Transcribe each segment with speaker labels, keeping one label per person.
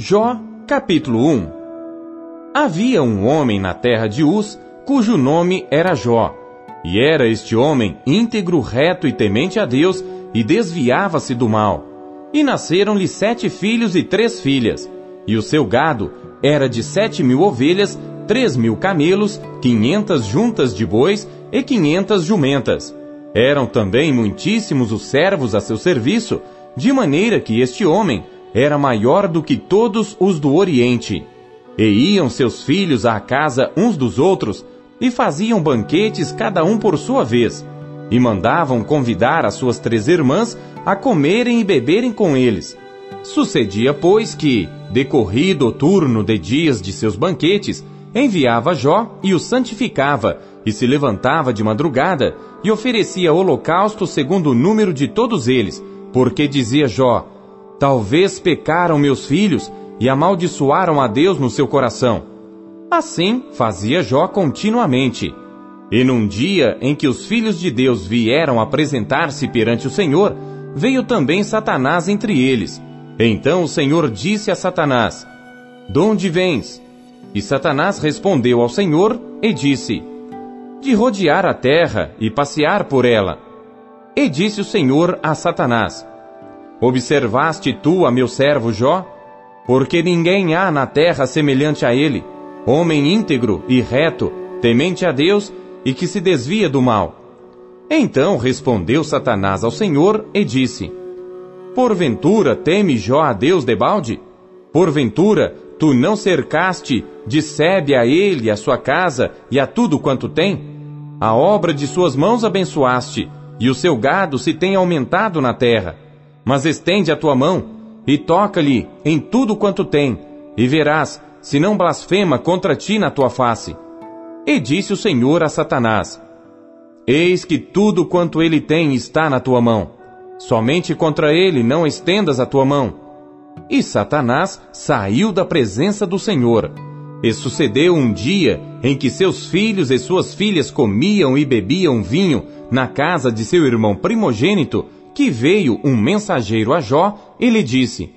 Speaker 1: Jó, capítulo 1 Havia um homem na terra de Uz, cujo nome era Jó. E era este homem íntegro, reto e temente a Deus, e desviava-se do mal. E nasceram-lhe sete filhos e três filhas. E o seu gado era de sete mil ovelhas, três mil camelos, quinhentas juntas de bois e quinhentas jumentas. Eram também muitíssimos os servos a seu serviço, de maneira que este homem era maior do que todos os do Oriente. E iam seus filhos à casa uns dos outros, e faziam banquetes cada um por sua vez, e mandavam convidar as suas três irmãs a comerem e beberem com eles. Sucedia, pois, que, decorrido o turno de dias de seus banquetes, enviava Jó e o santificava, e se levantava de madrugada, e oferecia holocausto segundo o número de todos eles, porque dizia Jó, Talvez pecaram meus filhos e amaldiçoaram a Deus no seu coração. Assim fazia Jó continuamente. E num dia em que os filhos de Deus vieram apresentar-se perante o Senhor, veio também Satanás entre eles. Então o Senhor disse a Satanás: De onde vens? E Satanás respondeu ao Senhor e disse: De rodear a terra e passear por ela. E disse o Senhor a Satanás: Observaste tu a meu servo Jó? Porque ninguém há na terra semelhante a ele, homem íntegro e reto, temente a Deus e que se desvia do mal. Então respondeu Satanás ao Senhor e disse: Porventura teme Jó a Deus debalde? Porventura tu não cercaste de sebe a ele, a sua casa e a tudo quanto tem? A obra de suas mãos abençoaste, e o seu gado se tem aumentado na terra. Mas estende a tua mão e toca-lhe em tudo quanto tem, e verás se não blasfema contra ti na tua face. E disse o Senhor a Satanás: Eis que tudo quanto ele tem está na tua mão. Somente contra ele não estendas a tua mão. E Satanás saiu da presença do Senhor. E sucedeu um dia em que seus filhos e suas filhas comiam e bebiam vinho na casa de seu irmão primogênito, que veio um mensageiro a Jó e lhe disse: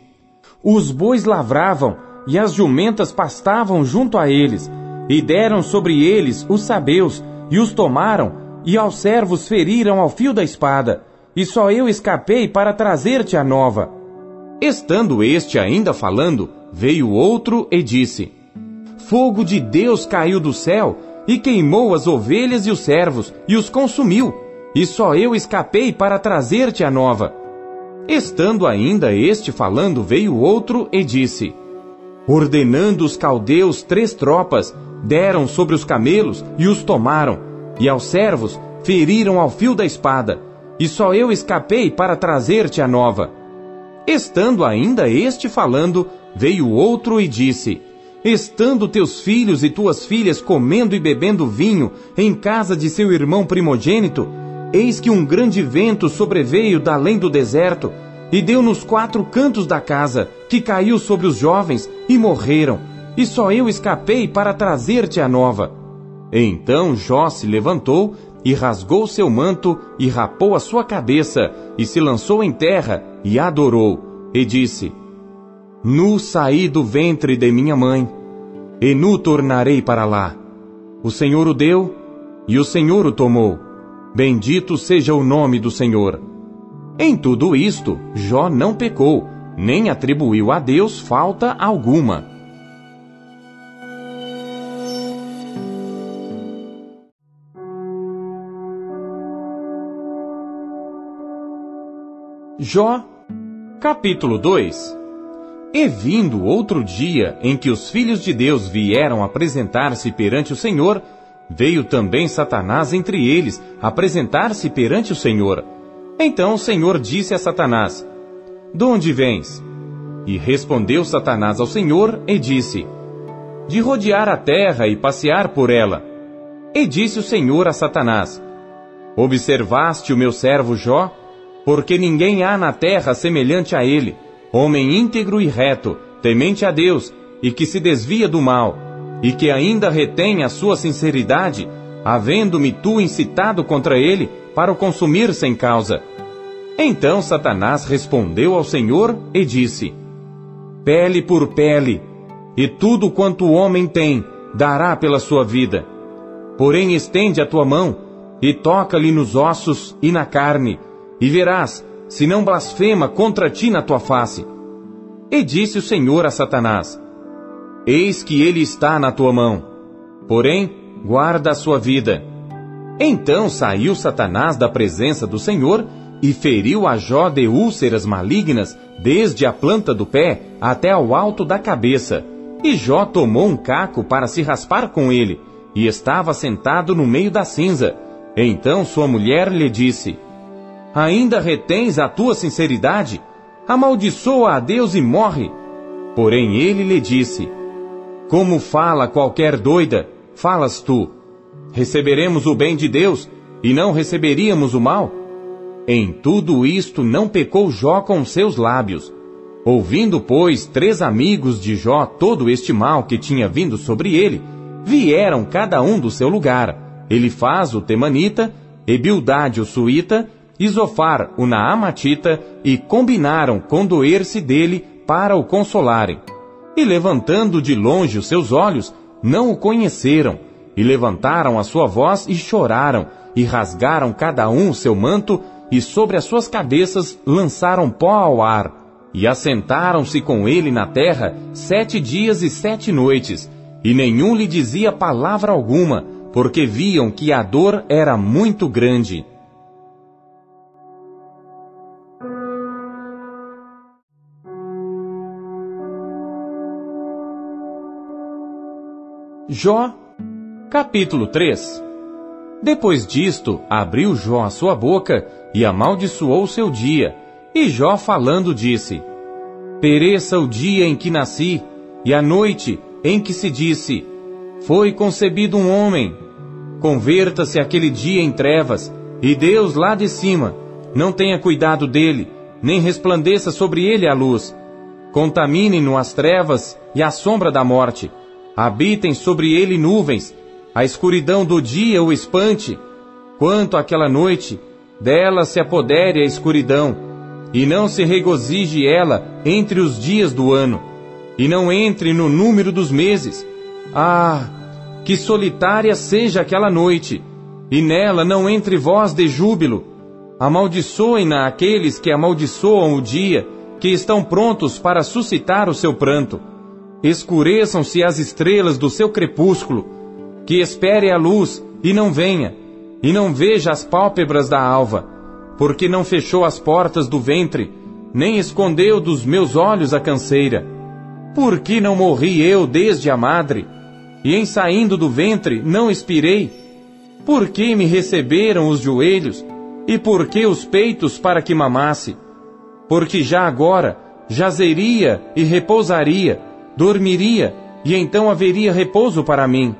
Speaker 1: Os bois lavravam e as jumentas pastavam junto a eles, e deram sobre eles os sabeus, e os tomaram, e aos servos feriram ao fio da espada, e só eu escapei para trazer-te a nova. Estando este ainda falando, veio outro e disse: Fogo de Deus caiu do céu e queimou as ovelhas e os servos, e os consumiu e só eu escapei para trazer-te a nova. Estando ainda este falando, veio outro e disse: Ordenando os caldeus três tropas, deram sobre os camelos e os tomaram, e aos servos feriram ao fio da espada, e só eu escapei para trazer-te a nova. Estando ainda este falando, veio outro e disse: Estando teus filhos e tuas filhas comendo e bebendo vinho em casa de seu irmão primogênito, Eis que um grande vento sobreveio da além do deserto e deu nos quatro cantos da casa, que caiu sobre os jovens e morreram, e só eu escapei para trazer-te a nova. Então Jó se levantou e rasgou seu manto e rapou a sua cabeça e se lançou em terra e adorou e disse: Nu saí do ventre de minha mãe e nu tornarei para lá. O Senhor o deu e o Senhor o tomou. Bendito seja o nome do Senhor. Em tudo isto, Jó não pecou, nem atribuiu a Deus falta alguma. Jó, capítulo 2 E vindo outro dia em que os filhos de Deus vieram apresentar-se perante o Senhor, Veio também Satanás entre eles, apresentar-se perante o Senhor. Então o Senhor disse a Satanás: De onde vens? E respondeu Satanás ao Senhor e disse: De rodear a terra e passear por ela. E disse o Senhor a Satanás: Observaste o meu servo Jó? Porque ninguém há na terra semelhante a ele, homem íntegro e reto, temente a Deus e que se desvia do mal e que ainda retém a sua sinceridade, havendo-me tu incitado contra ele para o consumir sem causa. Então Satanás respondeu ao Senhor e disse: pele por pele, e tudo quanto o homem tem dará pela sua vida. Porém, estende a tua mão e toca-lhe nos ossos e na carne, e verás se não blasfema contra ti na tua face. E disse o Senhor a Satanás: Eis que ele está na tua mão, porém, guarda a sua vida. Então saiu Satanás da presença do Senhor e feriu a Jó de úlceras malignas, desde a planta do pé até ao alto da cabeça. E Jó tomou um caco para se raspar com ele, e estava sentado no meio da cinza. Então sua mulher lhe disse: Ainda retens a tua sinceridade? Amaldiçoa a Deus e morre. Porém ele lhe disse: Como fala qualquer doida, falas tu. Receberemos o bem de Deus e não receberíamos o mal? Em tudo isto não pecou Jó com seus lábios. Ouvindo, pois, três amigos de Jó todo este mal que tinha vindo sobre ele, vieram cada um do seu lugar. Elifaz, o Temanita, Ebildade, o Suíta, Isofar, o Naamatita, e combinaram condoer-se dele para o consolarem. E levantando de longe os seus olhos, não o conheceram, e levantaram a sua voz e choraram, e rasgaram cada um o seu manto, e sobre as suas cabeças lançaram pó ao ar, e assentaram-se com ele na terra sete dias e sete noites, e nenhum lhe dizia palavra alguma, porque viam que a dor era muito grande. Jó, capítulo 3 Depois disto, abriu Jó a sua boca e amaldiçoou seu dia. E Jó falando disse: Pereça o dia em que nasci, e a noite em que se disse: Foi concebido um homem. Converta-se aquele dia em trevas, e Deus lá de cima não tenha cuidado dele, nem resplandeça sobre ele a luz. Contamine-no as trevas e a sombra da morte. Habitem sobre ele nuvens, a escuridão do dia o espante. Quanto àquela noite, dela se apodere a escuridão, e não se regozije ela entre os dias do ano, e não entre no número dos meses. Ah, que solitária seja aquela noite, e nela não entre voz de júbilo. Amaldiçoem-na aqueles que amaldiçoam o dia, que estão prontos para suscitar o seu pranto. Escureçam-se as estrelas do seu crepúsculo, que espere a luz e não venha, e não veja as pálpebras da alva, porque não fechou as portas do ventre, nem escondeu dos meus olhos a canseira. Por que não morri eu desde a madre, e em saindo do ventre não expirei? Por que me receberam os joelhos, e por que os peitos para que mamasse? Porque já agora jazeria e repousaria, dormiria, e então haveria repouso para mim.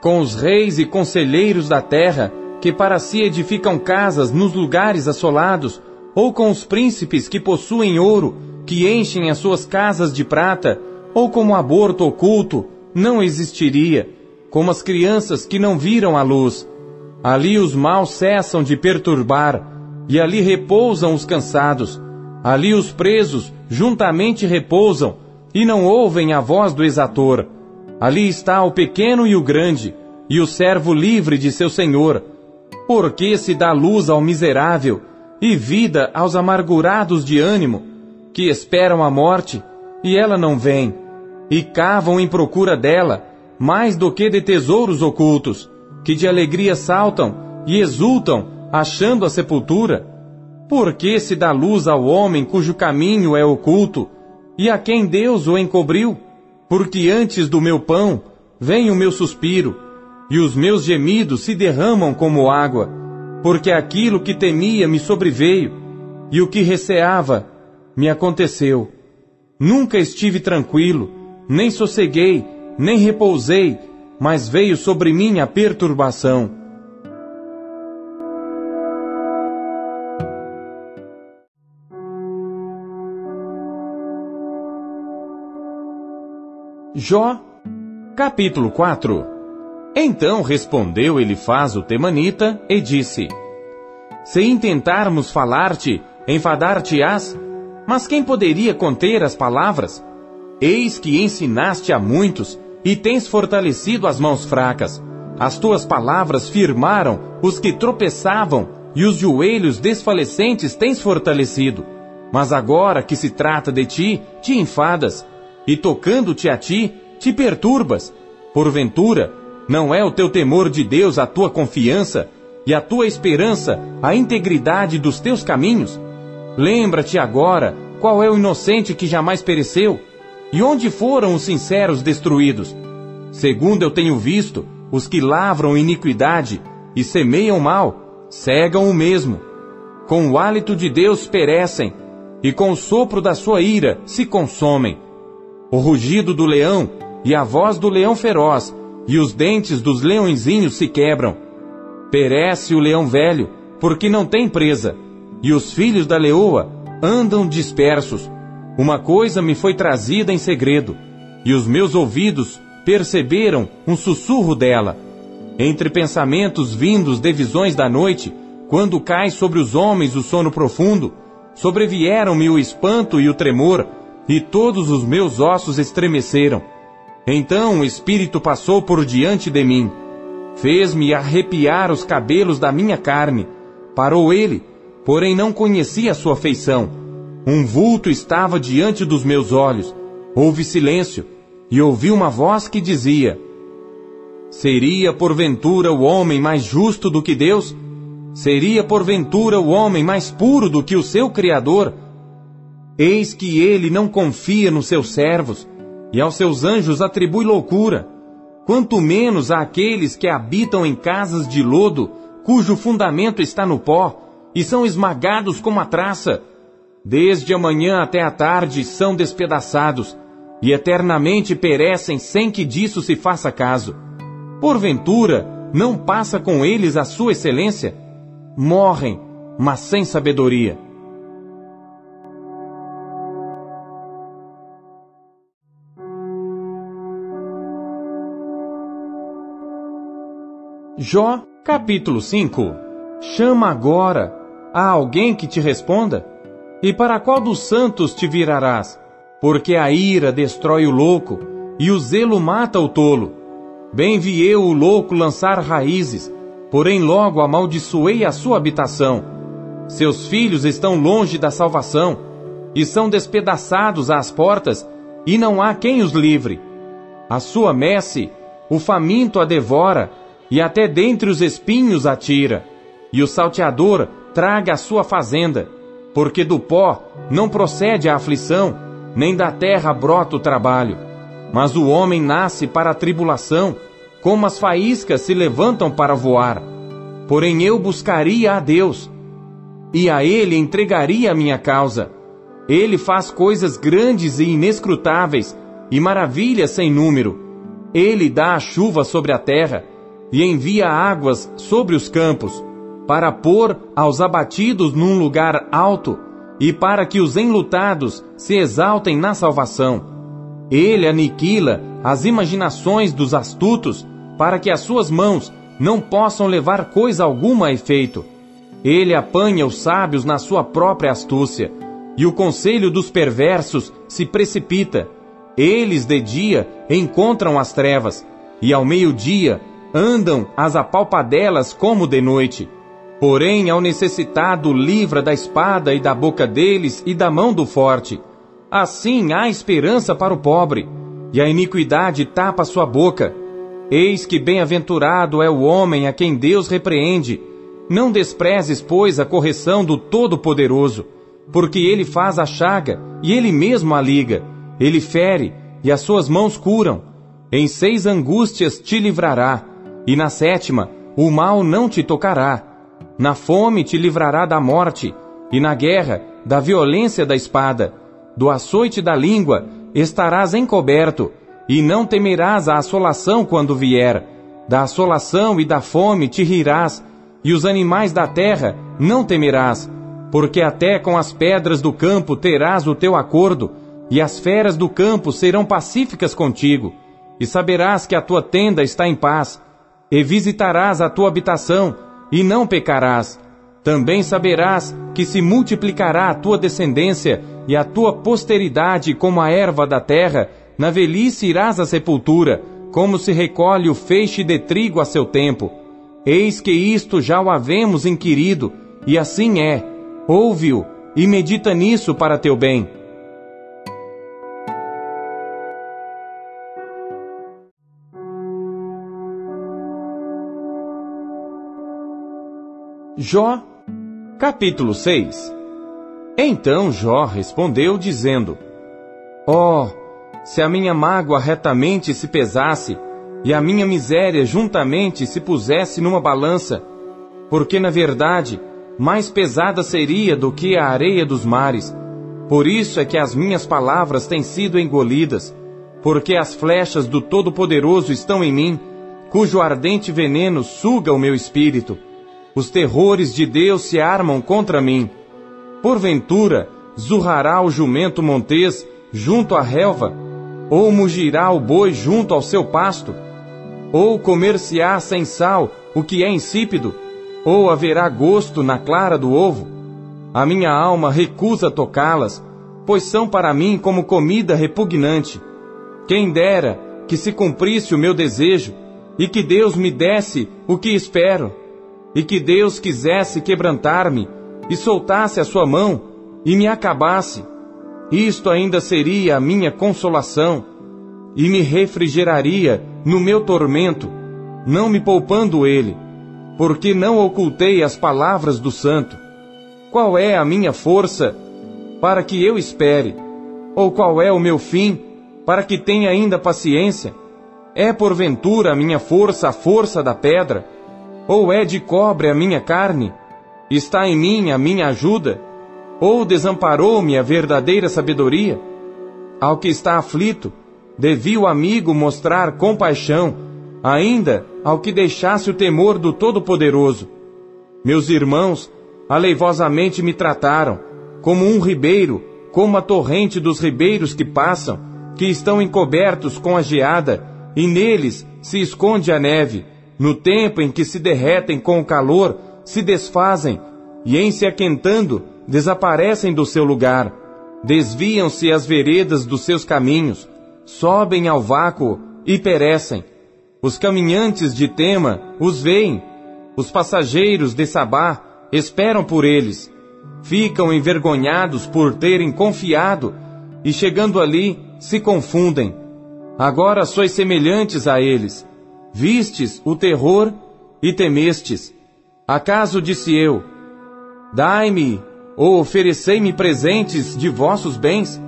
Speaker 1: Com os reis e conselheiros da terra, que para si edificam casas nos lugares assolados, ou com os príncipes que possuem ouro, que enchem as suas casas de prata, ou como aborto oculto, não existiria, como as crianças que não viram a luz. Ali os maus cessam de perturbar, e ali repousam os cansados. Ali os presos juntamente repousam, e não ouvem a voz do exator. Ali está o pequeno e o grande, e o servo livre de seu senhor. Porque se dá luz ao miserável e vida aos amargurados de ânimo, que esperam a morte, e ela não vem, e cavam em procura dela, mais do que de tesouros ocultos, que de alegria saltam e exultam, achando a sepultura? Porque se dá luz ao homem cujo caminho é oculto, e a quem Deus o encobriu? Porque antes do meu pão vem o meu suspiro, e os meus gemidos se derramam como água, porque aquilo que temia me sobreveio, e o que receava me aconteceu. Nunca estive tranquilo, nem sosseguei, nem repousei, mas veio sobre mim a perturbação. Jó, capítulo 4 Então respondeu Elifaz o Temanita e disse: Se intentarmos falar-te, enfadar-te-ás, mas quem poderia conter as palavras? Eis que ensinaste a muitos e tens fortalecido as mãos fracas. As tuas palavras firmaram os que tropeçavam e os joelhos desfalecentes tens fortalecido. Mas agora que se trata de ti, te enfadas, e tocando-te a ti, te perturbas. Porventura, não é o teu temor de Deus a tua confiança, e a tua esperança a integridade dos teus caminhos? Lembra-te agora qual é o inocente que jamais pereceu, e onde foram os sinceros destruídos? Segundo eu tenho visto, os que lavram iniquidade e semeiam mal, cegam o mesmo. Com o hálito de Deus perecem, e com o sopro da sua ira se consomem. O rugido do leão e a voz do leão feroz e os dentes dos leõezinhos se quebram. Perece o leão velho, porque não tem presa, e os filhos da leoa andam dispersos. Uma coisa me foi trazida em segredo, e os meus ouvidos perceberam um sussurro dela. Entre pensamentos vindos de visões da noite, quando cai sobre os homens o sono profundo, sobrevieram-me o espanto e o tremor, e todos os meus ossos estremeceram. Então o Espírito passou por diante de mim, fez-me arrepiar os cabelos da minha carne. Parou ele, porém não conhecia sua feição. Um vulto estava diante dos meus olhos. Houve silêncio, e ouvi uma voz que dizia: Seria porventura o homem mais justo do que Deus? Seria porventura o homem mais puro do que o seu Criador? Eis que ele não confia nos seus servos, e aos seus anjos atribui loucura, quanto menos àqueles que habitam em casas de lodo, cujo fundamento está no pó, e são esmagados como a traça. Desde a manhã até a tarde são despedaçados, e eternamente perecem sem que disso se faça caso. Porventura, não passa com eles a sua excelência? Morrem, mas sem sabedoria. Jó, capítulo 5 Chama agora a alguém que te responda? E para qual dos santos te virarás? Porque a ira destrói o louco, e o zelo mata o tolo. Bem vi eu o louco lançar raízes, porém logo amaldiçoei a sua habitação. Seus filhos estão longe da salvação, e são despedaçados às portas, e não há quem os livre. A sua messe, o faminto a devora, e até dentre os espinhos atira, e o salteador traga a sua fazenda, porque do pó não procede a aflição, nem da terra brota o trabalho. Mas o homem nasce para a tribulação, como as faíscas se levantam para voar. Porém eu buscaria a Deus, e a Ele entregaria a minha causa. Ele faz coisas grandes e inescrutáveis, e maravilhas sem número. Ele dá a chuva sobre a terra, e envia águas sobre os campos, para pôr aos abatidos num lugar alto e para que os enlutados se exaltem na salvação. Ele aniquila as imaginações dos astutos, para que as suas mãos não possam levar coisa alguma a efeito. Ele apanha os sábios na sua própria astúcia, e o conselho dos perversos se precipita. Eles de dia encontram as trevas, e ao meio-dia andam as apalpadelas como de noite. Porém, ao necessitado livra da espada e da boca deles e da mão do forte. Assim há esperança para o pobre, e a iniquidade tapa sua boca. Eis que bem-aventurado é o homem a quem Deus repreende. Não desprezes, pois, a correção do Todo-Poderoso, porque ele faz a chaga e ele mesmo a liga. Ele fere e as suas mãos curam. Em seis angústias te livrará, e na sétima o mal não te tocará. Na fome te livrará da morte, e na guerra da violência da espada. Do açoite da língua estarás encoberto, e não temerás a assolação quando vier. Da assolação e da fome te rirás, e os animais da terra não temerás, porque até com as pedras do campo terás o teu acordo, e as feras do campo serão pacíficas contigo, e saberás que a tua tenda está em paz, e visitarás a tua habitação, e não pecarás. Também saberás que se multiplicará a tua descendência e a tua posteridade como a erva da terra, na velhice irás à sepultura, como se recolhe o feixe de trigo a seu tempo. Eis que isto já o havemos inquirido, e assim é. Ouve-o e medita nisso para teu bem. Jó, capítulo 6 Então Jó respondeu, dizendo: oh, se a minha mágoa retamente se pesasse, e a minha miséria juntamente se pusesse numa balança, porque na verdade mais pesada seria do que a areia dos mares. Por isso é que as minhas palavras têm sido engolidas, porque as flechas do Todo-Poderoso estão em mim, cujo ardente veneno suga o meu espírito. Os terrores de Deus se armam contra mim. Porventura, zurrará o jumento montês junto à relva? Ou mugirá o boi junto ao seu pasto? Ou comer-se-á sem sal o que é insípido? Ou haverá gosto na clara do ovo? A minha alma recusa tocá-las, pois são para mim como comida repugnante. Quem dera que se cumprisse o meu desejo, e que Deus me desse o que espero e que Deus quisesse quebrantar-me e soltasse a sua mão e me acabasse, isto ainda seria a minha consolação e me refrigeraria no meu tormento, não me poupando ele, porque não ocultei as palavras do santo. Qual é a minha força para que eu espere? Ou qual é o meu fim para que tenha ainda paciência? É porventura a minha força a força da pedra? Ou é de cobre a minha carne? Está em mim a minha ajuda? Ou desamparou-me a verdadeira sabedoria? Ao que está aflito, devia o amigo mostrar compaixão, ainda ao que deixasse o temor do Todo-Poderoso. Meus irmãos aleivosamente me trataram, como um ribeiro, como a torrente dos ribeiros que passam, que estão encobertos com a geada, e neles se esconde a neve no tempo em que se derretem com o calor, se desfazem, e em se aquentando, desaparecem do seu lugar. Desviam-se as veredas dos seus caminhos, sobem ao vácuo e perecem. Os caminhantes de Tema os veem, os passageiros de Sabá esperam por eles. Ficam envergonhados por terem confiado, e chegando ali, se confundem. Agora sois semelhantes a eles vistes o terror e temestes. Acaso disse eu, dai-me ou oferecei-me presentes de vossos bens?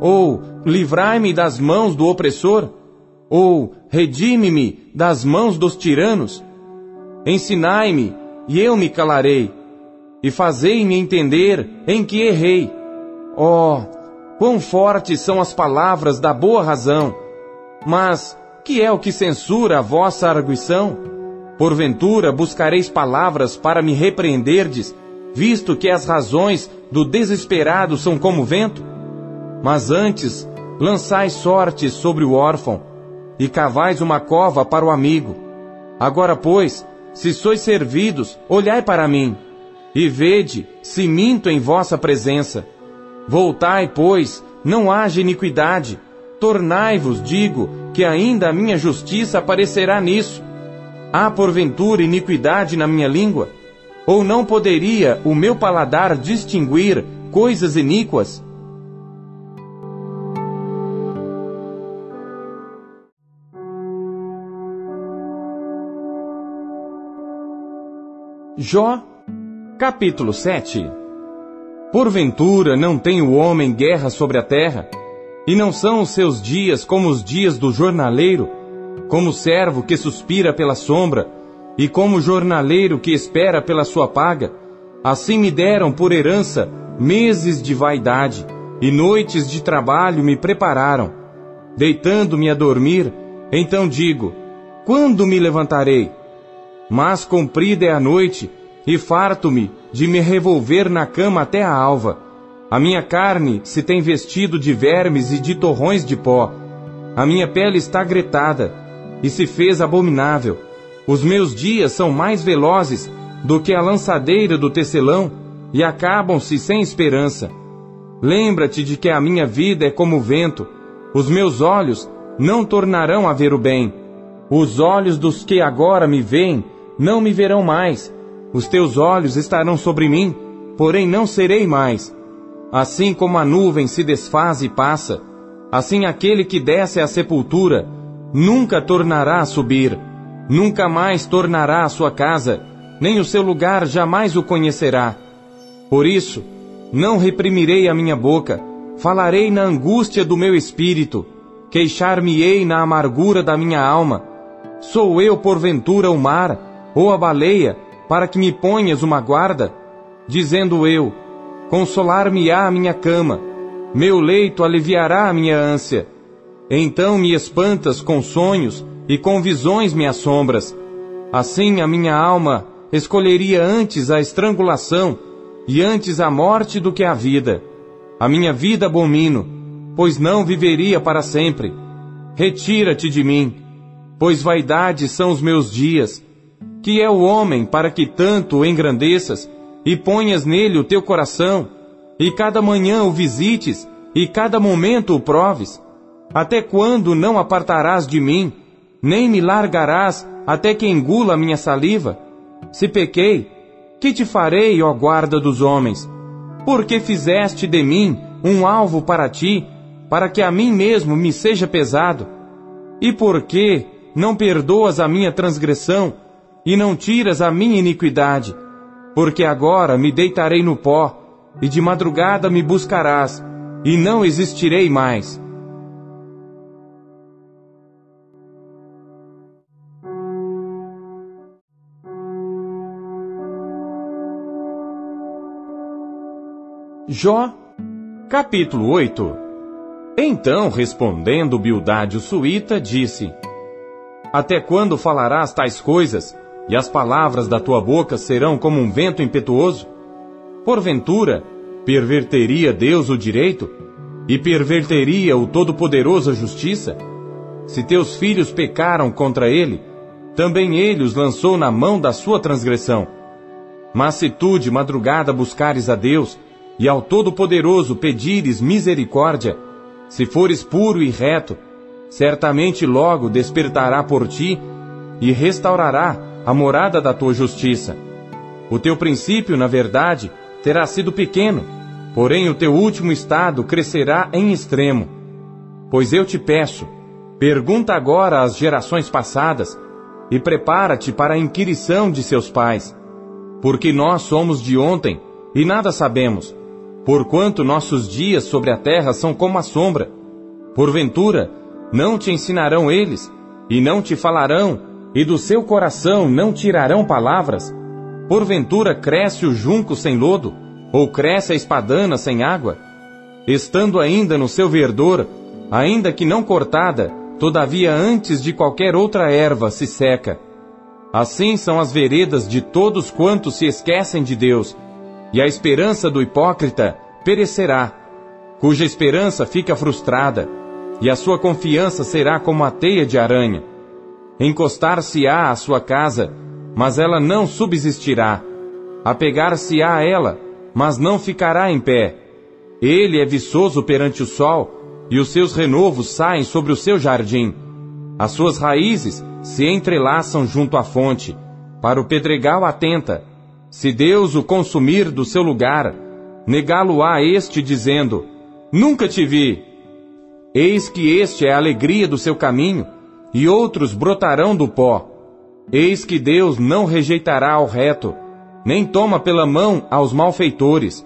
Speaker 1: Ou livrai-me das mãos do opressor? Ou redime-me das mãos dos tiranos? Ensinai-me, e eu me calarei, e fazei-me entender em que errei. Oh, quão fortes são as palavras da boa razão! Mas que é o que censura a vossa arguição? Porventura buscareis palavras para me repreenderdes, visto que as razões do desesperado são como vento? Mas antes, lançais sorte sobre o órfão, e cavais uma cova para o amigo. Agora, pois, se sois servidos, olhai para mim, e vede se minto em vossa presença. Voltai, pois, não haja iniquidade, Tornai-vos, digo, que ainda a minha justiça aparecerá nisso. Há porventura iniquidade na minha língua? Ou não poderia o meu paladar distinguir coisas iníquas? Jó, capítulo 7 Porventura não tem o homem guerra sobre a terra? E não são os seus dias como os dias do jornaleiro, como o servo que suspira pela sombra, e como o jornaleiro que espera pela sua paga. Assim me deram por herança meses de vaidade, e noites de trabalho me prepararam. Deitando-me a dormir, então digo: Quando me levantarei? Mas comprida é a noite, e farto-me de me revolver na cama até a alva. A minha carne se tem vestido de vermes e de torrões de pó. A minha pele está gretada e se fez abominável. Os meus dias são mais velozes do que a lançadeira do tecelão e acabam-se sem esperança. Lembra-te de que a minha vida é como o vento. Os meus olhos não tornarão a ver o bem. Os olhos dos que agora me veem não me verão mais. Os teus olhos estarão sobre mim, porém não serei mais. Assim como a nuvem se desfaz e passa, assim aquele que desce à sepultura nunca tornará a subir, nunca mais tornará à sua casa, nem o seu lugar jamais o conhecerá. Por isso, não reprimirei a minha boca, falarei na angústia do meu espírito, queixar-me-ei na amargura da minha alma. Sou eu, porventura, o mar, ou a baleia, para que me ponhas uma guarda? Dizendo eu, consolar-me-á a minha cama, meu leito aliviará a minha ânsia. Então me espantas com sonhos e com visões me assombras. Assim a minha alma escolheria antes a estrangulação e antes a morte do que a vida. A minha vida abomino, pois não viveria para sempre. Retira-te de mim, pois vaidade são os meus dias. Que é o homem para que tanto engrandeças e ponhas nele o teu coração, e cada manhã o visites e cada momento o proves? Até quando não apartarás de mim, nem me largarás até que engula a minha saliva? Se pequei, que te farei, ó guarda dos homens? Porque fizeste de mim um alvo para ti, para que a mim mesmo me seja pesado? E por que não perdoas a minha transgressão e não tiras a minha iniquidade? Porque agora me deitarei no pó, e de madrugada me buscarás, e não existirei mais. Jó, capítulo 8 Então, respondendo Bildade o suíta, disse, Até quando falarás tais coisas, e as palavras da tua boca serão como um vento impetuoso? Porventura, perverteria Deus o direito? E perverteria o Todo-Poderoso a justiça? Se teus filhos pecaram contra ele, também ele os lançou na mão da sua transgressão. Mas se tu de madrugada buscares a Deus, e ao Todo-Poderoso pedires misericórdia, se fores puro e reto, certamente logo despertará por ti e restaurará a morada da tua justiça. O teu princípio, na verdade, terá sido pequeno, porém o teu último estado crescerá em extremo. Pois eu te peço, pergunta agora às gerações passadas e prepara-te para a inquirição de seus pais, porque nós somos de ontem e nada sabemos Porquanto nossos dias sobre a terra são como a sombra. Porventura, não te ensinarão eles, e não te falarão, e do seu coração não tirarão palavras? Porventura cresce o junco sem lodo, ou cresce a espadana sem água? Estando ainda no seu verdor, ainda que não cortada, todavia antes de qualquer outra erva se seca. Assim são as veredas de todos quantos se esquecem de Deus, e a esperança do hipócrita perecerá, cuja esperança fica frustrada, e a sua confiança será como a teia de aranha. Encostar-se-á à sua casa, mas ela não subsistirá. Apegar-se-á a ela, mas não ficará em pé. Ele é viçoso perante o sol, e os seus renovos saem sobre o seu jardim. As suas raízes se entrelaçam junto à fonte. Para o pedregal atenta, se Deus o consumir do seu lugar, negá-lo-á este dizendo, Nunca te vi. Eis que este é a alegria do seu caminho, e outros brotarão do pó. Eis que Deus não rejeitará ao reto, nem toma pela mão aos malfeitores,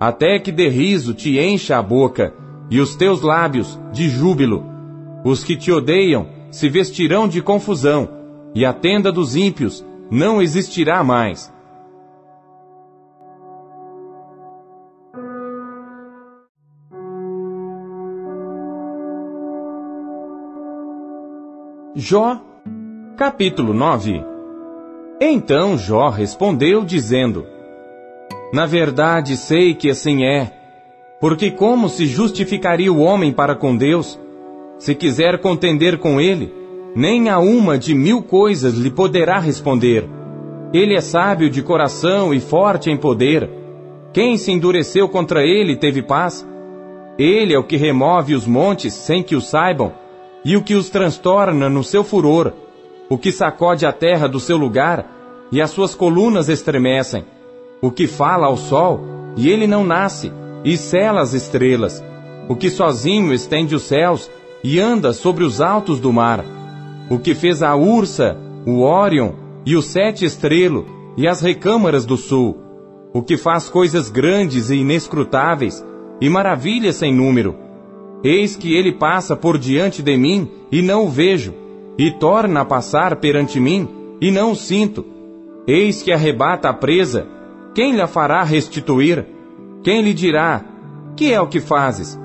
Speaker 1: até que de riso te encha a boca, e os teus lábios de júbilo. Os que te odeiam se vestirão de confusão, e a tenda dos ímpios não existirá mais. Jó, capítulo 9 Então Jó respondeu, dizendo: Na verdade sei que assim é, porque como se justificaria o homem para com Deus? Se quiser contender com ele, nem a uma de mil coisas lhe poderá responder. Ele é sábio de coração e forte em poder. Quem se endureceu contra ele teve paz, Ele é o que remove os montes sem que o saibam, e o que os transtorna no seu furor, o que sacode a terra do seu lugar, e as suas colunas estremecem, o que fala ao sol, e ele não nasce, e cela as estrelas, o que sozinho estende os céus e anda sobre os altos do mar, o que fez a Ursa, o Órion e o Sete Estrelo e as recâmaras do sul, o que faz coisas grandes e inescrutáveis e maravilhas sem número. Eis que ele passa por diante de mim e não o vejo, e torna a passar perante mim e não o sinto. Eis que arrebata a presa, quem lhe fará restituir? Quem lhe dirá: Que é o que fazes?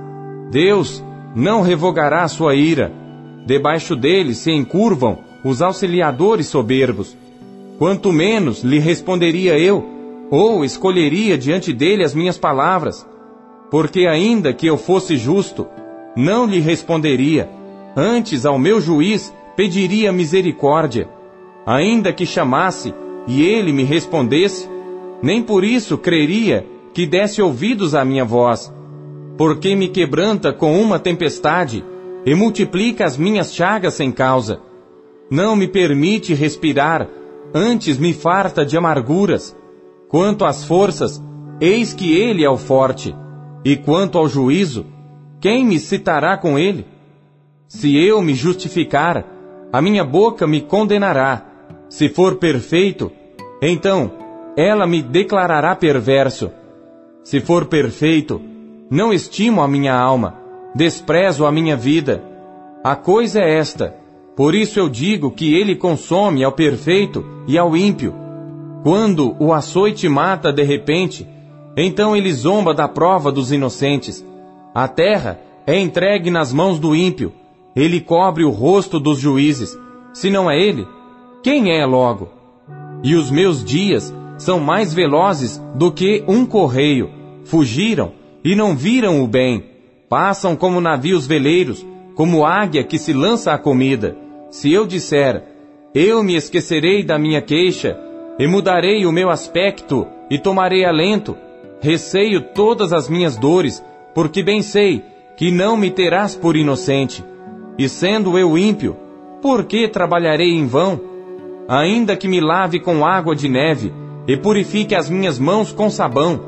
Speaker 1: Deus não revogará sua ira. Debaixo dele se encurvam os auxiliadores soberbos. Quanto menos lhe responderia eu, ou escolheria diante dele as minhas palavras. Porque ainda que eu fosse justo, não lhe responderia, antes ao meu juiz pediria misericórdia. Ainda que chamasse e ele me respondesse, nem por isso creria que desse ouvidos à minha voz. Porque me quebranta com uma tempestade e multiplica as minhas chagas sem causa. Não me permite respirar, antes me farta de amarguras. Quanto às forças, eis que ele é o forte. E quanto ao juízo, quem me citará com ele? Se eu me justificar, a minha boca me condenará. Se for perfeito, então ela me declarará perverso. Se for perfeito, não estimo a minha alma, desprezo a minha vida. A coisa é esta, por isso eu digo que ele consome ao perfeito e ao ímpio. Quando o açoite mata de repente, então ele zomba da prova dos inocentes. A terra é entregue nas mãos do ímpio, ele cobre o rosto dos juízes. Se não é ele, quem é logo? E os meus dias são mais velozes do que um correio. Fugiram e não viram o bem. Passam como navios veleiros, como águia que se lança à comida. Se eu disser, eu me esquecerei da minha queixa, e mudarei o meu aspecto, e tomarei alento, receio todas as minhas dores, porque bem sei que não me terás por inocente. E sendo eu ímpio, por que trabalharei em vão? Ainda que me lave com água de neve, e purifique as minhas mãos com sabão,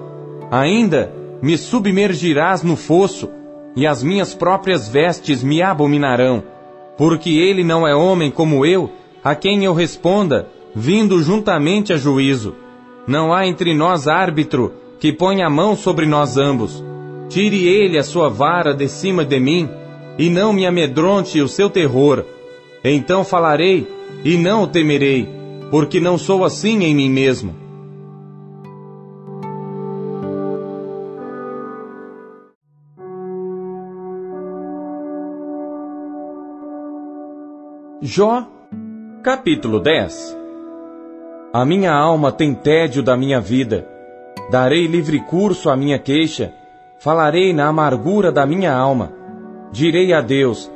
Speaker 1: ainda me submergirás no fosso, e as minhas próprias vestes me abominarão, porque ele não é homem como eu, a quem eu responda, vindo juntamente a juízo. Não há entre nós árbitro que ponha a mão sobre nós ambos. Tire ele a sua vara de cima de mim, e não me amedronte o seu terror. Então falarei, e não o temerei, porque não sou assim em mim mesmo. Jó, capítulo 10 A minha alma tem tédio da minha vida. Darei livre curso à minha queixa. Falarei na amargura da minha alma. Direi a Deus: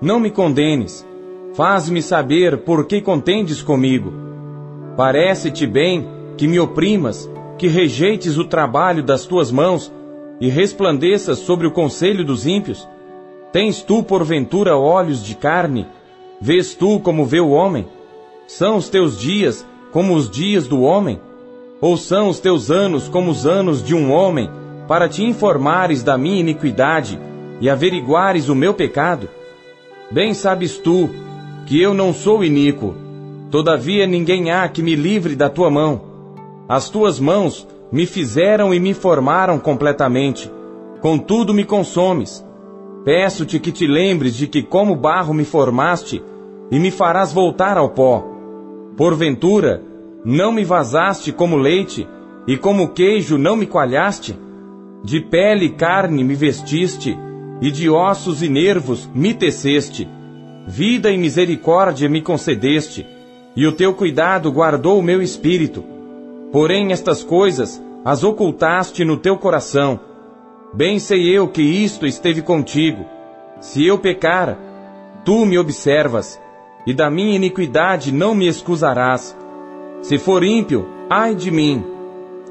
Speaker 1: Não me condenes. Faz-me saber por que contendes comigo. Parece-te bem que me oprimas, que rejeites o trabalho das tuas mãos e resplandeças sobre o conselho dos ímpios? Tens tu, porventura, olhos de carne? Vês tu como vê o homem? São os teus dias como os dias do homem? Ou são os teus anos como os anos de um homem, para te informares da minha iniquidade e averiguares o meu pecado? Bem sabes tu que eu não sou iníquo, todavia ninguém há que me livre da tua mão. As tuas mãos me fizeram e me formaram completamente, contudo me consomes. Peço-te que te lembres de que como barro me formaste e me farás voltar ao pó. Porventura, não me vazaste como leite e como queijo não me coalhaste? De pele e carne me vestiste e de ossos e nervos me teceste. Vida e misericórdia me concedeste e o teu cuidado guardou o meu espírito. Porém estas coisas as ocultaste no teu coração Bem sei eu que isto esteve contigo. Se eu pecar, tu me observas, e da minha iniquidade não me excusarás. Se for ímpio, ai de mim,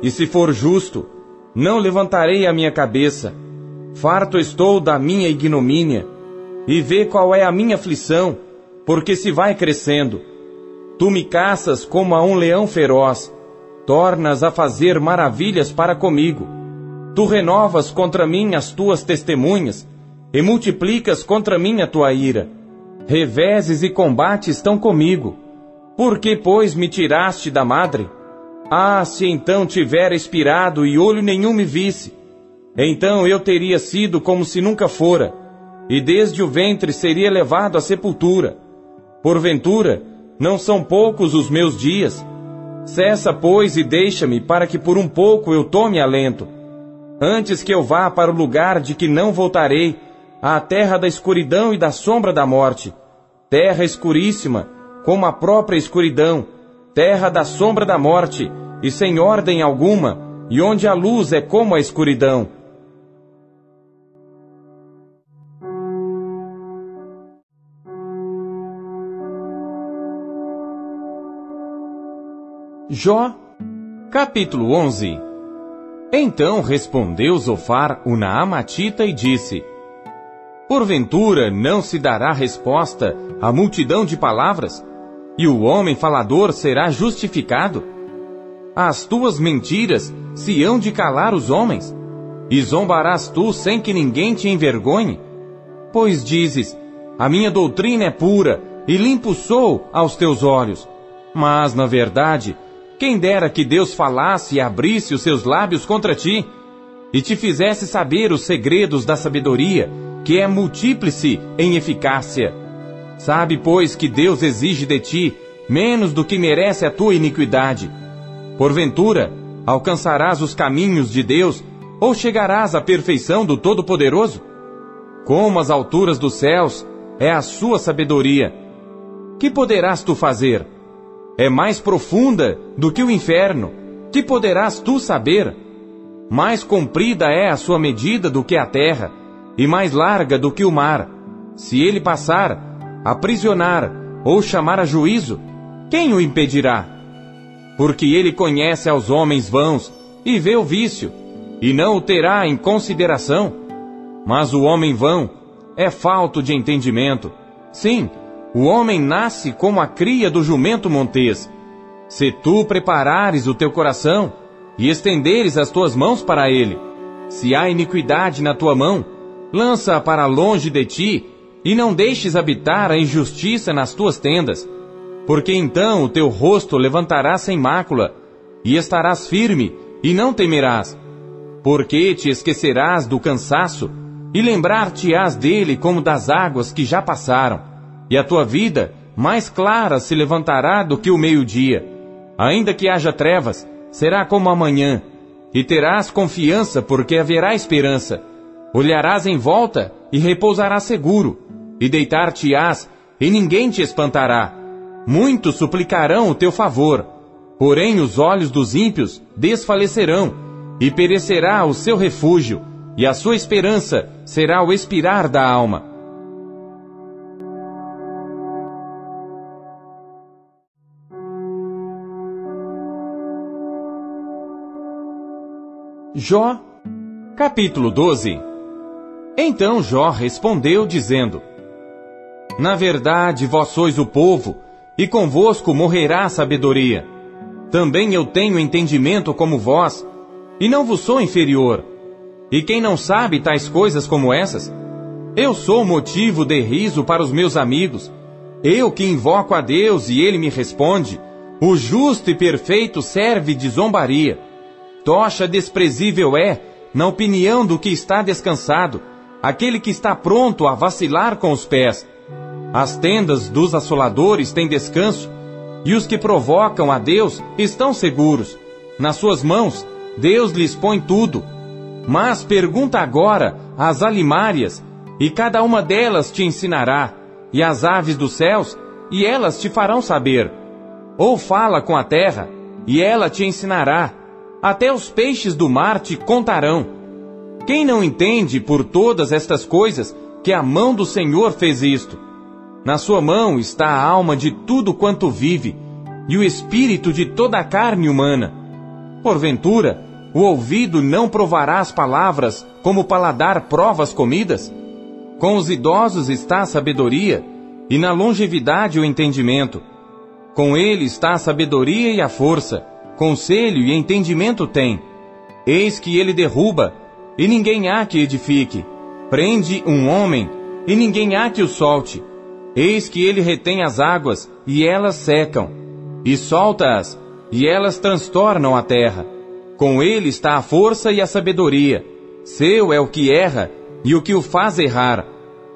Speaker 1: e se for justo, não levantarei a minha cabeça. Farto estou da minha ignomínia, e vê qual é a minha aflição, porque se vai crescendo. Tu me caças como a um leão feroz, tornas a fazer maravilhas para comigo. Tu renovas contra mim as tuas testemunhas, e multiplicas contra mim a tua ira. Reveses e combate estão comigo. Por que, pois, me tiraste da madre? Ah, se então tivera expirado e olho nenhum me visse, então eu teria sido como se nunca fora, e desde o ventre seria levado à sepultura. Porventura, não são poucos os meus dias. Cessa, pois, e deixa-me, para que por um pouco eu tome alento. Antes que eu vá para o lugar de que não voltarei, à terra da escuridão e da sombra da morte, terra escuríssima, como a própria escuridão, terra da sombra da morte, e sem ordem alguma, e onde a luz é como a escuridão. Jó, capítulo 11 Então respondeu Zofar, o Naamatita, e disse, Porventura não se dará resposta à multidão de palavras, e o homem falador será justificado? As tuas mentiras se hão de calar os homens, e zombarás tu sem que ninguém te envergonhe? Pois dizes, a minha doutrina é pura, e limpo sou aos teus olhos. Mas, na verdade, quem dera que Deus falasse e abrisse os seus lábios contra ti, e te fizesse saber os segredos da sabedoria, que é multíplice em eficácia. Sabe, pois, que Deus exige de ti menos do que merece a tua iniquidade. Porventura, alcançarás os caminhos de Deus, ou chegarás à perfeição do Todo-Poderoso? Como as alturas dos céus é a sua sabedoria. Que poderás tu fazer? é mais profunda do que o inferno. Que poderás tu saber? Mais comprida é a sua medida do que a terra, e mais larga do que o mar. Se ele passar, aprisionar ou chamar a juízo, quem o impedirá? Porque ele conhece aos homens vãos e vê o vício, e não o terá em consideração. Mas o homem vão é falto de entendimento. Sim, o homem nasce como a cria do jumento montês. Se tu preparares o teu coração e estenderes as tuas mãos para ele, se há iniquidade na tua mão, lança-a para longe de ti e não deixes habitar a injustiça nas tuas tendas, porque então o teu rosto levantará sem mácula e estarás firme e não temerás, porque te esquecerás do cansaço e lembrar-te-ás dele como das águas que já passaram e a tua vida mais clara se levantará do que o meio-dia. Ainda que haja trevas, será como amanhã, e terás confiança porque haverá esperança. Olharás em volta e repousarás seguro, e deitar-te-ás e ninguém te espantará. Muitos suplicarão o teu favor, porém os olhos dos ímpios desfalecerão, e perecerá o seu refúgio, e a sua esperança será o expirar da alma. Jó, capítulo 12 Então Jó respondeu, dizendo: Na verdade, vós sois o povo, e convosco morrerá a sabedoria. Também eu tenho entendimento como vós, e não vos sou inferior. E quem não sabe tais coisas como essas? Eu sou motivo de riso para os meus amigos. Eu que invoco a Deus e ele me responde: O justo e perfeito serve de zombaria. Tocha desprezível é, na opinião do que está descansado, aquele que está pronto a vacilar com os pés. As tendas dos assoladores têm descanso, e os que provocam a Deus estão seguros. Nas suas mãos, Deus lhes põe tudo. Mas pergunta agora às alimárias, e cada uma delas te ensinará, e às aves dos céus, e elas te farão saber. Ou fala com a terra, e ela te ensinará, até os peixes do mar te contarão. Quem não entende por todas estas coisas que a mão do Senhor fez isto? Na sua mão está a alma de tudo quanto vive, e o espírito de toda a carne humana. Porventura, o ouvido não provará as palavras, como o paladar prova as comidas? Com os idosos está a sabedoria, e na longevidade o entendimento. Com ele está a sabedoria e a força, conselho e entendimento tem. Eis que ele derruba, e ninguém há que edifique. Prende um homem, e ninguém há que o solte. Eis que ele retém as águas, e elas secam. E solta-as, e elas transtornam a terra. Com ele está a força e a sabedoria. Seu é o que erra, e o que o faz errar.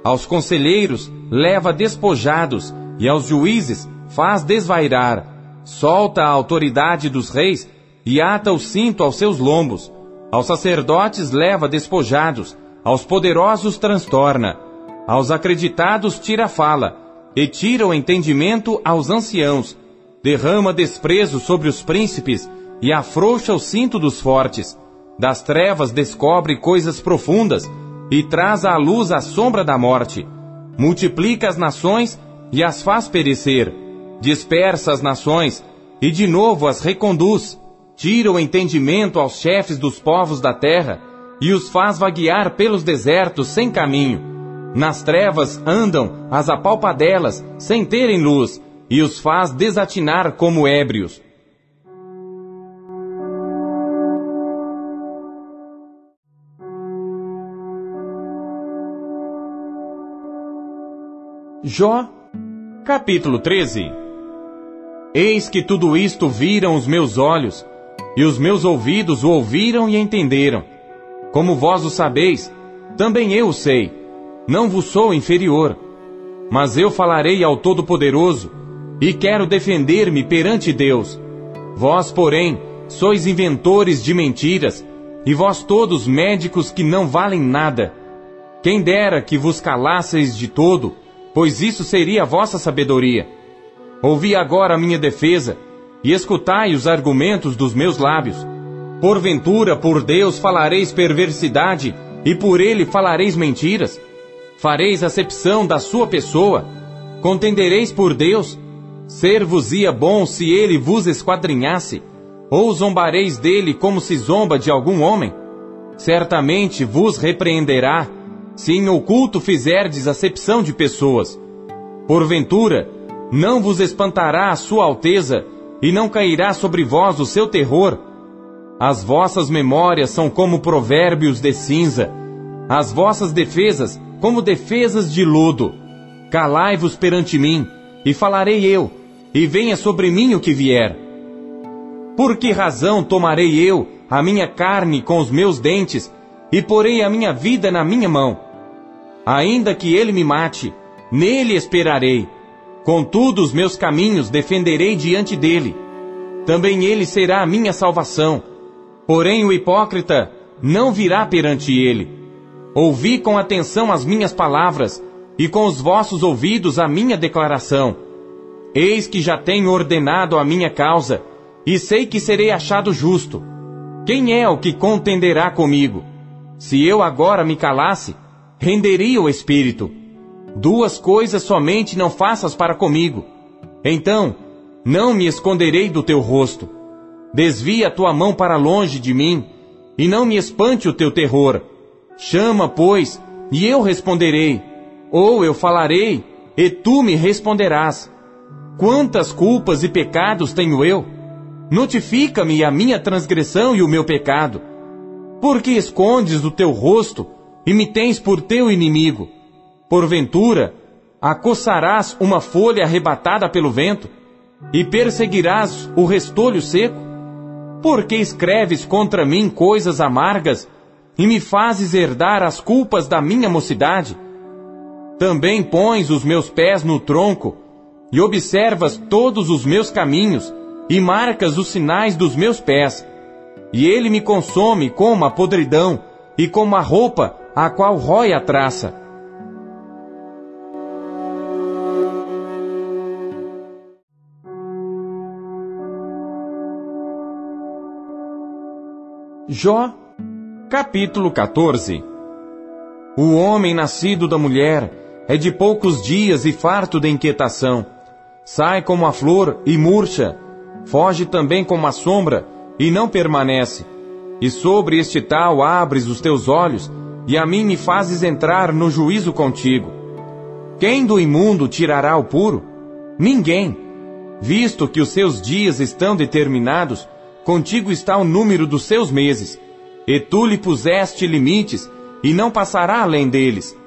Speaker 1: Aos conselheiros leva despojados, e aos juízes faz desvairar solta a autoridade dos reis e ata o cinto aos seus lombos. Aos sacerdotes leva despojados, aos poderosos transtorna, aos acreditados tira fala, e tira o entendimento aos anciãos. Derrama desprezo sobre os príncipes e afrouxa o cinto dos fortes. Das trevas descobre coisas profundas e traz à luz a sombra da morte. Multiplica as nações e as faz perecer dispersa as nações e de novo as reconduz, tira o entendimento aos chefes dos povos da terra e os faz vaguear pelos desertos sem caminho. Nas trevas andam as apalpadelas sem terem luz e os faz desatinar como ébrios. Jó, capítulo 13 Eis que tudo isto viram os meus olhos, e os meus ouvidos o ouviram e entenderam. Como vós o sabeis, também eu o sei. Não vos sou inferior. Mas eu falarei ao Todo-Poderoso, e quero defender-me perante Deus. Vós, porém, sois inventores de mentiras, e vós todos médicos que não valem nada. Quem dera que vos calasseis de todo, pois isso seria a vossa sabedoria. Ouvi agora a minha defesa, e escutai os argumentos dos meus lábios. Porventura, por Deus falareis perversidade, e por ele falareis mentiras? Fareis acepção da sua pessoa? Contendereis por Deus? Ser-vos-ia bom se ele vos esquadrinhasse? Ou zombareis dele como se zomba de algum homem? Certamente vos repreenderá, se em oculto fizerdes acepção de pessoas. Porventura, não vos espantará a sua alteza, e não cairá sobre vós o seu terror. As vossas memórias são como provérbios de cinza, as vossas defesas como defesas de lodo. Calai-vos perante mim, e falarei eu, e venha sobre mim o que vier. Por que razão tomarei eu a minha carne com os meus dentes, e porei a minha vida na minha mão? Ainda que ele me mate, nele esperarei Contudo, os meus caminhos defenderei diante dele. Também ele será a minha salvação. Porém, o hipócrita não virá perante ele. Ouvi com atenção as minhas palavras, e com os vossos ouvidos a minha declaração. Eis que já tenho ordenado a minha causa, e sei que serei achado justo. Quem é o que contenderá comigo? Se eu agora me calasse, renderia o espírito Duas coisas somente não faças para comigo. Então, não me esconderei do teu rosto. Desvia a tua mão para longe de mim, e não me espante o teu terror. Chama, pois, e eu responderei. Ou eu falarei, e tu me responderás. Quantas culpas e pecados tenho eu? Notifica-me a minha transgressão e o meu pecado. Por que escondes o teu rosto e me tens por teu inimigo? Porventura, acossarás uma folha arrebatada pelo vento e perseguirás o restolho seco? Porque escreves contra mim coisas amargas e me fazes herdar as culpas da minha mocidade? Também pões os meus pés no tronco e observas todos os meus caminhos e marcas os sinais dos meus pés. E ele me consome como a podridão e como a roupa a qual rói a traça. Jó, capítulo 14 O homem nascido da mulher é de poucos dias e farto de inquietação. Sai como a flor e murcha, foge também como a sombra e não permanece. e sobre este tal abres os teus olhos, e a mim me fazes entrar no juízo contigo. Quem do imundo tirará o puro? Ninguém. Visto que os seus dias estão determinados, contigo está o número dos seus meses, e tu lhe puseste limites, e não passará além deles.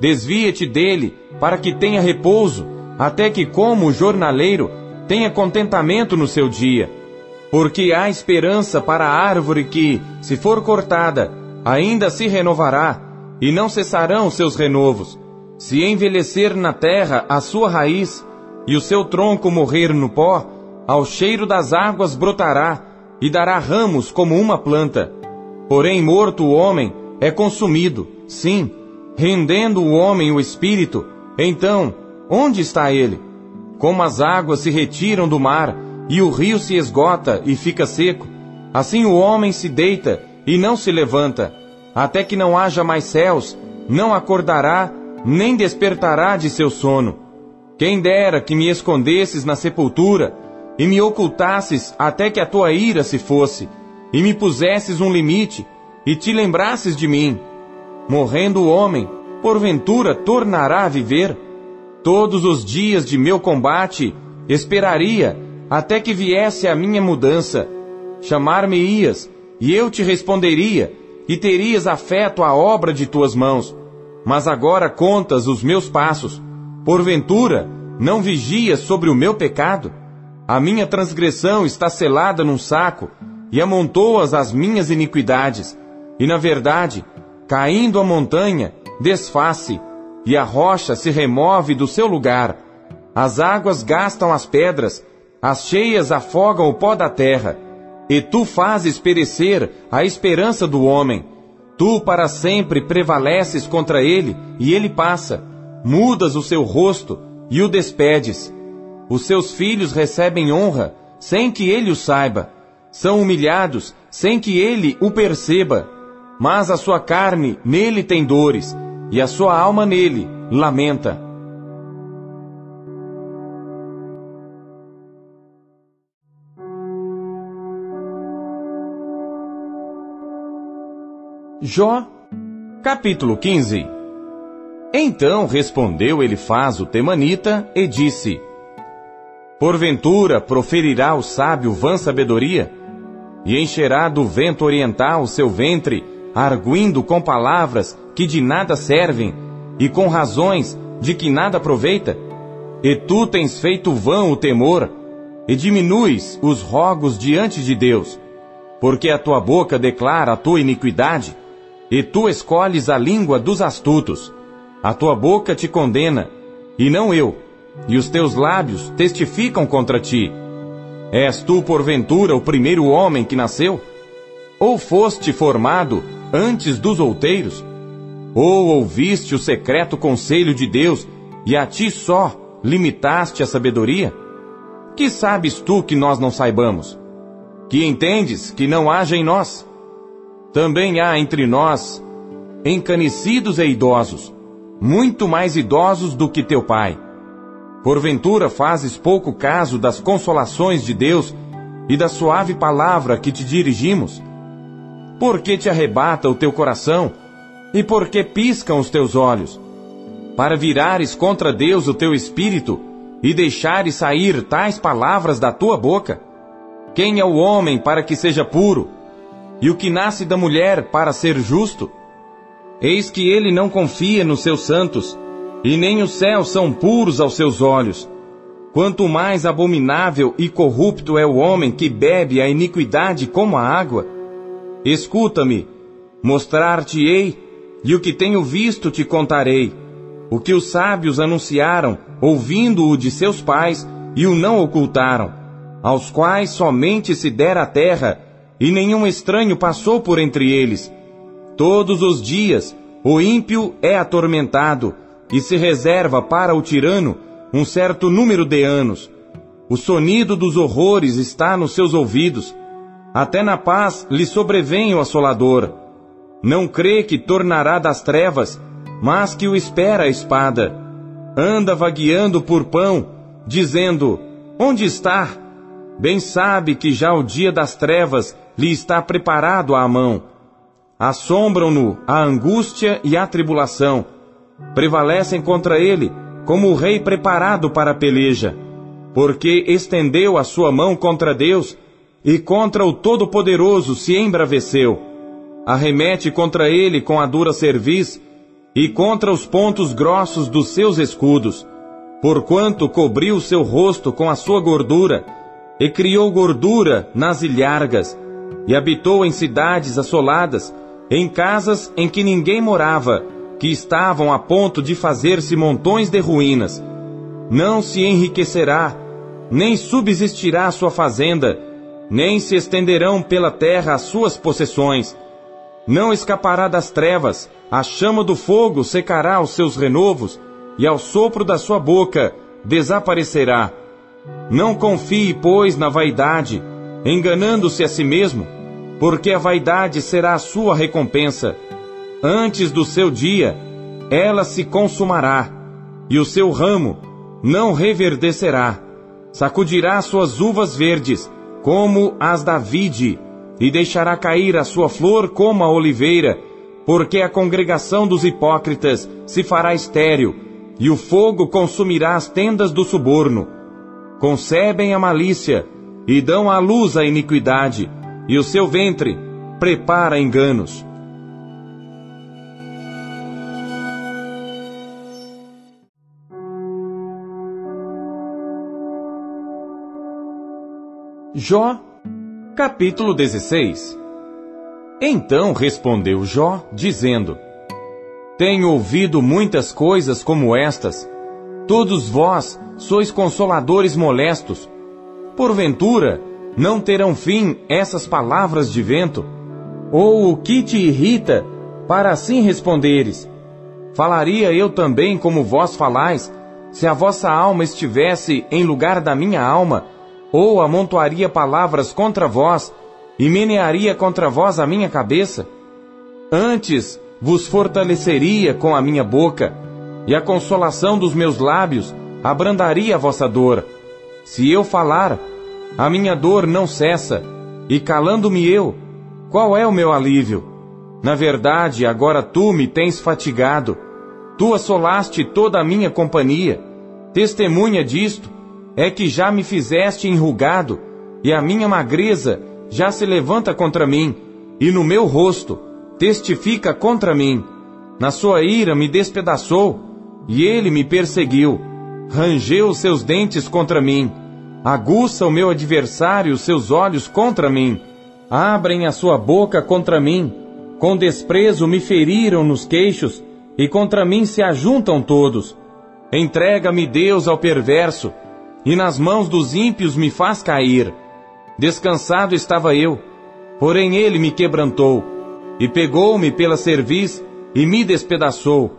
Speaker 1: Desvia-te dele, para que tenha repouso, até que, como jornaleiro, tenha contentamento no seu dia. Porque há esperança para a árvore que, se for cortada, ainda se renovará, e não cessarão seus renovos. Se envelhecer na terra a sua raiz, e o seu tronco morrer no pó, ao cheiro das águas brotará, e dará ramos como uma planta. Porém, morto o homem é consumido, sim, rendendo o homem o espírito, então, onde está ele? Como as águas se retiram do mar, e o rio se esgota e fica seco, assim o homem se deita e não se levanta, até que não haja mais céus, não acordará, nem despertará de seu sono. Quem dera que me escondesses na sepultura, e me ocultasses até que a tua ira se fosse, e me pusesses um limite, e te lembrasses de mim. Morrendo o homem, porventura tornará a viver? Todos os dias de meu combate esperaria até que viesse a minha mudança. Chamar-me-ias, e eu te responderia, e terias afeto à obra de tuas mãos. Mas agora contas os meus passos. Porventura, não vigias sobre o meu pecado? A minha transgressão está selada num saco, e amontoas as minhas iniquidades. E na verdade, caindo a montanha, desface, e a rocha se remove do seu lugar. As águas gastam as pedras, as cheias afogam o pó da terra, e tu fazes perecer a esperança do homem. Tu para sempre prevaleces contra ele, e ele passa. Mudas o seu rosto e o despedes. Os seus filhos recebem honra, sem que ele o saiba. São humilhados, sem que ele o perceba. Mas a sua carne nele tem dores, e a sua alma nele lamenta. Jó, capítulo 15 Então respondeu Elifaz o temanita e disse: Porventura proferirá o sábio vã sabedoria? E encherá do vento oriental seu ventre, arguindo com palavras que de nada servem, e com razões de que nada aproveita? E tu tens feito vão o temor, e diminuis os rogos diante de Deus, porque a tua boca declara a tua iniquidade, e tu escolhes a língua dos astutos. A tua boca te condena, e não eu, e os teus lábios testificam contra ti. És tu, porventura, o primeiro homem que nasceu? Ou foste formado antes dos outeiros? Ou ouviste o secreto conselho de Deus, e a ti só limitaste a sabedoria? Que sabes tu que nós não saibamos? Que entendes que não haja em nós? Também há entre nós encanecidos e idosos, muito mais idosos do que teu pai. Porventura fazes pouco caso das consolações de Deus e da suave palavra que te dirigimos? Por que te arrebata o teu coração e por que piscam os teus olhos? Para virares contra Deus o teu espírito e deixares sair tais palavras da tua boca? Quem é o homem para que seja puro? e o que nasce da mulher para ser justo? Eis que ele não confia nos seus santos, e nem os céus são puros aos seus olhos. Quanto mais abominável e corrupto é o homem que bebe a iniquidade como a água. Escuta-me, mostrar-te-ei, e o que tenho visto te contarei. O que os sábios anunciaram, ouvindo-o de seus pais, e o não ocultaram, aos quais somente se dera a terra, e nenhum estranho passou por entre eles. Todos os dias o ímpio é atormentado e se reserva para o tirano um certo número de anos. O sonido dos horrores está nos seus ouvidos. Até na paz lhe sobrevém o assolador. Não crê que tornará das trevas, mas que o espera a espada. Anda vagueando por pão, dizendo: Onde está? Bem sabe que já o dia das trevas lhe está preparado à mão. Assombram-no a angústia e a tribulação. Prevalecem contra ele como o rei preparado para a peleja, porque estendeu a sua mão contra Deus e contra o Todo-Poderoso se embraveceu. Arremete contra ele com a dura cerviz e contra os pontos grossos dos seus escudos, porquanto cobriu seu rosto com a sua gordura e criou gordura nas ilhargas e habitou em cidades assoladas, em casas em que ninguém morava, que estavam a ponto de fazer-se montões de ruínas. Não se enriquecerá, nem subsistirá sua fazenda, nem se estenderão pela terra as suas possessões. Não escapará das trevas, a chama do fogo secará os seus renovos, e ao sopro da sua boca desaparecerá. Não confie, pois, na vaidade, enganando-se a si mesmo, porque a vaidade será a sua recompensa. Antes do seu dia, ela se consumará, e o seu ramo não reverdecerá. Sacudirá suas uvas verdes, como as da vide, e deixará cair a sua flor como a oliveira, porque a congregação dos hipócritas se fará estéril, e o fogo consumirá as tendas do suborno. Concebem a malícia, e dão à luz a iniquidade, e o seu ventre prepara enganos. Jó, capítulo 16 Então respondeu Jó, dizendo: Tenho ouvido muitas coisas como estas. Todos vós sois consoladores molestos. Porventura, não terão fim essas palavras de vento? Ou o que te irrita, para assim responderes? Falaria eu também como vós falais, se a vossa alma estivesse em lugar da minha alma, ou amontoaria palavras contra vós, e menearia contra vós a minha cabeça? Antes vos fortaleceria com a minha boca, e a consolação dos meus lábios abrandaria a vossa dor. Se eu falar, a minha dor não cessa, e calando-me eu, qual é o meu alívio? Na verdade, agora tu me tens fatigado. Tu assolaste toda a minha companhia. Testemunha disto é que já me fizeste enrugado, e a minha magreza já se levanta contra mim, e no meu rosto testifica contra mim. Na sua ira me despedaçou, e ele me perseguiu. Rangeu os seus dentes contra mim Aguça o meu adversário os seus olhos contra mim. Abrem a sua boca contra mim. Com desprezo me feriram nos queixos, e contra mim se ajuntam todos. Entrega-me Deus ao perverso, e nas mãos dos ímpios me faz cair. Descansado estava eu, porém ele me quebrantou, e pegou-me pela cerviz, e me despedaçou.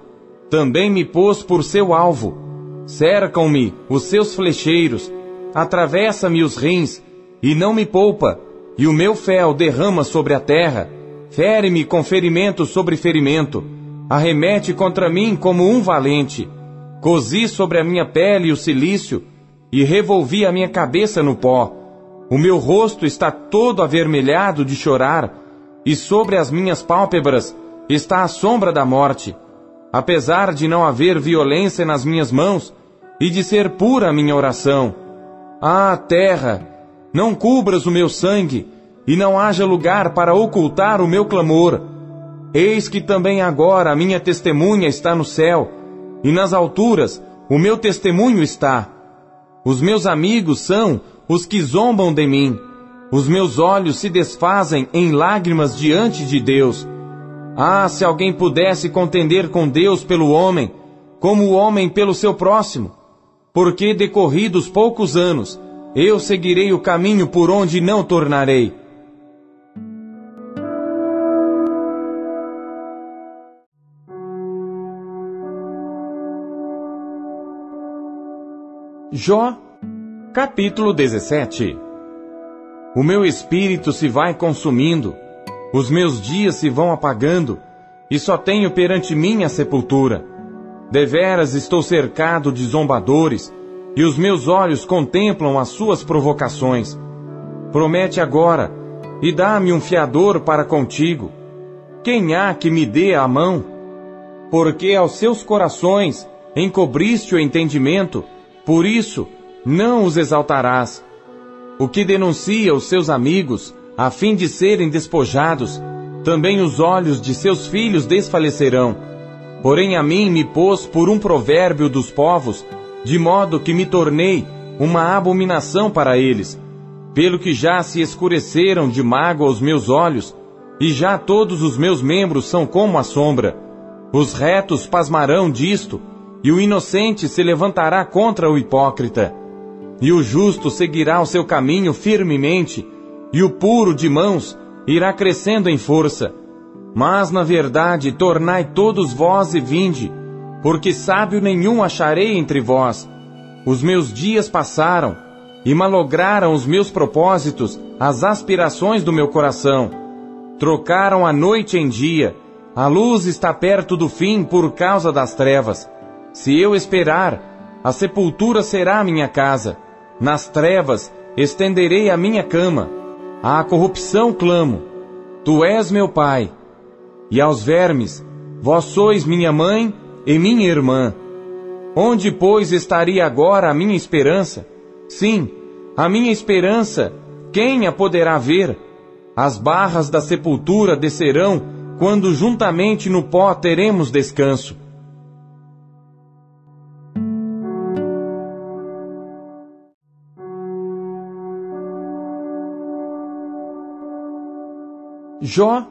Speaker 1: Também me pôs por seu alvo. Cercam-me os seus flecheiros, atravessa-me os rins, e não me poupa, e o meu fel derrama sobre a terra, fere-me com ferimento sobre ferimento, arremete contra mim como um valente. Cozi sobre a minha pele o silício, e revolvi a minha cabeça no pó. O meu rosto está todo avermelhado de chorar, e sobre as minhas pálpebras está a sombra da morte. Apesar de não haver violência nas minhas mãos, e de ser pura a minha oração, ah, terra, não cubras o meu sangue, e não haja lugar para ocultar o meu clamor. Eis que também agora a minha testemunha está no céu, e nas alturas o meu testemunho está. Os meus amigos são os que zombam de mim. Os meus olhos se desfazem em lágrimas diante de Deus. Ah, se alguém pudesse contender com Deus pelo homem, como o homem pelo seu próximo porque decorridos poucos anos, eu seguirei o caminho por onde não tornarei. Jó, capítulo 17 O meu espírito se vai consumindo, os meus dias se vão apagando, e só tenho perante mim a sepultura. Deveras estou cercado de zombadores, e os meus olhos contemplam as suas provocações. Promete agora, e dá-me um fiador para contigo. Quem há que me dê a mão? Porque aos seus corações encobriste o entendimento, por isso não os exaltarás. O que denuncia os seus amigos, a fim de serem despojados, também os olhos de seus filhos desfalecerão. Porém a mim me pôs por um provérbio dos povos, de modo que me tornei uma abominação para eles, pelo que já se escureceram de mágoa os meus olhos, e já todos os meus membros são como a sombra. Os retos pasmarão disto, e o inocente se levantará contra o hipócrita. E o justo seguirá o seu caminho firmemente, e o puro de mãos irá crescendo em força. Mas, na verdade, tornai todos vós e vinde, porque sábio nenhum acharei entre vós. Os meus dias passaram, e malograram os meus propósitos, as aspirações do meu coração. Trocaram a noite em dia, a luz está perto do fim por causa das trevas. Se eu esperar, a sepultura será minha casa. Nas trevas estenderei a minha cama. À corrupção clamo. Tu és meu pai. E aos vermes, vós sois minha mãe e minha irmã. Onde, pois, estaria agora a minha esperança? Sim, a minha esperança, quem a poderá ver? As barras da sepultura descerão quando juntamente no pó teremos descanso. Jó,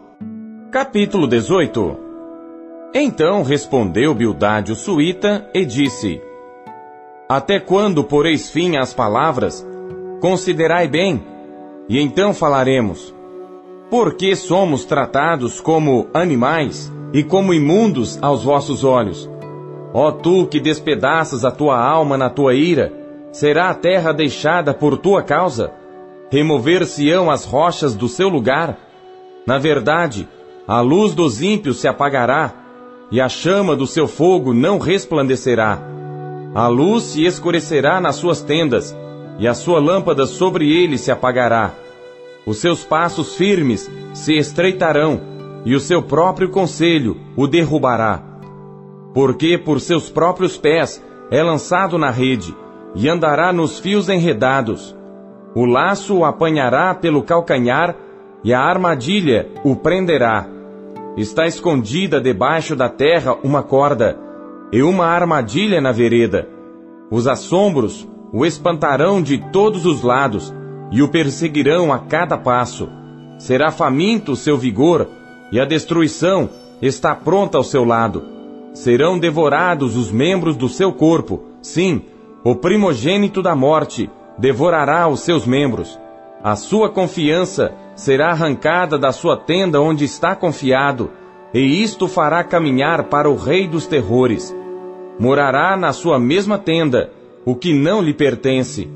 Speaker 1: capítulo 18 Então respondeu Bildade o suíta e disse: Até quando poreis fim às palavras? Considerai bem, e então falaremos. Por que somos tratados como animais e como imundos aos vossos olhos? Ó tu que despedaças a tua alma na tua ira, será a terra deixada por tua causa? Remover-se-ão as rochas do seu lugar? Na verdade, a luz dos ímpios se apagará, e a chama do seu fogo não resplandecerá. A luz se escurecerá nas suas tendas, e a sua lâmpada sobre ele se apagará. Os seus passos firmes se estreitarão, e o seu próprio conselho o derrubará. Porque por seus próprios pés é lançado na rede, e andará nos fios enredados. O laço o apanhará pelo calcanhar, e a armadilha o prenderá. Está escondida debaixo da terra uma corda, e uma armadilha na vereda. Os assombros o espantarão de todos os lados e o perseguirão a cada passo. Será faminto o seu vigor e a destruição está pronta ao seu lado. Serão devorados os membros do seu corpo. Sim, o primogênito da morte devorará os seus membros. A sua confiança será arrancada da sua tenda onde está confiado, e isto fará caminhar para o rei dos terrores. Morará na sua mesma tenda, o que não lhe pertence.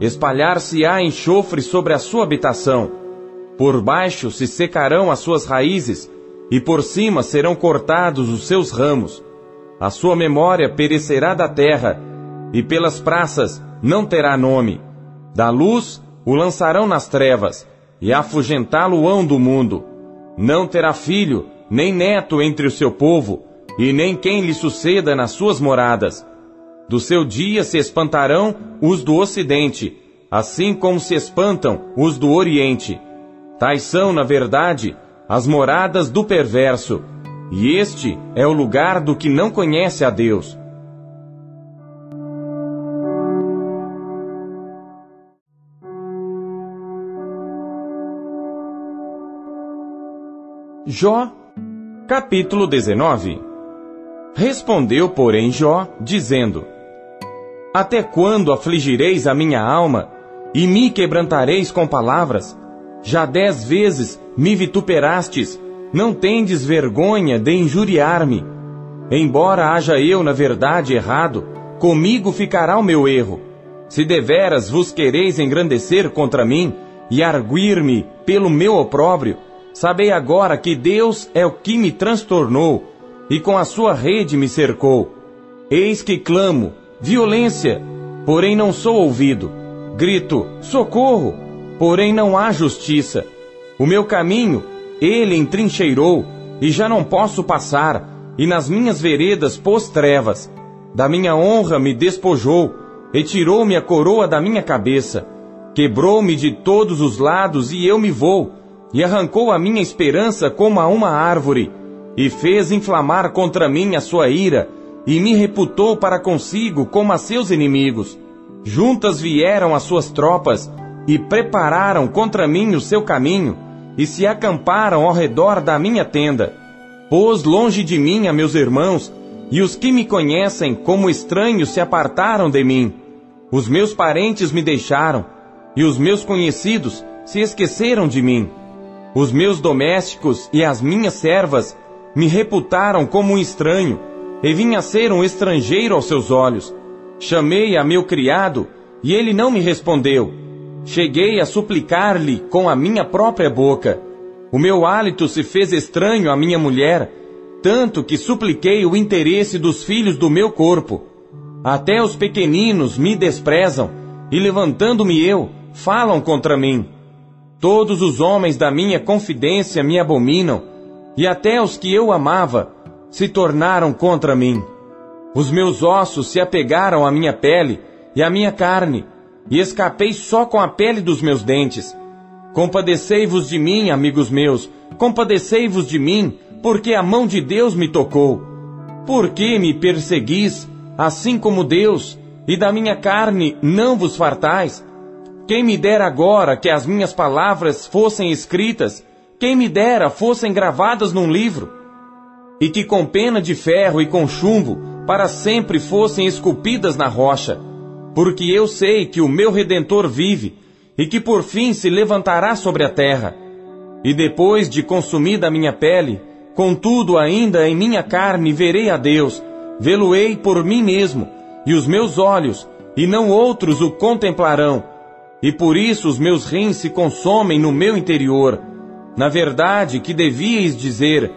Speaker 1: Espalhar-se-á enxofre sobre a sua habitação. Por baixo se secarão as suas raízes, e por cima serão cortados os seus ramos. A sua memória perecerá da terra, e pelas praças não terá nome. Da luz o lançarão nas trevas, e afugentá-lo-ão do mundo. Não terá filho, nem neto entre o seu povo, e nem quem lhe suceda nas suas moradas do seu dia se espantarão os do ocidente, assim como se espantam os do oriente. Tais são, na verdade, as moradas do perverso, e este é o lugar do que não conhece a Deus. Jó, capítulo 19 Respondeu, porém, Jó, dizendo: até quando afligireis a minha alma e me quebrantareis com palavras? Já dez vezes me vituperastes, não tendes vergonha de injuriar-me. Embora haja eu, na verdade, errado, comigo ficará o meu erro. Se deveras vos quereis engrandecer contra mim e arguir-me pelo meu opróbrio, sabei agora que Deus é o que me transtornou e com a sua rede me cercou. Eis que clamo, violência, porém não sou ouvido. Grito, socorro, porém não há justiça. O meu caminho, ele entrincheirou, e já não posso passar, e nas minhas veredas pôs trevas. Da minha honra me despojou, e tirou-me a coroa da minha cabeça. Quebrou-me de todos os lados, e eu me vou, e arrancou a minha esperança como a uma árvore, e fez inflamar contra mim a sua ira, e me reputou para consigo como a seus inimigos. Juntas vieram as suas tropas, e prepararam contra mim o seu caminho, e se acamparam ao redor da minha tenda. Pôs longe de mim a meus irmãos, e os que me conhecem como estranhos se apartaram de mim. Os meus parentes me deixaram, e os meus conhecidos se esqueceram de mim. Os meus domésticos e as minhas servas me reputaram como um estranho, e vim a ser um estrangeiro aos seus olhos. Chamei a meu criado, e ele não me respondeu. Cheguei a suplicar-lhe com a minha própria boca. O meu hálito se fez estranho à minha mulher, tanto que supliquei o interesse dos filhos do meu corpo. Até os pequeninos me desprezam, e levantando-me eu, falam contra mim. Todos os homens da minha confidência me abominam, e até os que eu amava se tornaram contra mim. Os meus ossos se apegaram à minha pele e à minha carne, e escapei só com a pele dos meus dentes. Compadecei-vos de mim, amigos meus, compadecei-vos de mim, porque a mão de Deus me tocou. Por que me perseguis, assim como Deus, e da minha carne não vos fartais? Quem me dera agora que as minhas palavras fossem escritas, quem me dera fossem gravadas num livro, e que com pena de ferro e com chumbo para sempre fossem esculpidas na rocha porque eu sei que o meu Redentor vive e que por fim se levantará sobre a terra. E depois de consumida a minha pele, contudo ainda em minha carne verei a Deus, vê-lo-ei por mim mesmo, e os meus olhos, e não outros o contemplarão. E por isso os meus rins se consomem no meu interior. Na verdade, que devíeis dizer,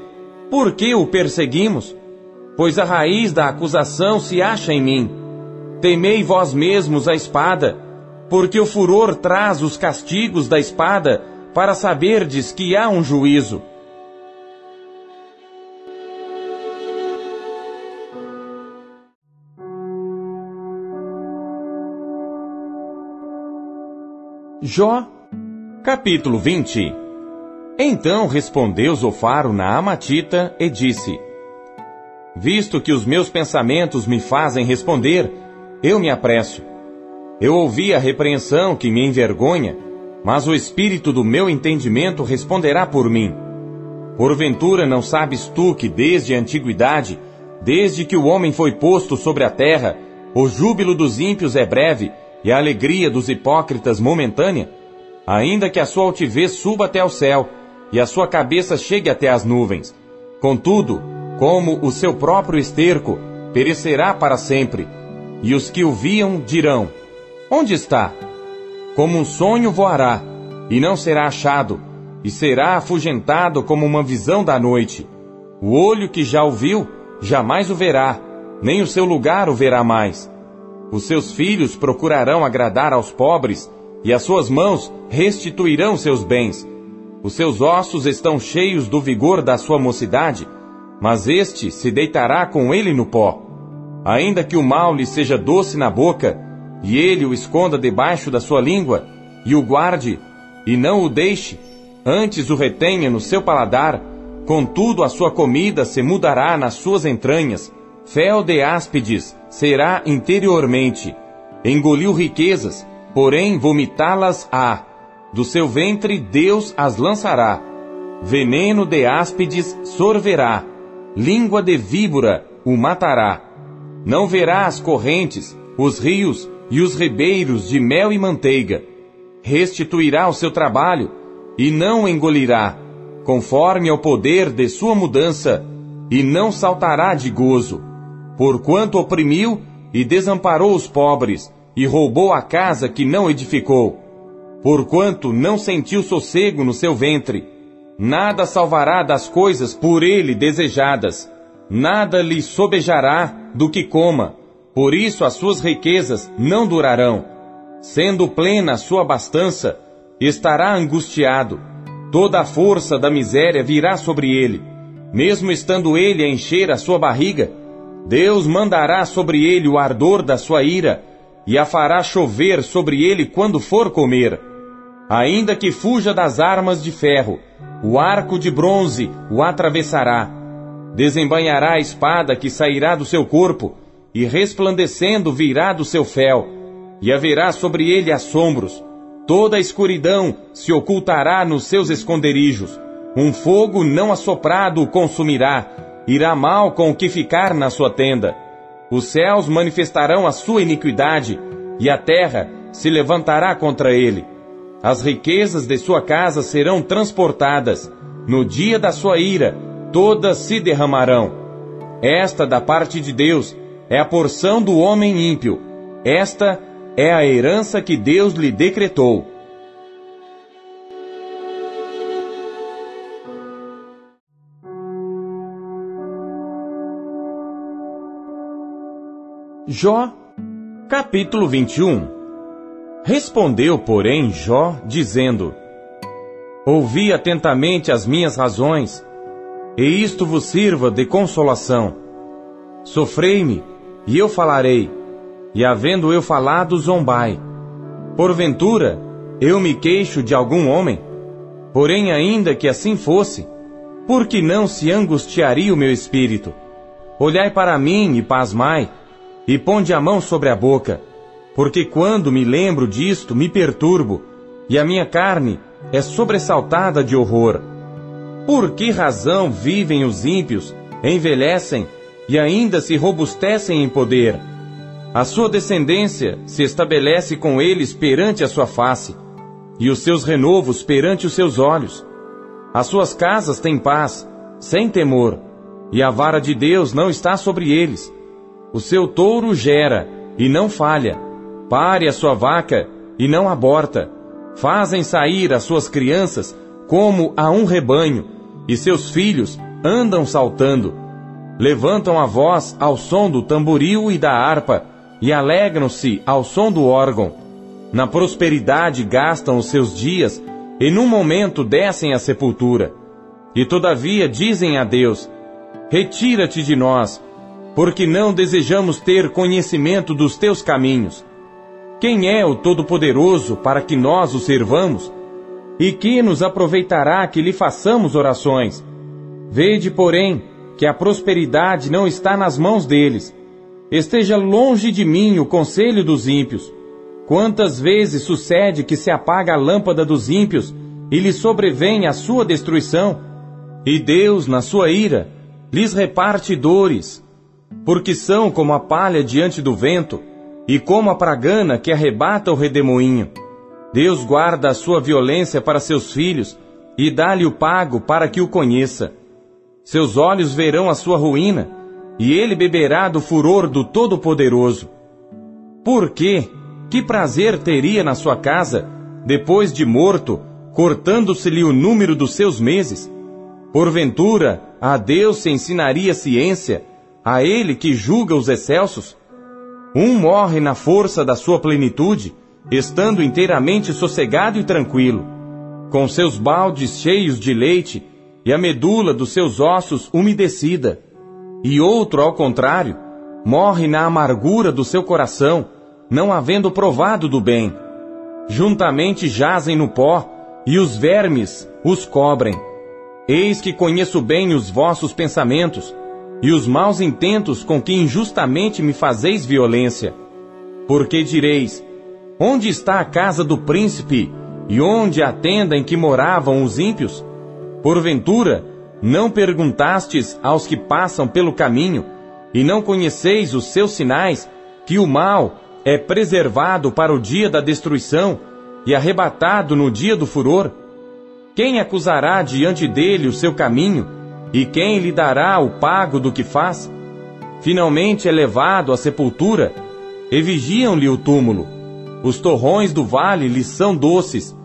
Speaker 1: por que o perseguimos? Pois a raiz da acusação se acha em mim Temei vós mesmos a espada, porque o furor traz os castigos da espada, para saberdes que há um juízo. Jó, capítulo 20 Então respondeu Zofaro na Amatita e disse: Visto que os meus pensamentos me fazem responder, eu me apresso. Eu ouvi a repreensão que me envergonha, mas o espírito do meu entendimento responderá por mim. Porventura não sabes tu que desde a antiguidade, desde que o homem foi posto sobre a terra, o júbilo dos ímpios é breve e a alegria dos hipócritas momentânea? Ainda que a sua altivez suba até o céu e a sua cabeça chegue até as nuvens. Contudo, como o seu próprio esterco, perecerá para sempre e os que o viam dirão: Onde está? Como um sonho voará, e não será achado, e será afugentado como uma visão da noite. O olho que já o viu, jamais o verá, nem o seu lugar o verá mais. Os seus filhos procurarão agradar aos pobres, e as suas mãos restituirão seus bens. Os seus ossos estão cheios do vigor da sua mocidade, mas este se deitará com ele no pó ainda que o mal lhe seja doce na boca, e ele o esconda debaixo da sua língua, e o guarde, e não o deixe, antes o retenha no seu paladar, contudo a sua comida se mudará nas suas entranhas, fel de áspides será interiormente. Engoliu riquezas, porém vomitá-las há. Do seu ventre Deus as lançará. Veneno de áspides sorverá. Língua de víbora o matará. Não verá as correntes, os rios e os ribeiros de mel e manteiga. Restituirá o seu trabalho e não engolirá, conforme ao poder de sua mudança, e não saltará de gozo, porquanto oprimiu e desamparou os pobres, e roubou a casa que não edificou. Porquanto não sentiu sossego no seu ventre, nada salvará das coisas por ele desejadas nada lhe sobejará do que coma, Por isso as suas riquezas não durarão. Sendo plena a sua abastança, estará angustiado. Toda a força da miséria virá sobre ele. Mesmo estando ele a encher a sua barriga, Deus mandará sobre ele o ardor da sua ira e a fará chover sobre ele quando for comer. Ainda que fuja das armas de ferro, o arco de bronze o atravessará. Desembanhará a espada que sairá do seu corpo, e resplandecendo virá do seu fel, e haverá sobre ele assombros. Toda a escuridão se ocultará nos seus esconderijos. Um fogo não assoprado o consumirá, irá mal com o que ficar na sua tenda. Os céus manifestarão a sua iniquidade, e a terra se levantará contra ele. As riquezas de sua casa serão transportadas. No dia da sua ira, todas se derramarão. Esta, da parte de Deus, é a porção do homem ímpio. Esta é a herança que Deus lhe decretou. Jó, capítulo 21 Respondeu, porém, Jó, dizendo: Ouvi atentamente as minhas razões, e isto vos sirva de consolação. Sofrei-me, e eu falarei, e havendo eu falado, zombai. Porventura, eu me queixo de algum homem? Porém, ainda que assim fosse, por que não se angustiaria o meu espírito? Olhai para mim e pasmai, e ponde a mão sobre a boca, porque quando me lembro disto, me perturbo, e a minha carne é sobressaltada de horror. Por que razão vivem os ímpios, envelhecem e ainda se robustecem em poder? A sua descendência se estabelece com eles perante a sua face, e os seus renovos perante os seus olhos. As suas casas têm paz, sem temor, e a vara de Deus não está sobre eles. O seu touro gera e não falha. Pare a sua vaca e não aborta. Fazem sair as suas crianças como a um rebanho, e seus filhos andam saltando. Levantam a voz ao som do tamboril e da harpa, e alegram-se ao som do órgão. Na prosperidade gastam os seus dias, e num momento descem à sepultura. E todavia dizem a Deus: Retira-te de nós, porque não desejamos ter conhecimento dos teus caminhos. Quem é o Todo-Poderoso para que nós o servamos? E que nos aproveitará que lhe façamos orações? Vede, porém, que a prosperidade não está nas mãos deles. Esteja longe de mim o conselho dos ímpios. Quantas vezes sucede que se apaga a lâmpada dos ímpios e lhe sobrevém a sua destruição? E Deus, na sua ira, lhes reparte dores, porque são como a palha diante do vento, e como a pragana que arrebata o redemoinho. Deus guarda a sua violência para seus filhos, e dá-lhe o pago para que o conheça. Seus olhos verão a sua ruína, e ele beberá do furor do Todo-Poderoso. Por quê? Que prazer teria na sua casa, depois de morto, cortando-se-lhe o número dos seus meses? Porventura, a Deus se ensinaria ciência, a ele que julga os excelsos? Um morre na força da sua plenitude, estando inteiramente sossegado e tranquilo, com seus baldes cheios de leite e a medula dos seus ossos umedecida. E outro, ao contrário, morre na amargura do seu coração, não havendo provado do bem. Juntamente jazem no pó, e os vermes os cobrem. Eis que conheço bem os vossos pensamentos, e os maus intentos com que injustamente me fazeis violência. Porque direis: Onde está a casa do príncipe, e onde a tenda em que moravam os ímpios? Porventura, não perguntastes aos que passam pelo caminho, e não conheceis os seus sinais, que o mal é preservado para o dia da destruição e arrebatado no dia do furor? Quem acusará diante dele o seu caminho? E quem lhe dará o pago do que faz? Finalmente é levado à sepultura, e vigiam-lhe o túmulo. Os torrões do vale lhe são doces,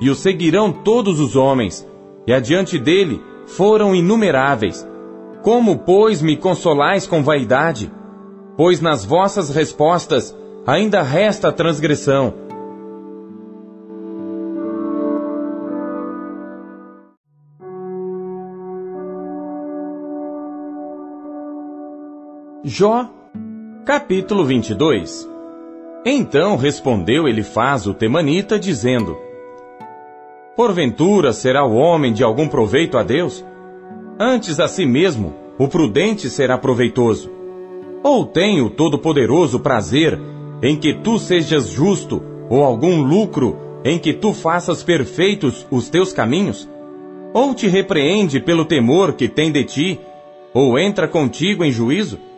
Speaker 1: e o seguirão todos os homens, e adiante dele foram inumeráveis. Como, pois, me consolais com vaidade? pois nas vossas respostas ainda resta transgressão. Jó, capítulo 22 Então respondeu Elifaz o temanita, dizendo: Porventura será o homem de algum proveito a Deus? Antes a si mesmo, o prudente será proveitoso. Ou tem o Todo-Poderoso prazer em que tu sejas justo, ou algum lucro em que tu faças perfeitos os teus caminhos? Ou te repreende pelo temor que tem de ti, ou entra contigo em juízo?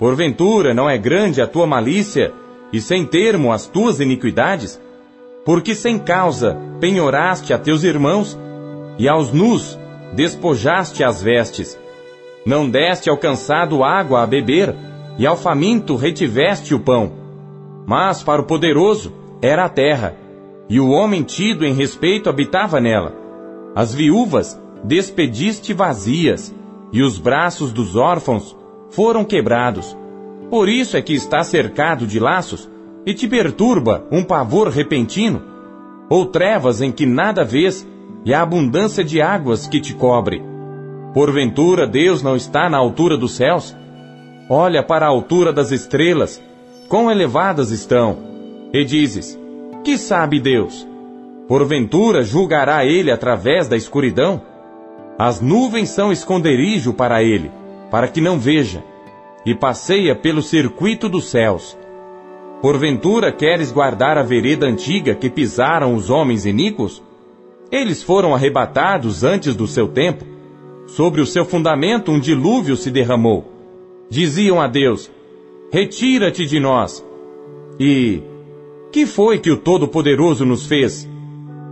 Speaker 1: Porventura não é grande a tua malícia, e sem termo as tuas iniquidades? Porque sem causa penhoraste a teus irmãos, e aos nus despojaste as vestes. Não deste ao cansado água a beber, e ao faminto retiveste o pão. Mas para o poderoso era a terra, e o homem tido em respeito habitava nela. As viúvas despediste vazias, e os braços dos órfãos foram quebrados. Por isso é que está cercado de laços, e te perturba um pavor repentino, ou trevas em que nada vês, e a abundância de águas que te cobre. Porventura Deus não está na altura dos céus? Olha para a altura das estrelas, quão elevadas estão, e dizes: Que sabe Deus? Porventura julgará ele através da escuridão? As nuvens são esconderijo para ele, para que não veja, e passeia pelo circuito dos céus. Porventura queres guardar a vereda antiga que pisaram os homens iníquos? Eles foram arrebatados antes do seu tempo. Sobre o seu fundamento um dilúvio se derramou. Diziam a Deus: Retira-te de nós. E que foi que o Todo-Poderoso nos fez?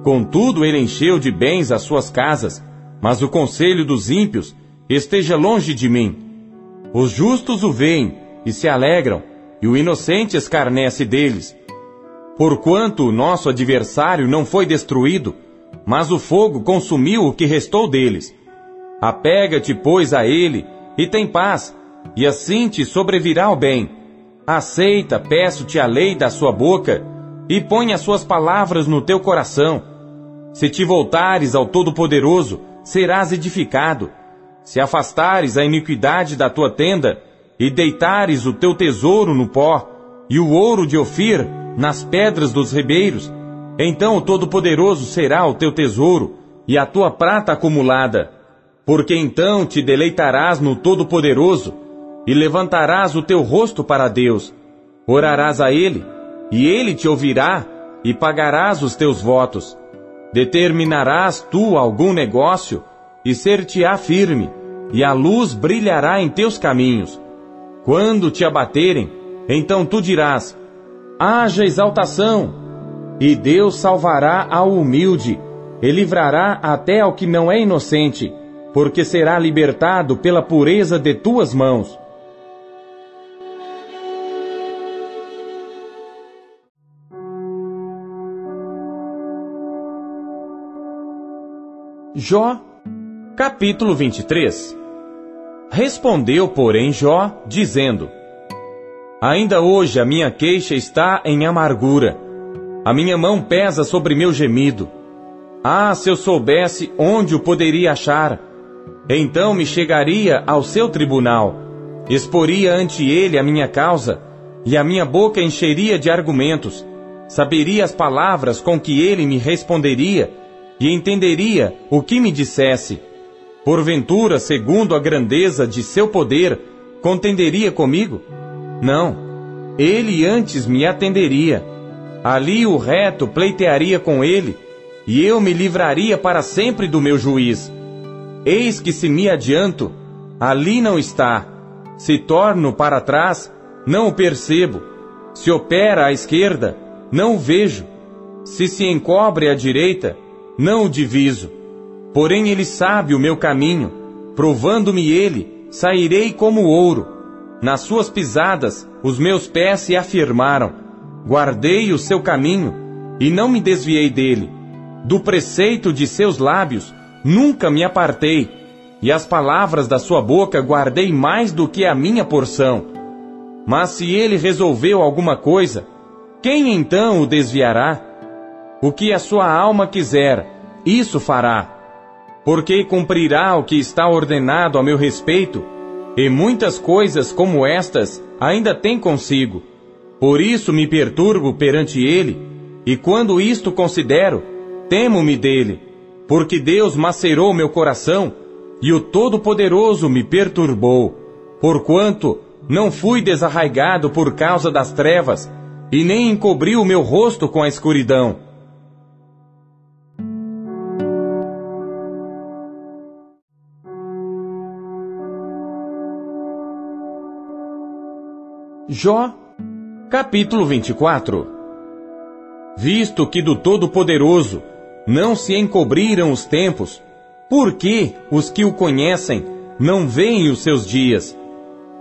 Speaker 1: Contudo, ele encheu de bens as suas casas, mas o conselho dos ímpios esteja longe de mim. Os justos o veem e se alegram, e o inocente escarnece deles. Porquanto o nosso adversário não foi destruído, mas o fogo consumiu o que restou deles. Apega-te, pois, a ele, e tem paz, e assim te sobrevirá o bem. Aceita, peço-te, a lei da sua boca, e põe as suas palavras no teu coração. Se te voltares ao Todo-Poderoso, serás edificado. Se afastares a iniquidade da tua tenda, e deitares o teu tesouro no pó, e o ouro de Ofir nas pedras dos ribeiros, então o Todo-Poderoso será o teu tesouro, e a tua prata acumulada. Porque então te deleitarás no Todo-Poderoso, e levantarás o teu rosto para Deus. Orarás a Ele, e Ele te ouvirá, e pagarás os teus votos. Determinarás tu algum negócio, e ser-te-á firme, e a luz brilhará em teus caminhos. Quando te abaterem, então tu dirás: haja exaltação, e Deus salvará ao humilde, e livrará até ao que não é inocente, porque será libertado pela pureza de tuas mãos. Jó, capítulo 23 Respondeu, porém, Jó, dizendo: Ainda hoje a minha queixa está em amargura, a minha mão pesa sobre meu gemido. Ah, se eu soubesse onde o poderia achar, então me chegaria ao seu tribunal, exporia ante ele a minha causa, e a minha boca encheria de argumentos, saberia as palavras com que ele me responderia, e entenderia o que me dissesse. Porventura, segundo a grandeza de seu poder, contenderia comigo? Não. Ele antes me atenderia. Ali o reto pleitearia com ele, e eu me livraria para sempre do meu juiz. Eis que se me adianto, ali não está. Se torno para trás, não o percebo. Se opera à esquerda, não o vejo. Se se encobre à direita, não o diviso. Porém ele sabe o meu caminho, provando-me ele, sairei como ouro. Nas suas pisadas os meus pés se afirmaram. Guardei o seu caminho e não me desviei dele. Do preceito de seus lábios nunca me apartei, e as palavras da sua boca guardei mais do que a minha porção. Mas se ele resolveu alguma coisa, quem então o desviará? O que a sua alma quiser, isso fará. Porque cumprirá o que está ordenado a meu respeito, e muitas coisas como estas ainda tem consigo. Por isso me perturbo perante ele, e quando isto considero, temo-me dele, porque Deus macerou meu coração, e o Todo-Poderoso me perturbou, porquanto não fui desarraigado por causa das trevas, e nem encobri o meu rosto com a escuridão. Jó, capítulo 24 Visto que do Todo-Poderoso não se encobriram os tempos, por que os que o conhecem não veem os seus dias?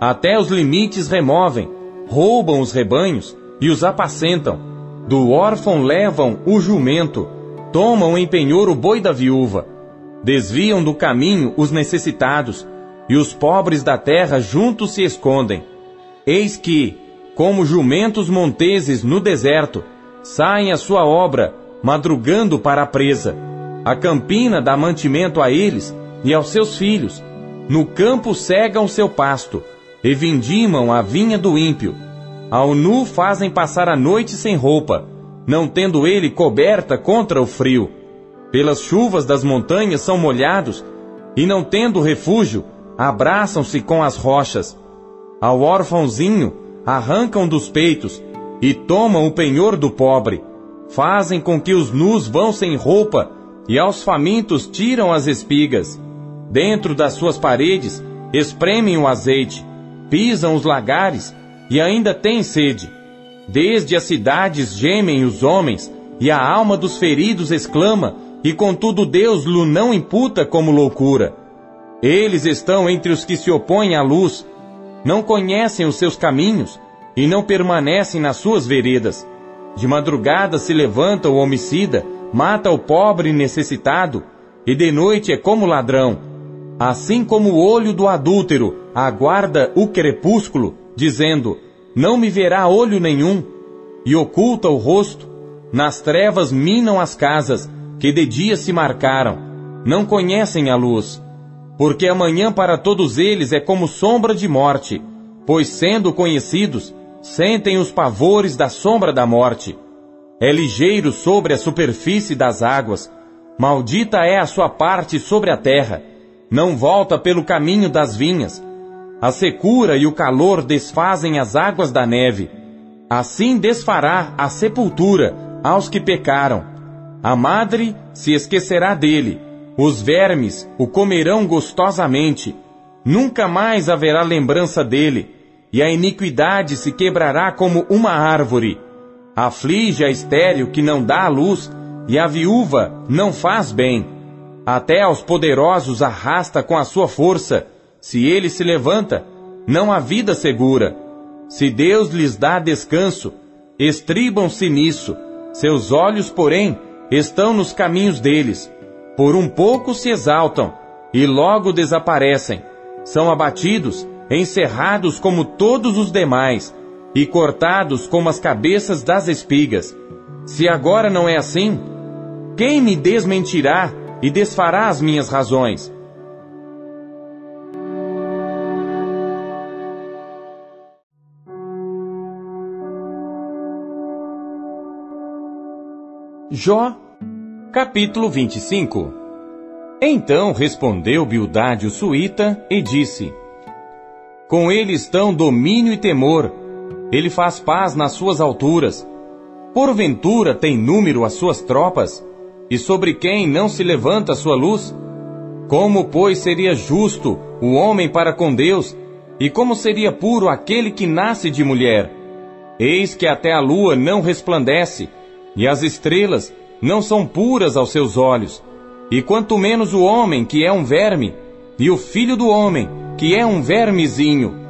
Speaker 1: Até os limites removem, roubam os rebanhos e os apacentam. Do órfão levam o jumento, tomam em penhor o boi da viúva, desviam do caminho os necessitados, e os pobres da terra juntos se escondem. Eis que, como jumentos monteses no deserto, saem a sua obra, madrugando para a presa. A campina dá mantimento a eles e aos seus filhos. No campo cegam seu pasto e vindimam a vinha do ímpio. Ao nu fazem passar a noite sem roupa, não tendo ele coberta contra o frio. Pelas chuvas das montanhas são molhados, e não tendo refúgio, abraçam-se com as rochas. Ao órfãozinho arrancam dos peitos e tomam o penhor do pobre. Fazem com que os nus vão sem roupa e aos famintos tiram as espigas. Dentro das suas paredes espremem o azeite pisam os lagares e ainda têm sede. Desde as cidades gemem os homens, e a alma dos feridos exclama, e contudo Deus lhe não imputa como loucura. Eles estão entre os que se opõem à luz, não conhecem os seus caminhos, e não permanecem nas suas veredas. De madrugada se levanta o homicida, mata o pobre necessitado, e de noite é como ladrão. Assim como o olho do adúltero aguarda o crepúsculo, dizendo: Não me verá olho nenhum, e oculta o rosto, nas trevas minam as casas, que de dia se marcaram, não conhecem a luz. Porque amanhã para todos eles é como sombra de morte, pois sendo conhecidos, sentem os pavores da sombra da morte. É ligeiro sobre a superfície das águas, maldita é a sua parte sobre a terra não volta pelo caminho das vinhas. A secura e o calor desfazem as águas da neve. Assim desfará a sepultura aos que pecaram. A madre se esquecerá dele. Os vermes o comerão gostosamente. Nunca mais haverá lembrança dele. E a iniquidade se quebrará como uma árvore. Aflige a estéril que não dá a luz, e a viúva não faz bem até aos poderosos arrasta com a sua força. Se ele se levanta, não há vida segura. Se Deus lhes dá descanso, estribam-se nisso. Seus olhos, porém, estão nos caminhos deles. Por um pouco se exaltam e logo desaparecem. São abatidos, encerrados como todos os demais e cortados como as cabeças das espigas. Se agora não é assim, quem me desmentirá e desfará as minhas razões. Jó, capítulo 25 Então respondeu Bildade o suíta e disse: Com ele estão domínio e temor, ele faz paz nas suas alturas. Porventura tem número as suas tropas? e sobre quem não se levanta sua luz? Como, pois, seria justo o homem para com Deus, e como seria puro aquele que nasce de mulher? Eis que até a lua não resplandece, e as estrelas não são puras aos seus olhos, e quanto menos o homem, que é um verme, e o filho do homem, que é um vermezinho.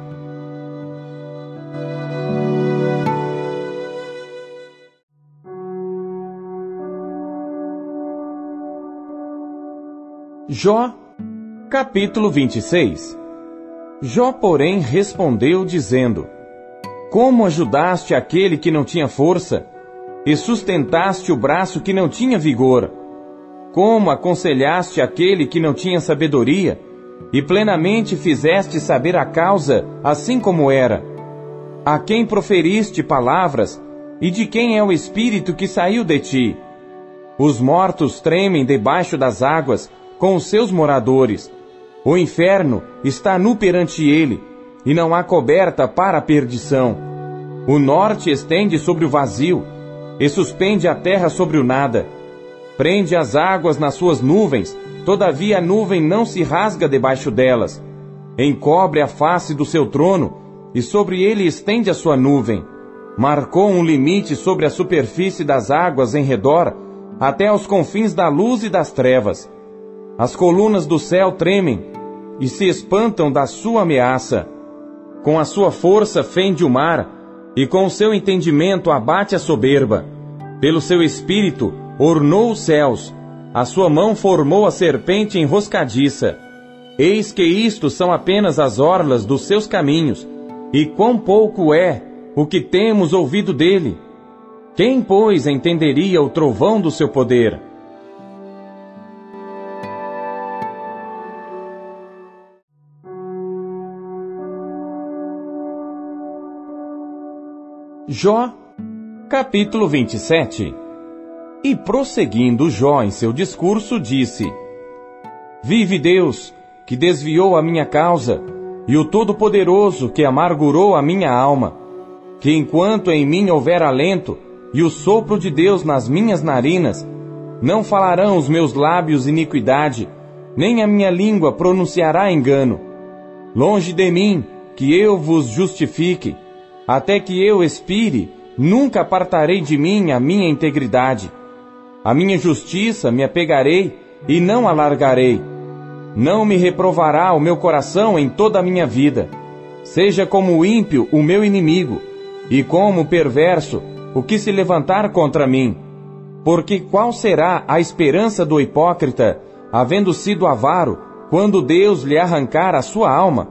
Speaker 1: Jó, capítulo 26 Jó, porém, respondeu, dizendo: Como ajudaste aquele que não tinha força, e sustentaste o braço que não tinha vigor? Como aconselhaste aquele que não tinha sabedoria, e plenamente fizeste saber a causa, assim como era? A quem proferiste palavras, e de quem é o espírito que saiu de ti? Os mortos tremem debaixo das águas, com os seus moradores. O inferno está nu perante ele, e não há coberta para a perdição. O norte estende sobre o vazio, e suspende a terra sobre o nada. Prende as águas nas suas nuvens, todavia a nuvem não se rasga debaixo delas. Encobre a face do seu trono, e sobre ele estende a sua nuvem. Marcou um limite sobre a superfície das águas em redor, até aos confins da luz e das trevas. As colunas do céu tremem e se espantam da sua ameaça. Com a sua força fende o mar, e com seu entendimento abate a soberba. Pelo seu espírito ornou os céus, a sua mão formou a serpente enroscadiça. Eis que isto são apenas as orlas dos seus caminhos, e quão pouco é o que temos ouvido dele. Quem, pois, entenderia o trovão do seu poder? Jó, capítulo 27 E prosseguindo Jó em seu discurso, disse: Vive Deus, que desviou a minha causa, e o Todo-Poderoso, que amargurou a minha alma, que enquanto em mim houver alento, e o sopro de Deus nas minhas narinas, não falarão os meus lábios iniquidade, nem a minha língua pronunciará engano. Longe de mim, que eu vos justifique, até que eu expire, nunca apartarei de mim a minha integridade. A minha justiça me apegarei e não alargarei. Não me reprovará o meu coração em toda a minha vida. Seja como o ímpio o meu inimigo, e como o perverso o que se levantar contra mim. Porque qual será a esperança do hipócrita, havendo sido avaro, quando Deus lhe arrancar a sua alma?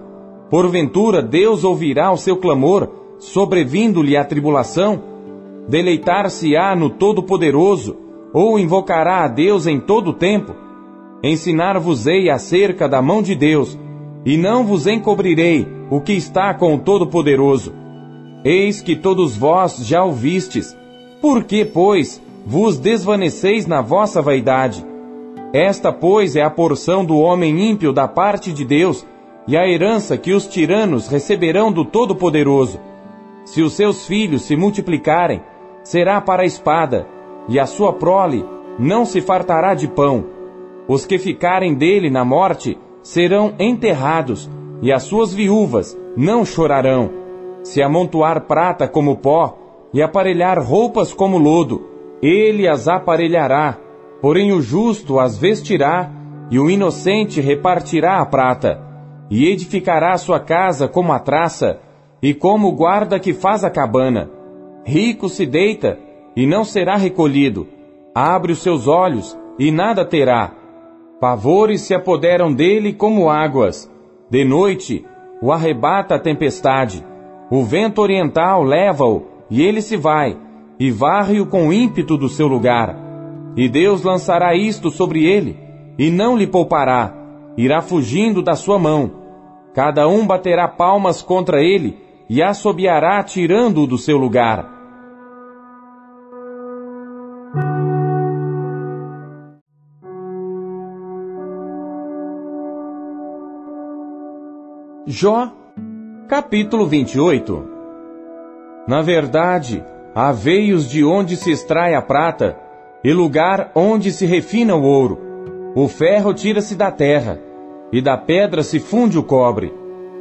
Speaker 1: Porventura Deus ouvirá o seu clamor sobrevindo-lhe a tribulação, deleitar-se-á no Todo-Poderoso, ou invocará a Deus em todo o tempo? Ensinar-vos-ei acerca da mão de Deus, e não vos encobrirei o que está com o Todo-Poderoso. Eis que todos vós já ouvistes. Por que, pois, vos desvaneceis na vossa vaidade? Esta, pois, é a porção do homem ímpio da parte de Deus, e a herança que os tiranos receberão do Todo-Poderoso. Se os seus filhos se multiplicarem, será para a espada, e a sua prole não se fartará de pão. Os que ficarem dele na morte serão enterrados, e as suas viúvas não chorarão. Se amontoar prata como pó, e aparelhar roupas como lodo, ele as aparelhará, porém o justo as vestirá, e o inocente repartirá a prata, e edificará sua casa como a traça, e como o guarda que faz a cabana. Rico se deita e não será recolhido, abre os seus olhos e nada terá. Pavores se apoderam dele como águas. De noite o arrebata a tempestade. O vento oriental leva-o e ele se vai, e varre-o com ímpeto do seu lugar. E Deus lançará isto sobre ele, e não lhe poupará, irá fugindo da sua mão. Cada um baterá palmas contra ele, e assobiará tirando-o do seu lugar. Jó, capítulo 28 Na verdade, há veios de onde se extrai a prata, e lugar onde se refina o ouro. O ferro tira-se da terra, e da pedra se funde o cobre.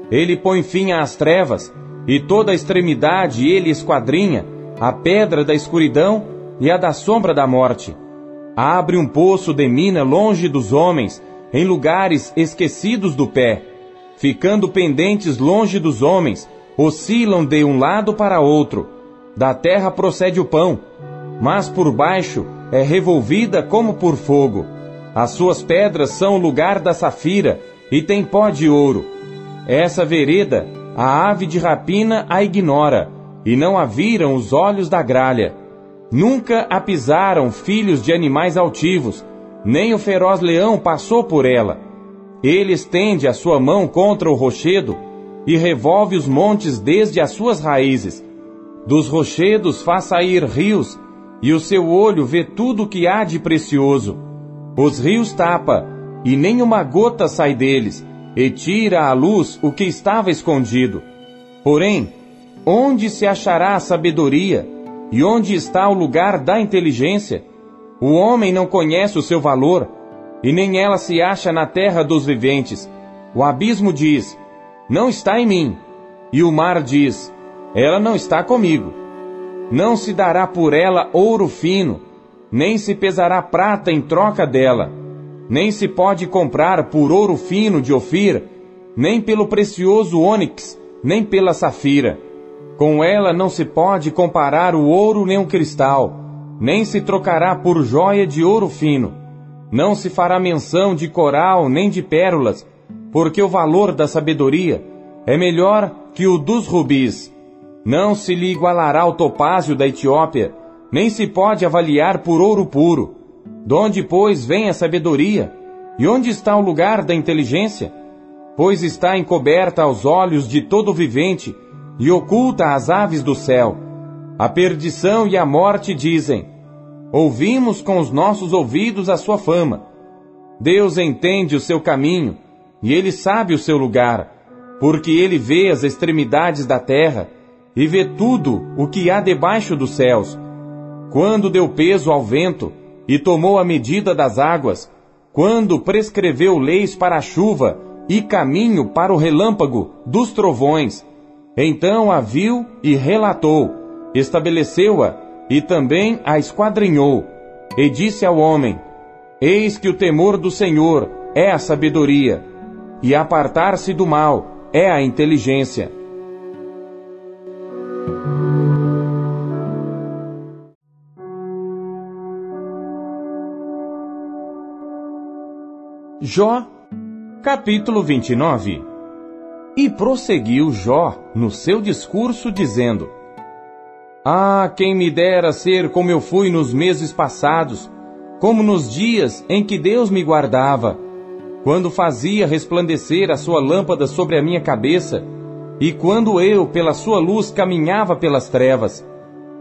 Speaker 1: Ele põe fim às trevas, e toda a extremidade ele esquadrinha, a pedra da escuridão e a da sombra da morte. Abre um poço de mina longe dos homens, em lugares esquecidos do pé. Ficando pendentes longe dos homens, oscilam de um lado para outro. Da terra procede o pão, mas por baixo é revolvida como por fogo. As suas pedras são o lugar da safira, e tem pó de ouro. Essa vereda a ave de rapina a ignora, e não a viram os olhos da gralha. Nunca a pisaram filhos de animais altivos, nem o feroz leão passou por ela. Ele estende a sua mão contra o rochedo e revolve os montes desde as suas raízes. Dos rochedos faz sair rios, e o seu olho vê tudo o que há de precioso. Os rios tapa, e nem uma gota sai deles, e tira à luz o que estava escondido. Porém, onde se achará a sabedoria? E onde está o lugar da inteligência? O homem não conhece o seu valor, e nem ela se acha na terra dos viventes. O abismo diz: Não está em mim. E o mar diz: Ela não está comigo. Não se dará por ela ouro fino, nem se pesará prata em troca dela. Nem se pode comprar por ouro fino de Ofir, nem pelo precioso ônix, nem pela safira. Com ela não se pode comparar o ouro nem o cristal, nem se trocará por joia de ouro fino. Não se fará menção de coral nem de pérolas, porque o valor da sabedoria é melhor que o dos rubis. Não se lhe igualará o topázio da Etiópia, nem se pode avaliar por ouro puro. Donde, pois, vem a sabedoria? E onde está o lugar da inteligência? Pois está encoberta aos olhos de todo vivente, e oculta às aves do céu. A perdição e a morte dizem: Ouvimos com os nossos ouvidos a sua fama. Deus entende o seu caminho, e ele sabe o seu lugar, porque ele vê as extremidades da terra e vê tudo o que há debaixo dos céus. Quando deu peso ao vento e tomou a medida das águas, quando prescreveu leis para a chuva e caminho para o relâmpago dos trovões, então a viu e relatou, estabeleceu-a e também a esquadrinhou, e disse ao homem: Eis que o temor do Senhor é a sabedoria, e apartar-se do mal é a inteligência. Jó, capítulo 29 e prosseguiu Jó no seu discurso, dizendo: Ah, quem me dera ser como eu fui nos meses passados, como nos dias em que Deus me guardava, quando fazia resplandecer a sua lâmpada sobre a minha cabeça, e quando eu, pela sua luz, caminhava pelas trevas.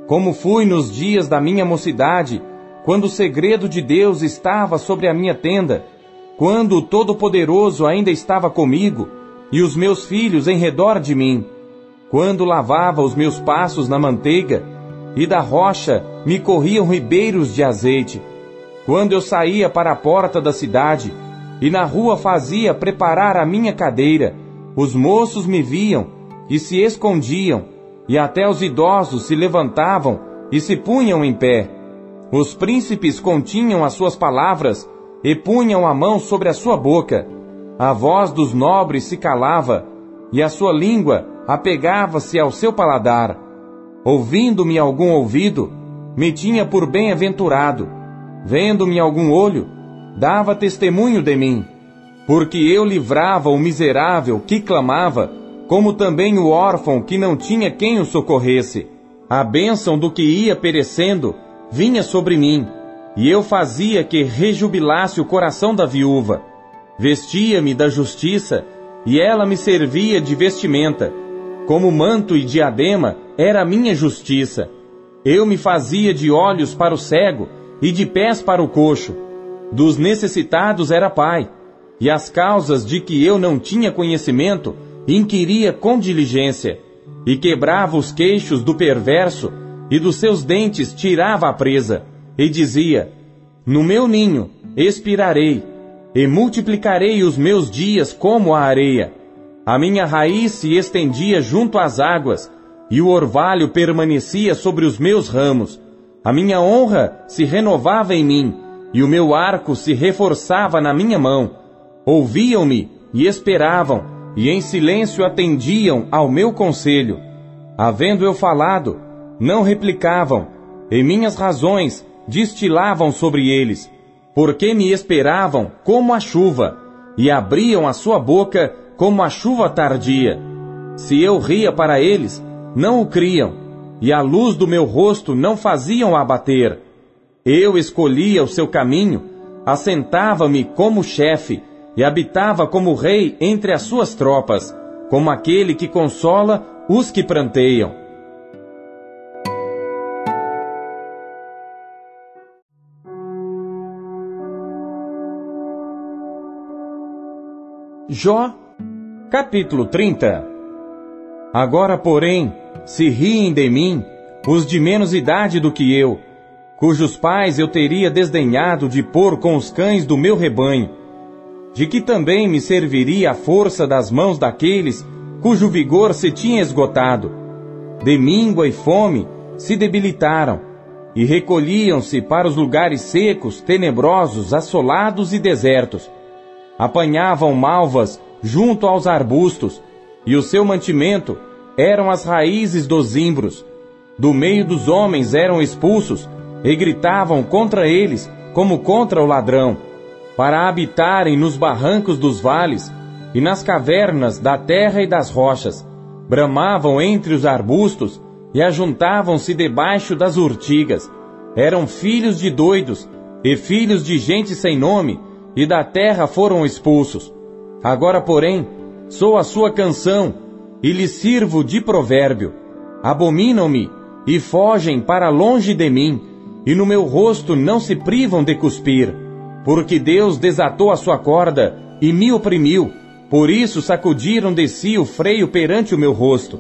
Speaker 1: Como fui nos dias da minha mocidade, quando o segredo de Deus estava sobre a minha tenda, quando o Todo-Poderoso ainda estava comigo, e os meus filhos em redor de mim, quando lavava os meus passos na manteiga, e da rocha me corriam ribeiros de azeite, quando eu saía para a porta da cidade, e na rua fazia preparar a minha cadeira, os moços me viam e se escondiam, e até os idosos se levantavam e se punham em pé. Os príncipes continham as suas palavras e punham a mão sobre a sua boca. A voz dos nobres se calava, e a sua língua apegava-se ao seu paladar. Ouvindo-me algum ouvido, me tinha por bem-aventurado. Vendo-me algum olho, dava testemunho de mim. Porque eu livrava o miserável que clamava, como também o órfão que não tinha quem o socorresse. A bênção do que ia perecendo vinha sobre mim, e eu fazia que rejubilasse o coração da viúva Vestia-me da justiça, e ela me servia de vestimenta. Como manto e diadema era a minha justiça. Eu me fazia de olhos para o cego e de pés para o coxo. Dos necessitados era pai, e as causas de que eu não tinha conhecimento inquiria com diligência, e quebrava os queixos do perverso, e dos seus dentes tirava a presa, e dizia: No meu ninho expirarei e multiplicarei os meus dias como a areia. A minha raiz se estendia junto às águas, e o orvalho permanecia sobre os meus ramos. A minha honra se renovava em mim, e o meu arco se reforçava na minha mão. Ouviam-me e esperavam, e em silêncio atendiam ao meu conselho. Havendo eu falado, não replicavam, e minhas razões destilavam sobre eles porque me esperavam como a chuva, e abriam a sua boca como a chuva tardia. Se eu ria para eles, não o criam, e a luz do meu rosto não faziam abater. Eu escolhia o seu caminho, assentava-me como chefe e habitava como rei entre as suas tropas, como aquele que consola os que pranteiam. Jó, capítulo 30 Agora, porém, se riem de mim os de menos idade do que eu, cujos pais eu teria desdenhado de pôr com os cães do meu rebanho, de que também me serviria a força das mãos daqueles cujo vigor se tinha esgotado. De míngua e fome se debilitaram, e recolhiam-se para os lugares secos, tenebrosos, assolados e desertos. Apanhavam malvas junto aos arbustos, e o seu mantimento eram as raízes dos zimbros. Do meio dos homens eram expulsos, e gritavam contra eles, como contra o ladrão, para habitarem nos barrancos dos vales e nas cavernas da terra e das rochas. Bramavam entre os arbustos e ajuntavam-se debaixo das urtigas. Eram filhos de doidos e filhos de gente sem nome, e da terra foram expulsos. Agora, porém, sou a sua canção e lhes sirvo de provérbio. Abominam-me e fogem para longe de mim, e no meu rosto não se privam de cuspir, porque Deus desatou a sua corda e me oprimiu, por isso sacudiram de si o freio perante o meu rosto.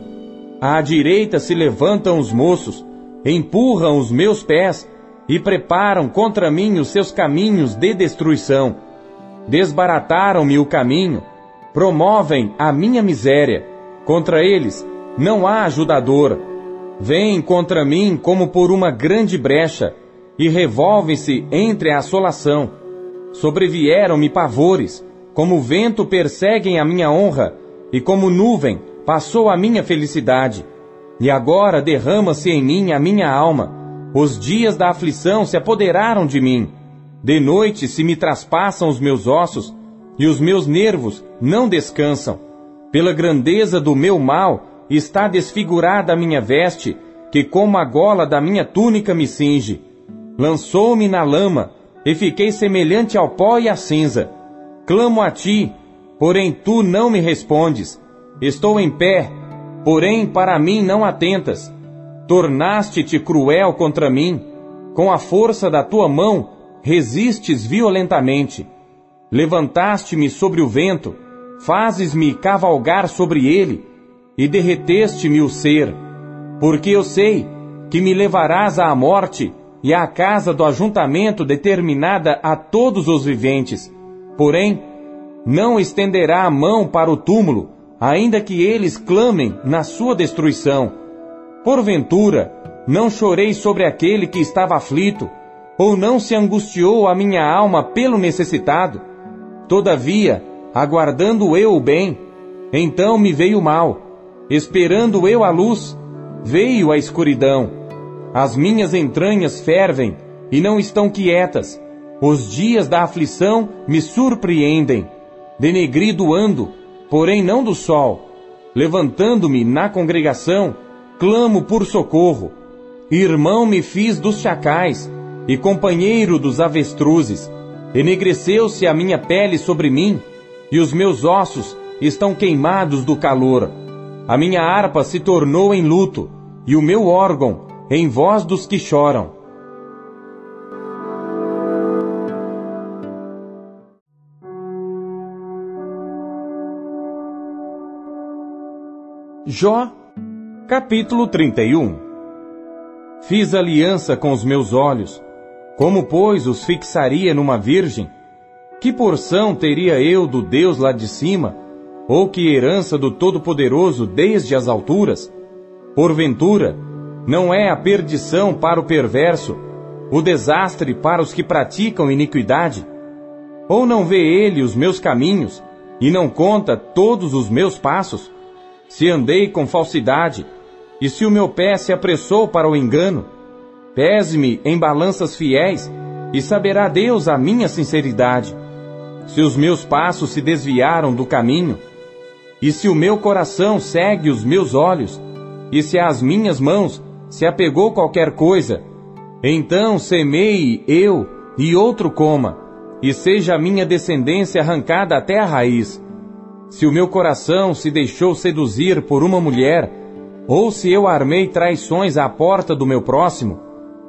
Speaker 1: À direita se levantam os moços, empurram os meus pés e preparam contra mim os seus caminhos de destruição. Desbarataram-me o caminho, promovem a minha miséria Contra eles não há ajudador. Vêm contra mim como por uma grande brecha e revolvem-se entre a assolação. Sobrevieram-me pavores, como vento perseguem a minha honra, e como nuvem passou a minha felicidade. E agora derrama-se em mim a minha alma. Os dias da aflição se apoderaram de mim. De noite se me traspassam os meus ossos, e os meus nervos não descansam. Pela grandeza do meu mal está desfigurada a minha veste, que como a gola da minha túnica me cinge. Lançou-me na lama, e fiquei semelhante ao pó e à cinza. Clamo a ti, porém tu não me respondes. Estou em pé, porém para mim não atentas. Tornaste-te cruel contra mim. Com a força da tua mão, resistes violentamente. Levantaste-me sobre o vento, fazes-me cavalgar sobre ele, e derreteste-me o ser, porque eu sei que me levarás à morte e à casa do ajuntamento determinada a todos os viventes. Porém, não estenderá a mão para o túmulo, ainda que eles clamem na sua destruição. Porventura, não chorei sobre aquele que estava aflito, ou não se angustiou a minha alma pelo necessitado? Todavia, aguardando eu o bem, então me veio o mal. Esperando eu a luz, veio a escuridão. As minhas entranhas fervem e não estão quietas. Os dias da aflição me surpreendem. Denegrido ando, porém não do sol. Levantando-me na congregação, clamo por socorro. Irmão me fiz dos chacais e companheiro dos avestruzes. Enegreceu-se a minha pele sobre mim, e os meus ossos estão queimados do calor. A minha harpa se tornou em luto, e o meu órgão em voz dos que choram. Jó, capítulo 31 Fiz aliança com os meus olhos, como, pois, os fixaria numa virgem? Que porção teria eu do Deus lá de cima, ou que herança do Todo-Poderoso desde as alturas? Porventura, não é a perdição para o perverso, o desastre para os que praticam iniquidade? Ou não vê ele os meus caminhos, e não conta todos os meus passos? Se andei com falsidade, e se o meu pé se apressou para o engano, pese-me em balanças fiéis, e saberá Deus a minha sinceridade se os meus passos se desviaram do caminho, e se o meu coração segue os meus olhos, e se as minhas mãos se apegou qualquer coisa, então semeie eu e outro coma, e seja a minha descendência arrancada até a raiz. Se o meu coração se deixou seduzir por uma mulher, ou se eu armei traições à porta do meu próximo,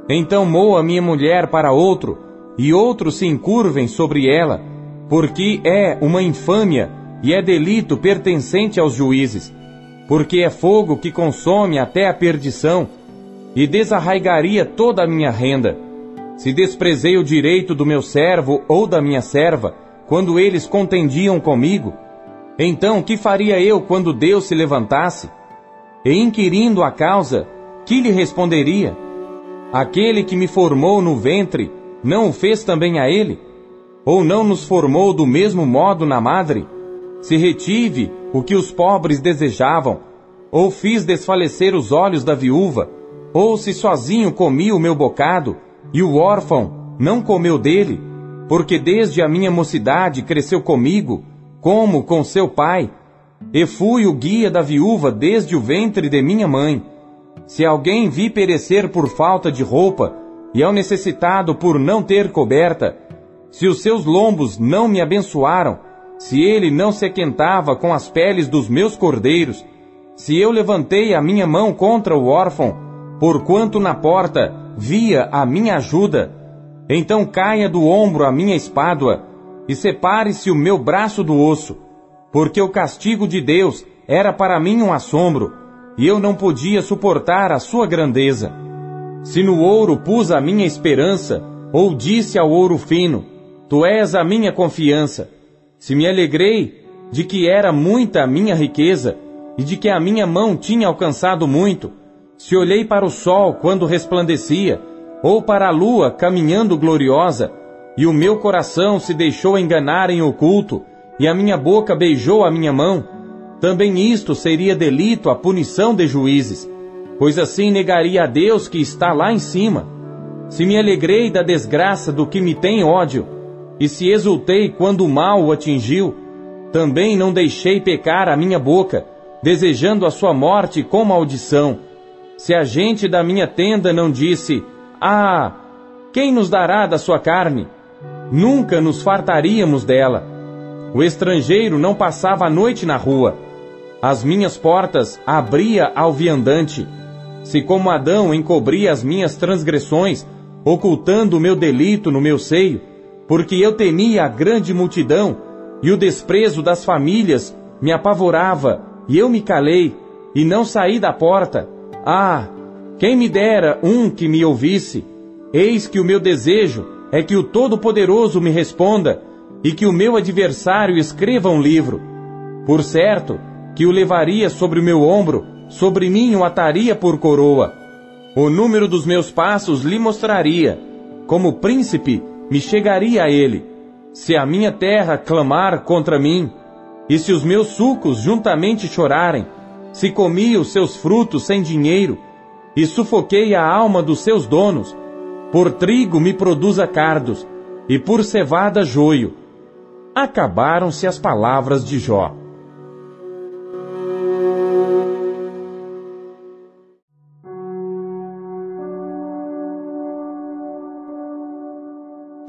Speaker 1: então moa minha mulher para outro, e outros se encurvem sobre ela, porque é uma infâmia e é delito pertencente aos juízes, porque é fogo que consome até a perdição, e desarraigaria toda a minha renda. Se desprezei o direito do meu servo ou da minha serva, quando eles contendiam comigo, então que faria eu quando Deus se levantasse? E inquirindo a causa, que lhe responderia? Aquele que me formou no ventre, não o fez também a ele? Ou não nos formou do mesmo modo na madre? Se retive o que os pobres desejavam, ou fiz desfalecer os olhos da viúva, ou se sozinho comi o meu bocado, e o órfão não comeu dele, porque desde a minha mocidade cresceu comigo, como com seu pai, e fui o guia da viúva desde o ventre de minha mãe. Se alguém vi perecer por falta de roupa, e é o necessitado por não ter coberta, se os seus lombos não me abençoaram, se ele não se aquentava com as peles dos meus cordeiros, se eu levantei a minha mão contra o órfão, porquanto na porta via a minha ajuda, então caia do ombro a minha espádua, e separe-se o meu braço do osso, porque o castigo de Deus era para mim um assombro, e eu não podia suportar a sua grandeza. Se no ouro pus a minha esperança, ou disse ao ouro fino, Tu és a minha confiança, se me alegrei de que era muita a minha riqueza, e de que a minha mão tinha alcançado muito, se olhei para o sol quando resplandecia, ou para a lua caminhando gloriosa, e o meu coração se deixou enganar em oculto, e a minha boca beijou a minha mão, também isto seria delito a punição de juízes, pois assim negaria a Deus que está lá em cima. Se me alegrei da desgraça do que me tem ódio, e se exultei quando o mal o atingiu, também não deixei pecar a minha boca, desejando a sua morte com maldição. Se a gente da minha tenda não disse, Ah, quem nos dará da sua carne? Nunca nos fartaríamos dela. O estrangeiro não passava a noite na rua. As minhas portas abria ao viandante. Se como Adão encobria as minhas transgressões, ocultando o meu delito no meu seio, porque eu temia a grande multidão, e o desprezo das famílias me apavorava, e eu me calei, e não saí da porta. Ah, quem me dera um que me ouvisse! Eis que o meu desejo é que o Todo-Poderoso me responda e que o meu adversário escreva um livro. Por certo, que o levaria sobre o meu ombro, sobre mim o ataria por coroa. O número dos meus passos lhe mostraria. Como príncipe, me chegaria a ele. Se a minha terra clamar contra mim, e se os meus sucos juntamente chorarem, se comi os seus frutos sem dinheiro, e sufoquei a alma dos seus donos, por trigo me produza cardos, e por cevada joio. Acabaram-se as palavras de Jó.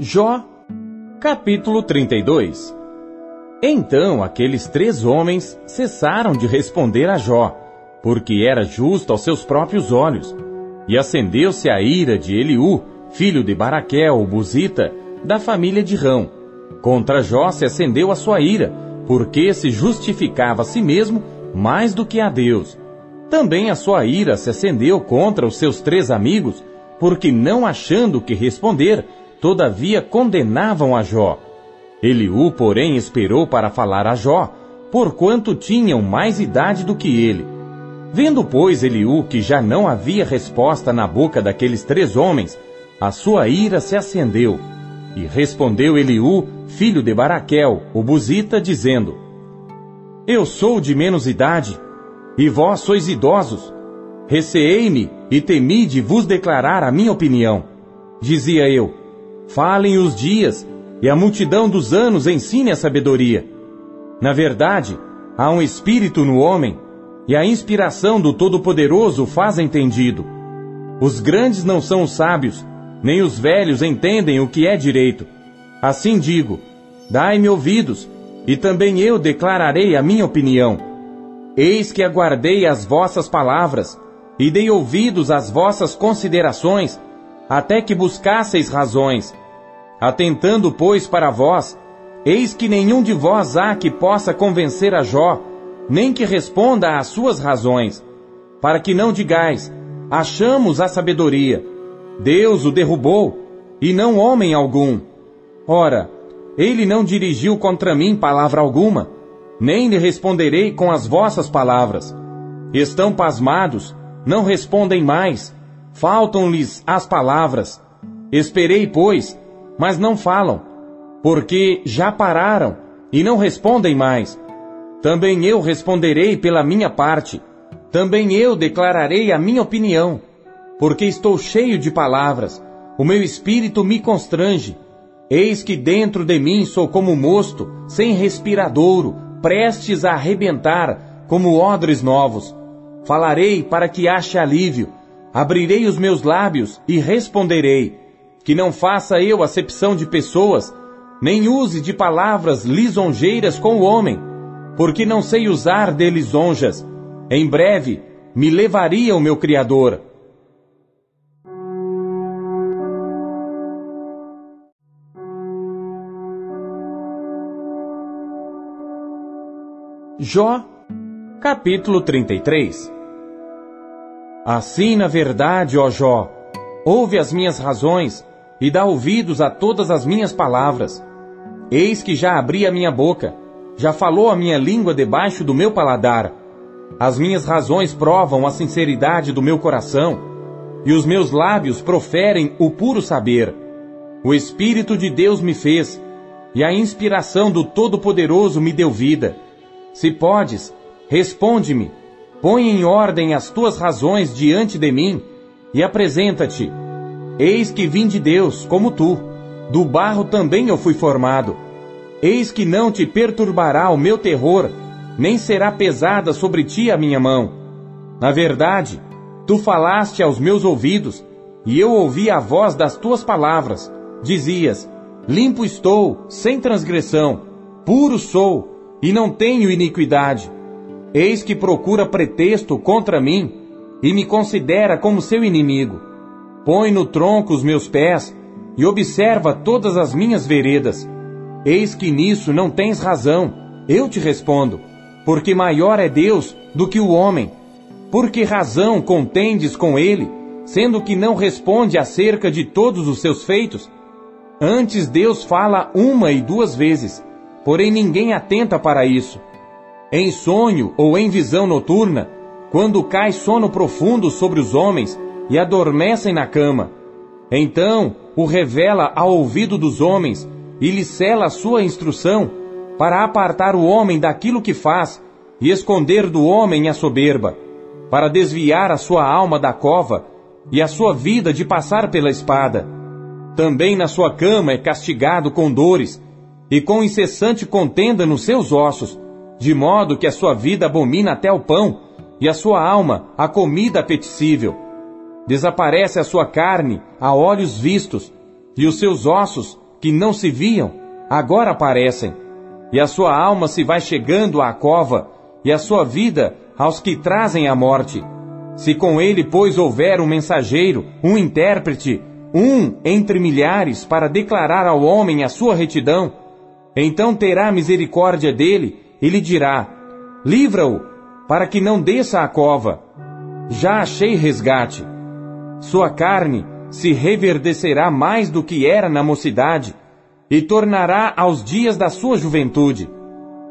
Speaker 1: Jó, capítulo 32 Então aqueles três homens cessaram de responder a Jó, porque era justo aos seus próprios olhos e acendeu-se a ira de Eliú, filho de Baraquel, o Buzita, da família de Rão. Contra Jó se acendeu a sua ira, porque se justificava a si mesmo mais do que a Deus. Também a sua ira se acendeu contra os seus três amigos, porque não achando que responder, todavia condenavam a Jó. Eliú, porém, esperou para falar a Jó, porquanto tinham mais idade do que ele Vendo, pois, Eliú que já não havia resposta na boca daqueles três homens, a sua ira se acendeu. E respondeu Eliú, filho de Baraquel, o Buzita, dizendo, Eu sou de menos idade, e vós sois idosos. Receei-me e temi de vos declarar a minha opinião. Dizia eu, falem os dias, e a multidão dos anos ensine a sabedoria. Na verdade, há um espírito no homem, e a inspiração do Todo-Poderoso faz entendido. Os grandes não são os sábios, nem os velhos entendem o que é direito. Assim digo: dai-me ouvidos, e também eu declararei a minha opinião. Eis que aguardei as vossas palavras, e dei ouvidos às vossas considerações, até que buscasseis razões. Atentando, pois, para vós, eis que nenhum de vós há que possa convencer a Jó, nem que responda às suas razões, para que não digais, achamos a sabedoria. Deus o derrubou, e não homem algum. Ora, ele não dirigiu contra mim palavra alguma, nem lhe responderei com as vossas palavras. Estão pasmados, não respondem mais, faltam-lhes as palavras. Esperei, pois, mas não falam, porque já pararam e não respondem mais. Também eu responderei pela minha parte, também eu declararei a minha opinião, porque estou cheio de palavras, o meu espírito me constrange. Eis que dentro de mim sou como mosto, sem respiradouro, prestes a arrebentar, como odres novos. Falarei para que ache alívio, abrirei os meus lábios e responderei. Que não faça eu acepção de pessoas, nem use de palavras lisonjeiras com o homem, porque não sei usar de lisonjas. Em breve me levaria o meu Criador. Jó, capítulo 33 Assim, na verdade, ó Jó, ouve as minhas razões e dá ouvidos a todas as minhas palavras. Eis que já abri a minha boca, já falou a minha língua debaixo do meu paladar. As minhas razões provam a sinceridade do meu coração, e os meus lábios proferem o puro saber. O Espírito de Deus me fez, e a inspiração do Todo-Poderoso me deu vida. Se podes, responde-me, Põe em ordem as tuas razões diante de mim e apresenta-te. Eis que vim de Deus, como tu. Do barro também eu fui formado. Eis que não te perturbará o meu terror, nem será pesada sobre ti a minha mão. Na verdade, tu falaste aos meus ouvidos, e eu ouvi a voz das tuas palavras. Dizias: Limpo estou, sem transgressão, puro sou, e não tenho iniquidade. Eis que procura pretexto contra mim e me considera como seu inimigo. Põe no tronco os meus pés e observa todas as minhas veredas. Eis que nisso não tens razão. Eu te respondo, porque maior é Deus do que o homem. Por que razão contendes com ele, sendo que não responde acerca de todos os seus feitos? Antes Deus fala uma e duas vezes, porém ninguém atenta para isso. Em sonho ou em visão noturna, quando cai sono profundo sobre os homens e adormecem na cama. Então o revela ao ouvido dos homens e lhe cela a sua instrução, para apartar o homem daquilo que faz e esconder do homem a soberba, para desviar a sua alma da cova e a sua vida de passar pela espada. Também na sua cama é castigado com dores e com incessante contenda nos seus ossos de modo que a sua vida abomina até o pão, e a sua alma a comida apetecível. Desaparece a sua carne a olhos vistos, e os seus ossos, que não se viam, agora aparecem. E a sua alma se vai chegando à cova, e a sua vida aos que trazem a morte. Se com ele, pois, houver um mensageiro, um intérprete, um entre milhares, para declarar ao homem a sua retidão, então terá misericórdia dele e lhe dirá: Livra-o, para que não desça à cova. Já achei resgate. Sua carne se reverdecerá mais do que era na mocidade, e tornará aos dias da sua juventude.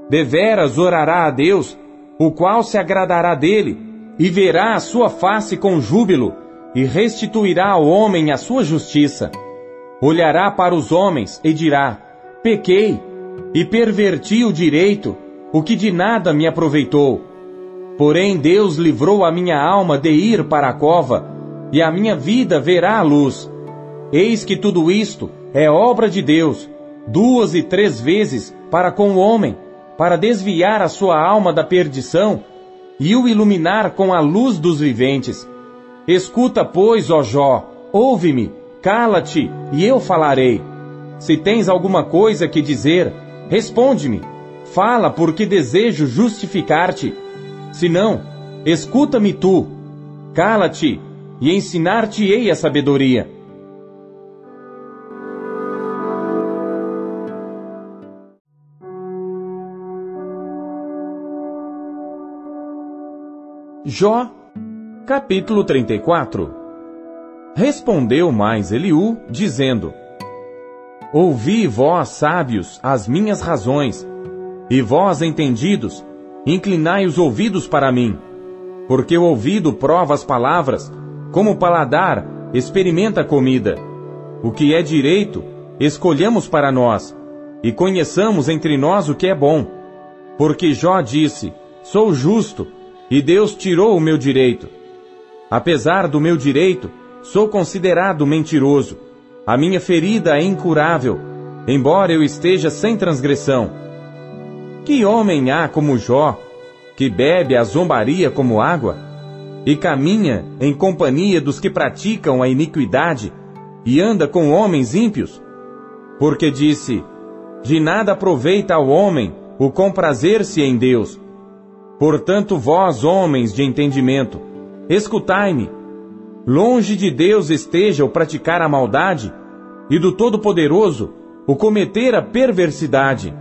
Speaker 1: Deveras orará a Deus, o qual se agradará dele, e verá a sua face com júbilo, e restituirá ao homem a sua justiça. Olhará para os homens e dirá: Pequei, e perverti o direito, o que de nada me aproveitou. Porém Deus livrou a minha alma de ir para a cova, e a minha vida verá a luz. Eis que tudo isto é obra de Deus, duas e três vezes para com o homem, para desviar a sua alma da perdição e o iluminar com a luz dos viventes. Escuta, pois, ó Jó, ouve-me, cala-te, e eu falarei. Se tens alguma coisa que dizer, responde-me. Fala, porque desejo justificar-te. Se não, escuta-me tu. Cala-te, e ensinar-te-ei a sabedoria. Jó, capítulo 34 Respondeu mais Eliú, dizendo: Ouvi, vós, sábios, as minhas razões, e vós, entendidos, inclinai os ouvidos para mim. Porque o ouvido prova as palavras, como o paladar experimenta a comida. O que é direito, escolhamos para nós, e conheçamos entre nós o que é bom. Porque Jó disse: Sou justo, e Deus tirou o meu direito. Apesar do meu direito, sou considerado mentiroso. A minha ferida é incurável, embora eu esteja sem transgressão. Que homem há como Jó, que bebe a zombaria como água, e caminha em companhia dos que praticam a iniquidade, e anda com homens ímpios? Porque disse: De nada aproveita ao homem o comprazer-se em Deus Portanto, vós, homens de entendimento, escutai-me. Longe de Deus esteja o praticar a maldade, e do Todo-Poderoso o cometer a perversidade.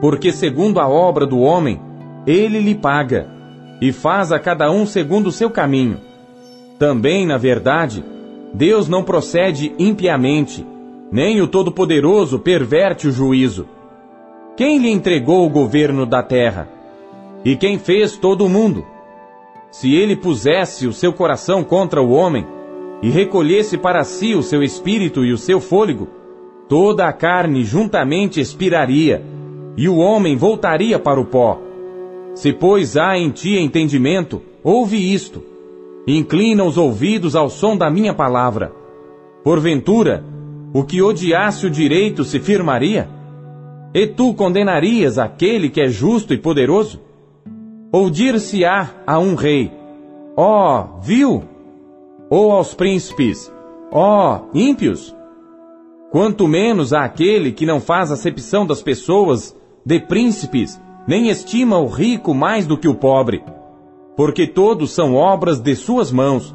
Speaker 1: Porque, segundo a obra do homem, ele lhe paga, e faz a cada um segundo o seu caminho. Também, na verdade, Deus não procede impiamente, nem o Todo-Poderoso perverte o juízo. Quem lhe entregou o governo da terra? E quem fez todo o mundo? Se ele pusesse o seu coração contra o homem, e recolhesse para si o seu espírito e o seu fôlego, toda a carne juntamente expiraria, e o homem voltaria para o pó. Se, pois, há em ti entendimento, ouve isto. Inclina os ouvidos ao som da minha palavra. Porventura, o que odiasse o direito se firmaria? E tu condenarias aquele que é justo e poderoso? Ou dir-se-á a um rei, ó, oh, viu? Ou aos príncipes, ó, oh, ímpios? Quanto menos àquele que não faz acepção das pessoas, de príncipes, nem estima o rico mais do que o pobre, porque todos são obras de suas mãos.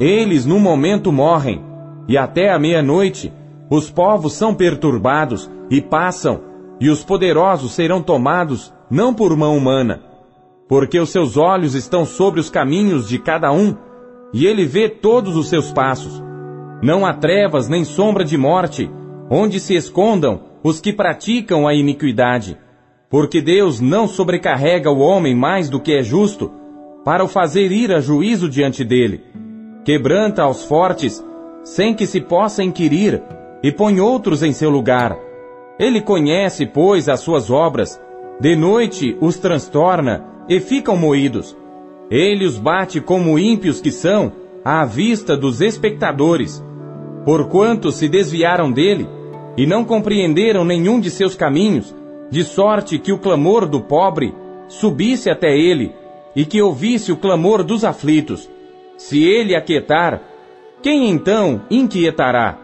Speaker 1: Eles num momento morrem, e até a meia-noite os povos são perturbados e passam, e os poderosos serão tomados não por mão humana, porque os seus olhos estão sobre os caminhos de cada um, e ele vê todos os seus passos. Não há trevas nem sombra de morte, onde se escondam os que praticam a iniquidade. Porque Deus não sobrecarrega o homem mais do que é justo, para o fazer ir a juízo diante dele. Quebranta aos fortes, sem que se possa inquirir, e põe outros em seu lugar. Ele conhece, pois, as suas obras, de noite os transtorna, e ficam moídos. Ele os bate como ímpios que são, à vista dos espectadores, porquanto se desviaram dele e não compreenderam nenhum de seus caminhos, de sorte que o clamor do pobre subisse até ele e que ouvisse o clamor dos aflitos. Se ele aquietar, quem então inquietará?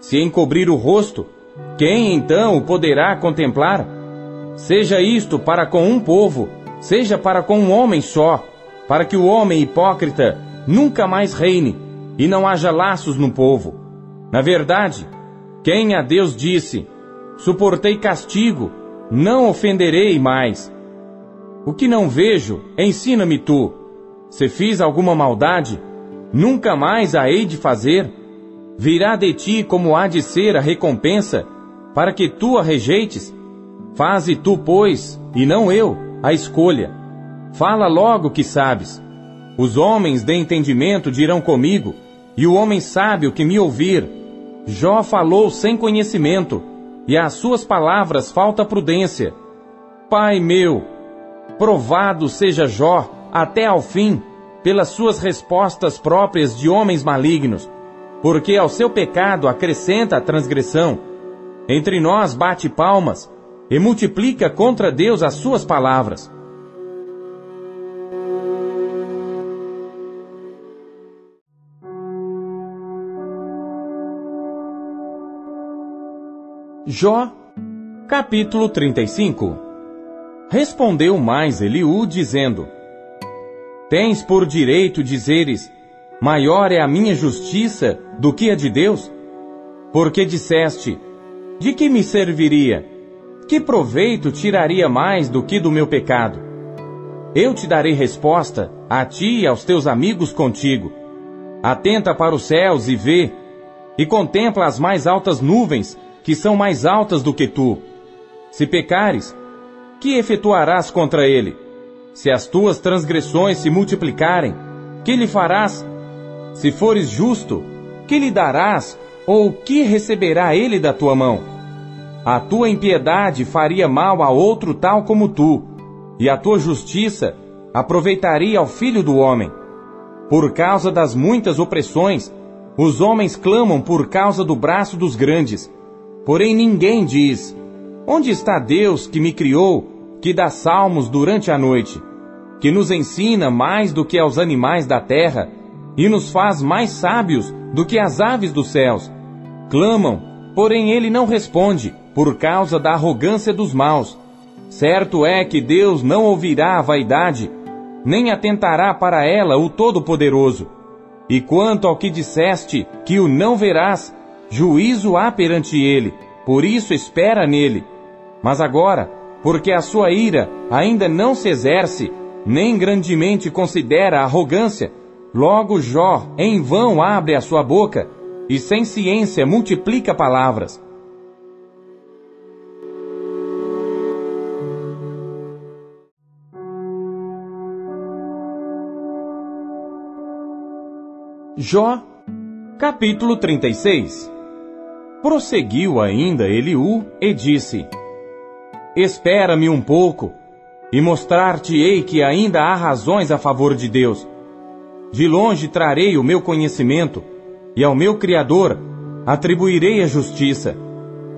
Speaker 1: Se encobrir o rosto, quem então o poderá contemplar? Seja isto para com um povo seja para com um homem só, para que o homem hipócrita nunca mais reine e não haja laços no povo. Na verdade, quem a Deus disse: Suportei castigo, não ofenderei mais. O que não vejo, ensina-me tu. Se fiz alguma maldade, nunca mais a hei de fazer. Virá de ti como há de ser a recompensa, para que tu a rejeites. Faze tu, pois, e não eu, a escolha. Fala logo que sabes. Os homens de entendimento dirão comigo, e o homem sábio que me ouvir. Jó falou sem conhecimento, e às suas palavras falta prudência. Pai meu, provado seja Jó até ao fim, pelas suas respostas próprias de homens malignos, porque ao seu pecado acrescenta a transgressão. Entre nós bate palmas, e multiplica contra Deus as suas palavras. Jó, capítulo 35 Respondeu mais Eliú, dizendo: Tens por direito dizeres: Maior é a minha justiça do que a de Deus? Porque disseste: De que me serviria? Que proveito tiraria mais do que do meu pecado? Eu te darei resposta, a ti e aos teus amigos contigo. Atenta para os céus e vê, e contempla as mais altas nuvens, que são mais altas do que tu. Se pecares, que efetuarás contra ele? Se as tuas transgressões se multiplicarem, que lhe farás? Se fores justo, que lhe darás, ou que receberá ele da tua mão? A tua impiedade faria mal a outro tal como tu, e a tua justiça aproveitaria ao filho do homem. Por causa das muitas opressões, os homens clamam por causa do braço dos grandes. Porém ninguém diz: Onde está Deus que me criou, que dá salmos durante a noite, que nos ensina mais do que aos animais da terra e nos faz mais sábios do que as aves dos céus? Clamam, porém ele não responde, por causa da arrogância dos maus. Certo é que Deus não ouvirá a vaidade, nem atentará para ela o Todo-Poderoso. E quanto ao que disseste, que o não verás, juízo há perante ele, por isso espera nele. Mas agora, porque a sua ira ainda não se exerce, nem grandemente considera a arrogância, logo Jó em vão abre a sua boca, e sem ciência multiplica palavras. Jó, capítulo 36 Prosseguiu ainda Eliú e disse: Espera-me um pouco, e mostrar-te-ei que ainda há razões a favor de Deus. De longe trarei o meu conhecimento, e ao meu Criador atribuirei a justiça,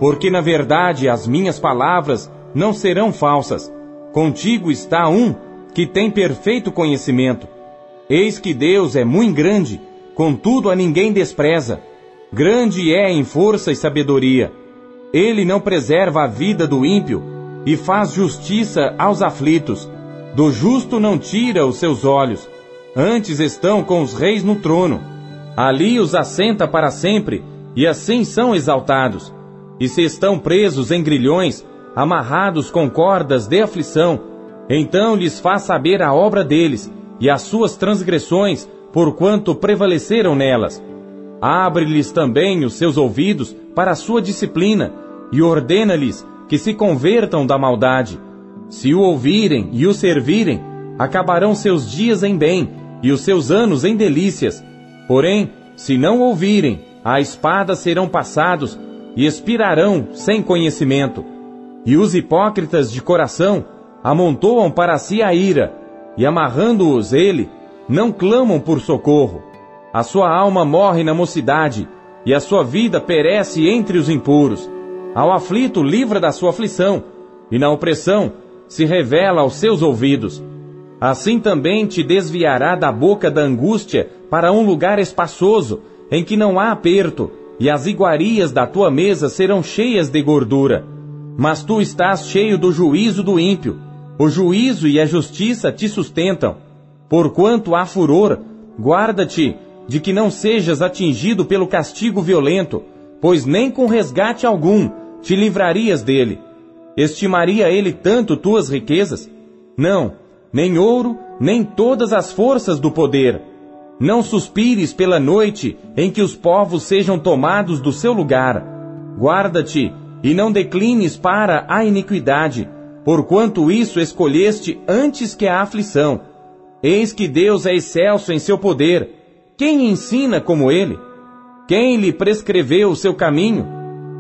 Speaker 1: porque na verdade as minhas palavras não serão falsas. Contigo está um que tem perfeito conhecimento. Eis que Deus é muito grande, contudo a ninguém despreza Grande é em força e sabedoria. Ele não preserva a vida do ímpio e faz justiça aos aflitos. Do justo não tira os seus olhos. Antes estão com os reis no trono. Ali os assenta para sempre e assim são exaltados. E se estão presos em grilhões, amarrados com cordas de aflição, então lhes faz saber a obra deles e as suas transgressões, porquanto prevaleceram nelas. Abre-lhes também os seus ouvidos para a sua disciplina e ordena-lhes que se convertam da maldade. Se o ouvirem e o servirem, acabarão seus dias em bem e os seus anos em delícias. Porém, se não ouvirem, a espada serão passados e expirarão sem conhecimento. E os hipócritas de coração amontoam para si a ira, e amarrando-os ele, não clamam por socorro. A sua alma morre na mocidade, e a sua vida perece entre os impuros. Ao aflito livra da sua aflição, e na opressão se revela aos seus ouvidos. Assim também te desviará da boca da angústia para um lugar espaçoso, em que não há aperto, e as iguarias da tua mesa serão cheias de gordura. Mas tu estás cheio do juízo do ímpio. O juízo e a justiça te sustentam. Porquanto há furor, guarda-te de que não sejas atingido pelo castigo violento, pois nem com resgate algum te livrarias dele. Estimaria ele tanto tuas riquezas? Não, nem ouro, nem todas as forças do poder. Não suspires pela noite em que os povos sejam tomados do seu lugar. Guarda-te e não declines para a iniquidade, porquanto isso escolheste antes que a aflição. Eis que Deus é excelso em seu poder, quem ensina como ele? Quem lhe prescreveu o seu caminho?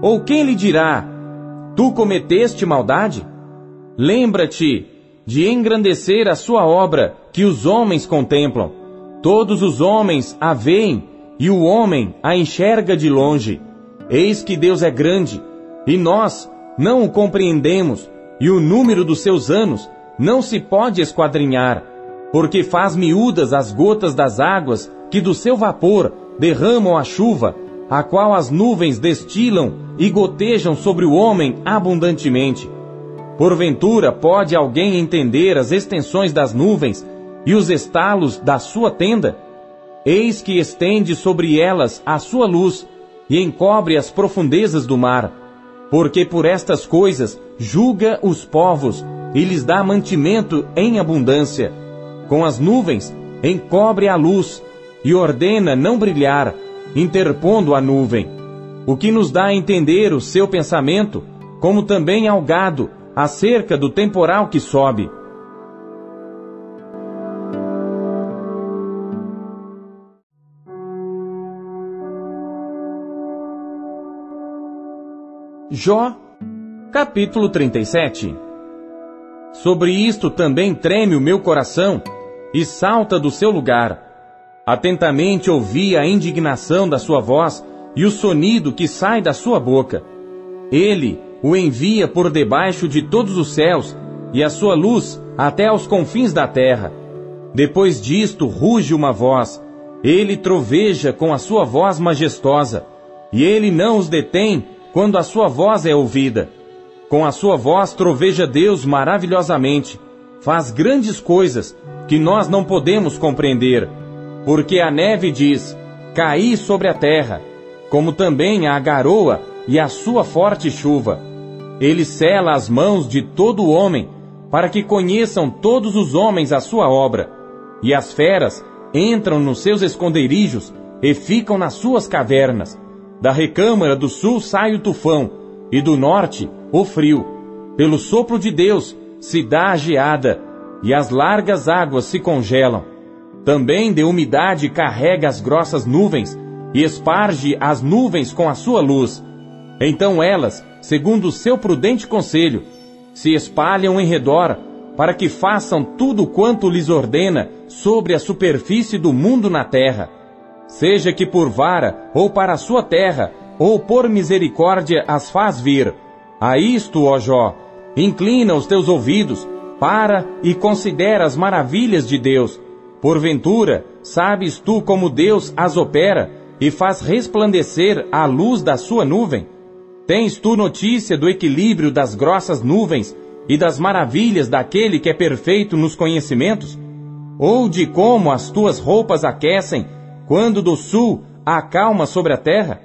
Speaker 1: Ou quem lhe dirá: Tu cometeste maldade? Lembra-te de engrandecer a sua obra que os homens contemplam. Todos os homens a veem e o homem a enxerga de longe. Eis que Deus é grande e nós não o compreendemos, e o número dos seus anos não se pode esquadrinhar, porque faz miúdas as gotas das águas que do seu vapor derramam a chuva a qual as nuvens destilam e gotejam sobre o homem abundantemente. Porventura pode alguém entender as extensões das nuvens e os estalos da sua tenda? Eis que estende sobre elas a sua luz e encobre as profundezas do mar, porque por estas coisas julga os povos e lhes dá mantimento em abundância. Com as nuvens encobre a luz e ordena não brilhar, interpondo a nuvem, o que nos dá a entender o seu pensamento, como também ao gado acerca do temporal que sobe. Jó, capítulo 37 Sobre isto também treme o meu coração e salta do seu lugar. Atentamente ouvi a indignação da sua voz e o sonido que sai da sua boca. Ele o envia por debaixo de todos os céus, e a sua luz até aos confins da terra. Depois disto ruge uma voz, ele troveja com a sua voz majestosa, e ele não os detém quando a sua voz é ouvida. Com a sua voz troveja Deus maravilhosamente, faz grandes coisas que nós não podemos compreender, porque a neve diz: Caí sobre a terra, como também a garoa e a sua forte chuva. Ele sela as mãos de todo homem, para que conheçam todos os homens a sua obra. E as feras entram nos seus esconderijos e ficam nas suas cavernas. Da recâmara do sul sai o tufão, e do norte o frio. Pelo sopro de Deus se dá a geada, e as largas águas se congelam. Também de umidade carrega as grossas nuvens, e esparge as nuvens com a sua luz. Então elas segundo o seu prudente conselho, se espalham em redor, para que façam tudo quanto lhes ordena sobre a superfície do mundo na terra. Seja que por vara, ou para a sua terra, ou por misericórdia as faz vir. A isto, ó Jó, inclina os teus ouvidos, para e considera as maravilhas de Deus. Porventura, sabes tu como Deus as opera e faz resplandecer a luz da sua nuvem? Tens tu notícia do equilíbrio das grossas nuvens e das maravilhas daquele que é perfeito nos conhecimentos? Ou de como as tuas roupas aquecem quando do sul há calma sobre a terra?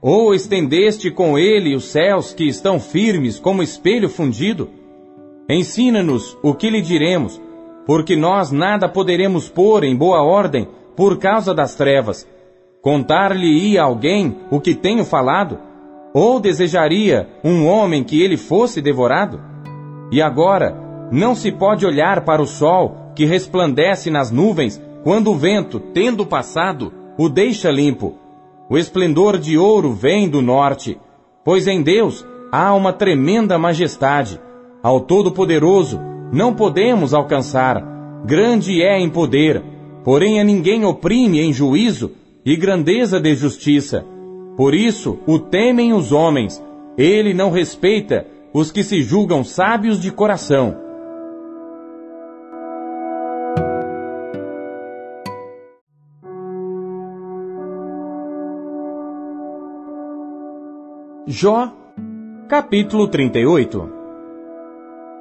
Speaker 1: Ou estendeste com ele os céus que estão firmes como espelho fundido? Ensina-nos o que lhe diremos, porque nós nada poderemos pôr em boa ordem por causa das trevas. Contar-lhe-ia alguém o que tenho falado? Ou desejaria um homem que ele fosse devorado? E agora, não se pode olhar para o sol que resplandece nas nuvens quando o vento, tendo passado, o deixa limpo. O esplendor de ouro vem do norte, pois em Deus há uma tremenda majestade. Ao Todo-Poderoso não podemos alcançar. Grande é em poder, porém a ninguém oprime em juízo e grandeza de justiça. Por isso o temem os homens, ele não respeita os que se julgam sábios de coração. Jó, capítulo 38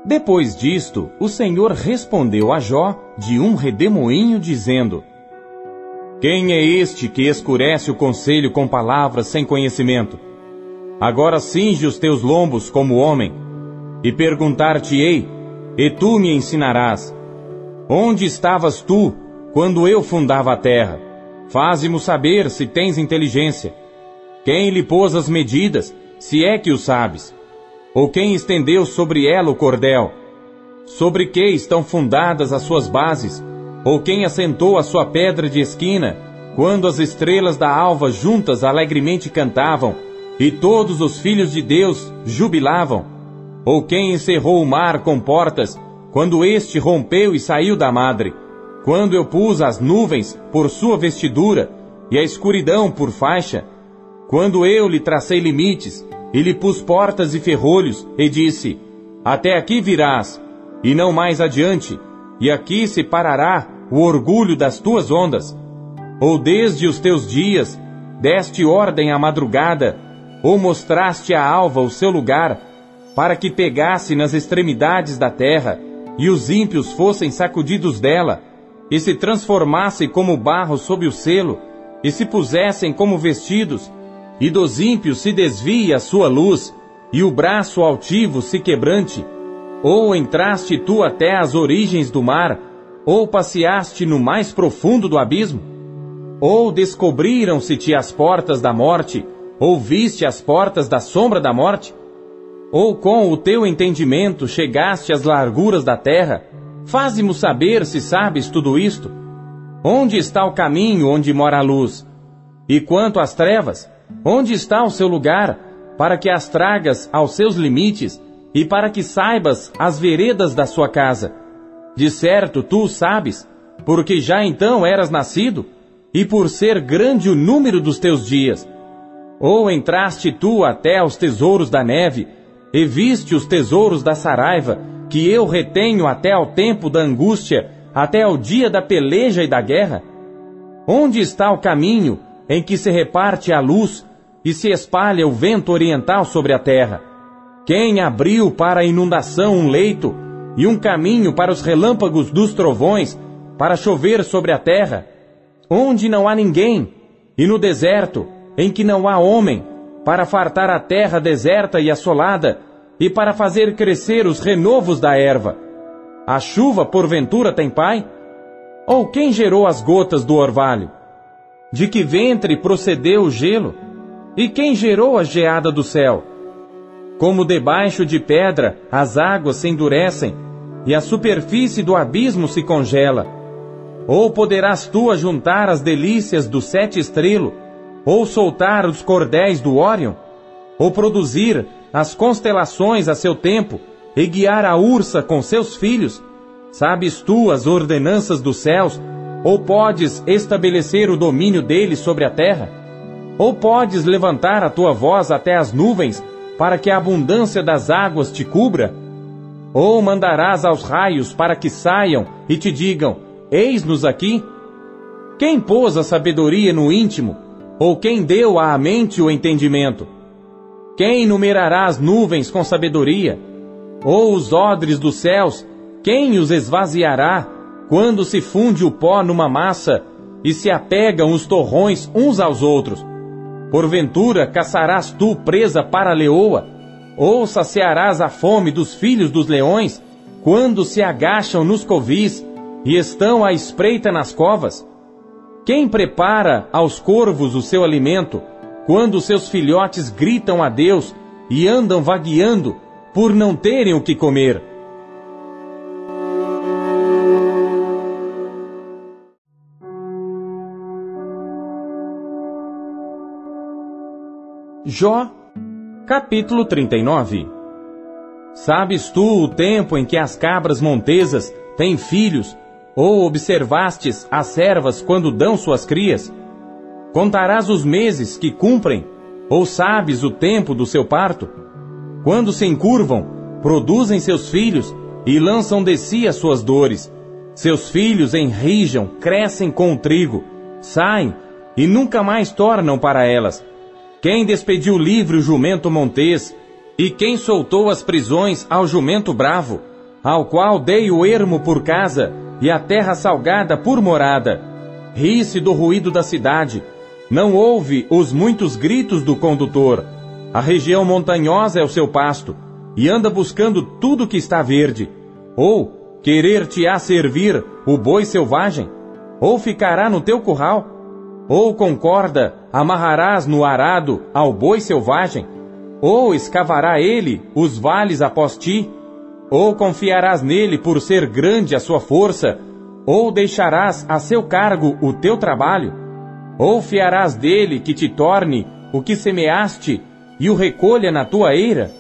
Speaker 1: Depois disto, o Senhor respondeu a Jó de um redemoinho, dizendo: quem é este que escurece o conselho com palavras sem conhecimento? Agora cinge os teus lombos como homem, e perguntar-te-ei, e tu me ensinarás. Onde estavas tu quando eu fundava a terra? Faze-mo saber se tens inteligência. Quem lhe pôs as medidas, se é que o sabes? Ou quem estendeu sobre ela o cordel? Sobre que estão fundadas as suas bases? Ou quem assentou a sua pedra de esquina, quando as estrelas da alva juntas alegremente cantavam, e todos os filhos de Deus jubilavam? Ou quem encerrou o mar com portas, quando este rompeu e saiu da madre? Quando eu pus as nuvens por sua vestidura, e a escuridão por faixa? Quando eu lhe tracei limites, e lhe pus portas e ferrolhos, e disse, Até aqui virás, e não mais adiante, e aqui se parará o orgulho das tuas ondas? Ou desde os teus dias deste ordem à madrugada, ou mostraste à alva o seu lugar, para que pegasse nas extremidades da terra, e os ímpios fossem sacudidos dela, e se transformassem como barro sob o selo, e se pusessem como vestidos, e dos ímpios se desvie a sua luz, e o braço altivo se quebrante, ou entraste tu até as origens do mar, ou passeaste no mais profundo do abismo? Ou descobriram-se-te as portas da morte, ou viste as portas da sombra da morte? Ou com o teu entendimento chegaste às larguras da terra? Faze-mo saber se sabes tudo isto. Onde está o caminho onde mora a luz? E quanto às trevas, onde está o seu lugar, para que as tragas aos seus limites e para que saibas as veredas da sua casa? De certo tu o sabes, porque já então eras nascido, e por ser grande o número dos teus dias. Ou entraste tu até aos tesouros da neve, e viste os tesouros da saraiva, que eu retenho até ao tempo da angústia, até ao dia da peleja e da guerra? Onde está o caminho em que se reparte a luz e se espalha o vento oriental sobre a terra? Quem abriu para a inundação um leito e um caminho para os relâmpagos dos trovões, para chover sobre a terra? Onde não há ninguém, e no deserto, em que não há homem, para fartar a terra deserta e assolada, e para fazer crescer os renovos da erva. A chuva, porventura, tem pai? Ou quem gerou as gotas do orvalho? De que ventre procedeu o gelo? E quem gerou a geada do céu? Como debaixo de pedra as águas se endurecem, e a superfície do abismo se congela. Ou poderás tu ajuntar as delícias do sete estrelo, ou soltar os cordéis do Órion, ou produzir as constelações a seu tempo, e guiar a ursa com seus filhos? Sabes tu as ordenanças dos céus, ou podes estabelecer o domínio deles sobre a terra? Ou podes levantar a tua voz até as nuvens, para que a abundância das águas te cubra? Ou mandarás aos raios para que saiam e te digam: Eis-nos aqui? Quem pôs a sabedoria no íntimo? Ou quem deu à mente o entendimento? Quem numerará as nuvens com sabedoria? Ou os odres dos céus, quem os esvaziará quando se funde o pó numa massa e se apegam os torrões uns aos outros? Porventura caçarás tu presa para a leoa, ou saciarás a fome dos filhos dos leões, quando se agacham nos covis e estão à espreita nas covas? Quem prepara aos corvos o seu alimento, quando seus filhotes gritam a Deus e andam vagueando por não terem o que comer? Jó, capítulo 39 Sabes tu o tempo em que as cabras montesas têm filhos ou observastes as servas quando dão suas crias? Contarás os meses que cumprem? Ou sabes o tempo do seu parto? Quando se encurvam, produzem seus filhos e lançam de si as suas dores. Seus filhos enrijam, crescem com o trigo, saem e nunca mais tornam para elas. Quem despediu livre o jumento montês? E quem soltou as prisões ao jumento bravo? Ao qual dei o ermo por casa e a terra salgada por morada. Ri-se do ruído da cidade. Não ouve os muitos gritos do condutor. A região montanhosa é o seu pasto, e anda buscando tudo que está verde. Ou querer-te-á servir o boi selvagem? Ou ficará no teu curral? Ou com corda amarrarás no arado ao boi selvagem? Ou escavará ele os vales após ti? Ou confiarás nele por ser grande a sua força, ou deixarás a seu cargo o teu trabalho? Ou fiarás dele que te torne o que semeaste e o recolha na tua eira?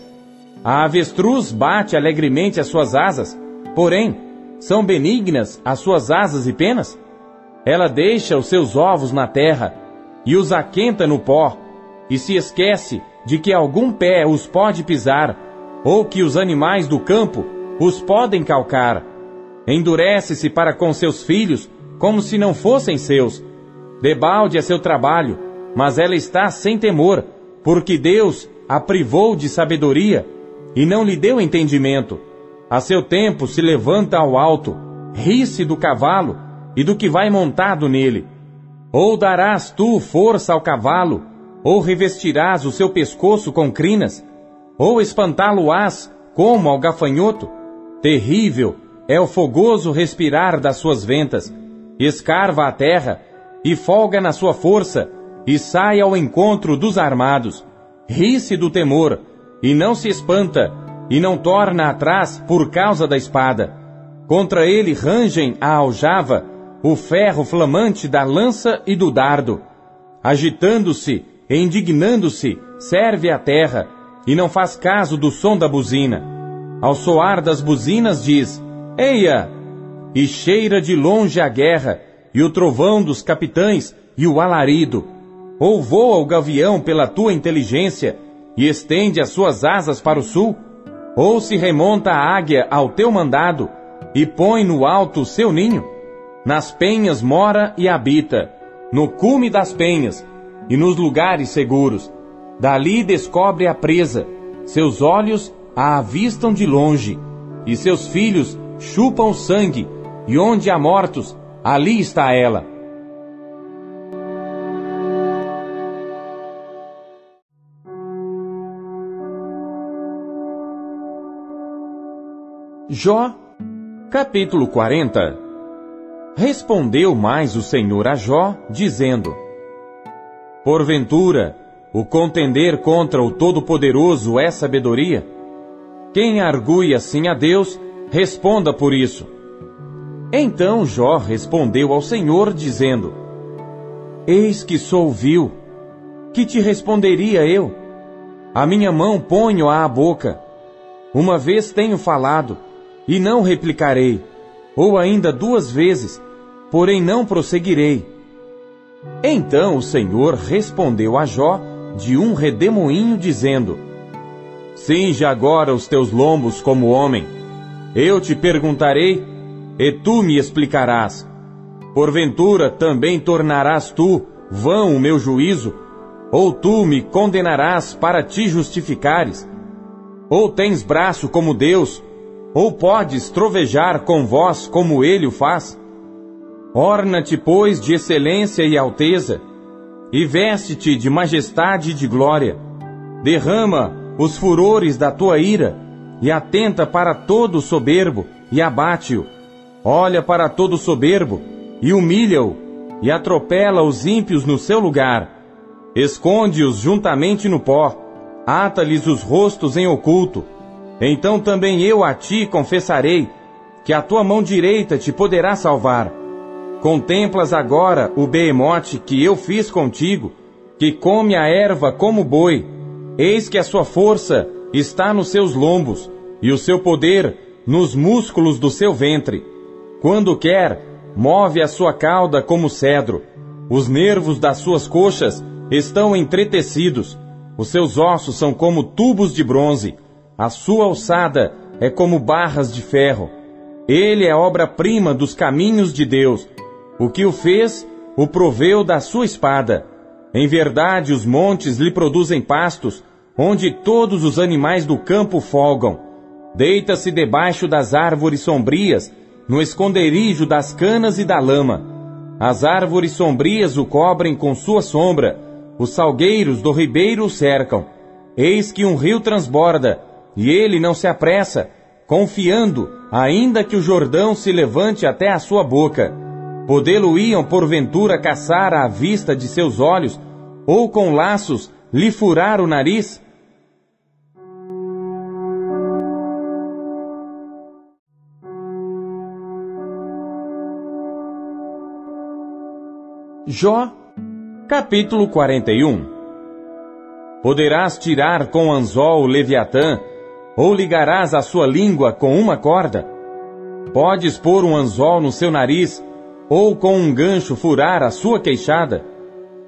Speaker 1: A avestruz bate alegremente as suas asas, porém, são benignas as suas asas e penas? Ela deixa os seus ovos na terra e os aquenta no pó, e se esquece de que algum pé os pode pisar, ou que os animais do campo os podem calcar. Endurece-se para com seus filhos, como se não fossem seus. Debalde é seu trabalho, mas ela está sem temor, porque Deus a privou de sabedoria e não lhe deu entendimento. A seu tempo se levanta ao alto, ri-se do cavalo e do que vai montado nele. Ou darás tu força ao cavalo, ou revestirás o seu pescoço com crinas, ou espantá-lo-ás como ao gafanhoto. Terrível é o fogoso respirar das suas ventas, escarva a terra e folga na sua força, e sai ao encontro dos armados. Ri-se do temor, e não se espanta, e não torna atrás por causa da espada. Contra ele rangem a aljava, o ferro flamante da lança e do dardo. Agitando-se e indignando-se, serve a terra, e não faz caso do som da buzina. Ao soar das buzinas diz, Eia! E cheira de longe a guerra, e o trovão dos capitães, e o alarido. Ou voa o gavião pela tua inteligência, e estende as suas asas para o sul? Ou se remonta a águia ao teu mandado, e põe no alto o seu ninho? Nas penhas mora e habita, no cume das penhas, e nos lugares seguros. Dali descobre a presa, seus olhos a avistam de longe, e seus filhos chupam sangue, e onde há mortos, ali está ela. Jó, capítulo 40 Respondeu mais o Senhor a Jó, dizendo: Porventura, o contender contra o Todo-Poderoso é sabedoria? Quem argue assim a Deus, responda por isso. Então Jó respondeu ao Senhor, dizendo: Eis que sou vil, que te responderia eu? A minha mão ponho à boca. Uma vez tenho falado, e não replicarei, ou ainda duas vezes, porém não prosseguirei. Então o Senhor respondeu a Jó de um redemoinho, dizendo: Cinja agora os teus lombos como homem. Eu te perguntarei, e tu me explicarás. Porventura também tornarás tu vão o meu juízo, ou tu me condenarás para te justificares? Ou tens braço como Deus, ou podes trovejar com voz como ele o faz? Orna-te, pois, de excelência e alteza, e veste-te de majestade e de glória. Derrama os furores da tua ira, e atenta para todo soberbo, e abate-o. Olha para todo soberbo, e humilha-o, e atropela os ímpios no seu lugar. Esconde-os juntamente no pó, ata-lhes os rostos em oculto, então também eu a ti confessarei que a tua mão direita te poderá salvar. Contemplas agora o behemote que eu fiz contigo, que come a erva como boi. Eis que a sua força está nos seus lombos, e o seu poder nos músculos do seu ventre. Quando quer, move a sua cauda como cedro. Os nervos das suas coxas estão entretecidos. Os seus ossos são como tubos de bronze. A sua alçada é como barras de ferro. Ele é obra-prima dos caminhos de Deus. O que o fez, o proveu da sua espada. Em verdade, os montes lhe produzem pastos, onde todos os animais do campo folgam. Deita-se debaixo das árvores sombrias, no esconderijo das canas e da lama. As árvores sombrias o cobrem com sua sombra, os salgueiros do ribeiro o cercam. Eis que um rio transborda, e ele não se apressa, confiando, ainda que o Jordão se levante até a sua boca. Podê-lo-iam porventura caçar à vista de seus olhos, ou com laços lhe furar o nariz? Jó, capítulo 41 Poderás tirar com anzol o Leviatã, ou ligarás a sua língua com uma corda? Podes pôr um anzol no seu nariz, ou com um gancho furar a sua queixada?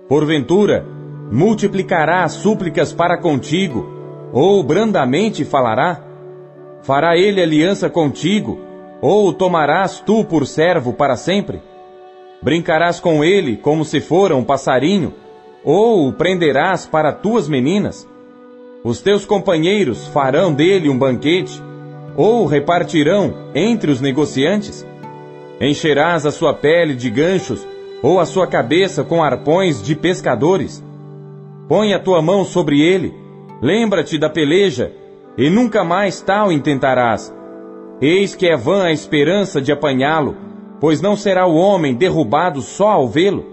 Speaker 1: Porventura, multiplicará as súplicas para contigo, ou brandamente falará? Fará ele aliança contigo, ou tomarás tu por servo para sempre? Brincarás com ele como se fora um passarinho, Ou o prenderás para tuas meninas? Os teus companheiros farão dele um banquete? Ou repartirão entre os negociantes? Encherás a sua pele de ganchos, ou a sua cabeça com arpões de pescadores? Põe a tua mão sobre ele, lembra-te da peleja, e nunca mais tal intentarás. Eis que é vã a esperança de apanhá-lo, pois não será o homem derrubado só ao vê-lo.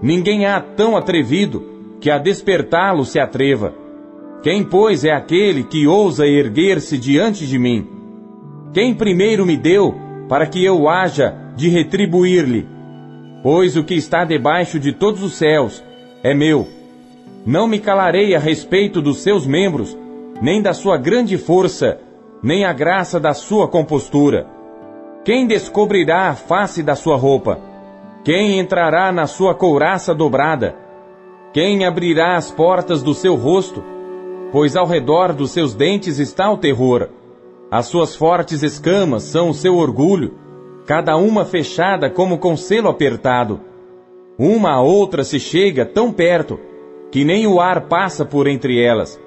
Speaker 1: Ninguém há tão atrevido que a despertá-lo se atreva. Quem, pois, é aquele que ousa erguer-se diante de mim? Quem primeiro me deu para que eu haja de retribuir-lhe? Pois o que está debaixo de todos os céus é meu. Não me calarei a respeito dos seus membros, nem da sua grande força, nem a graça da sua compostura. Quem descobrirá a face da sua roupa? Quem entrará na sua couraça dobrada? Quem abrirá as portas do seu rosto? Pois ao redor dos seus dentes está o terror. As suas fortes escamas são o seu orgulho, cada uma fechada como com selo apertado. Uma a outra se chega tão perto que nem o ar passa por entre elas.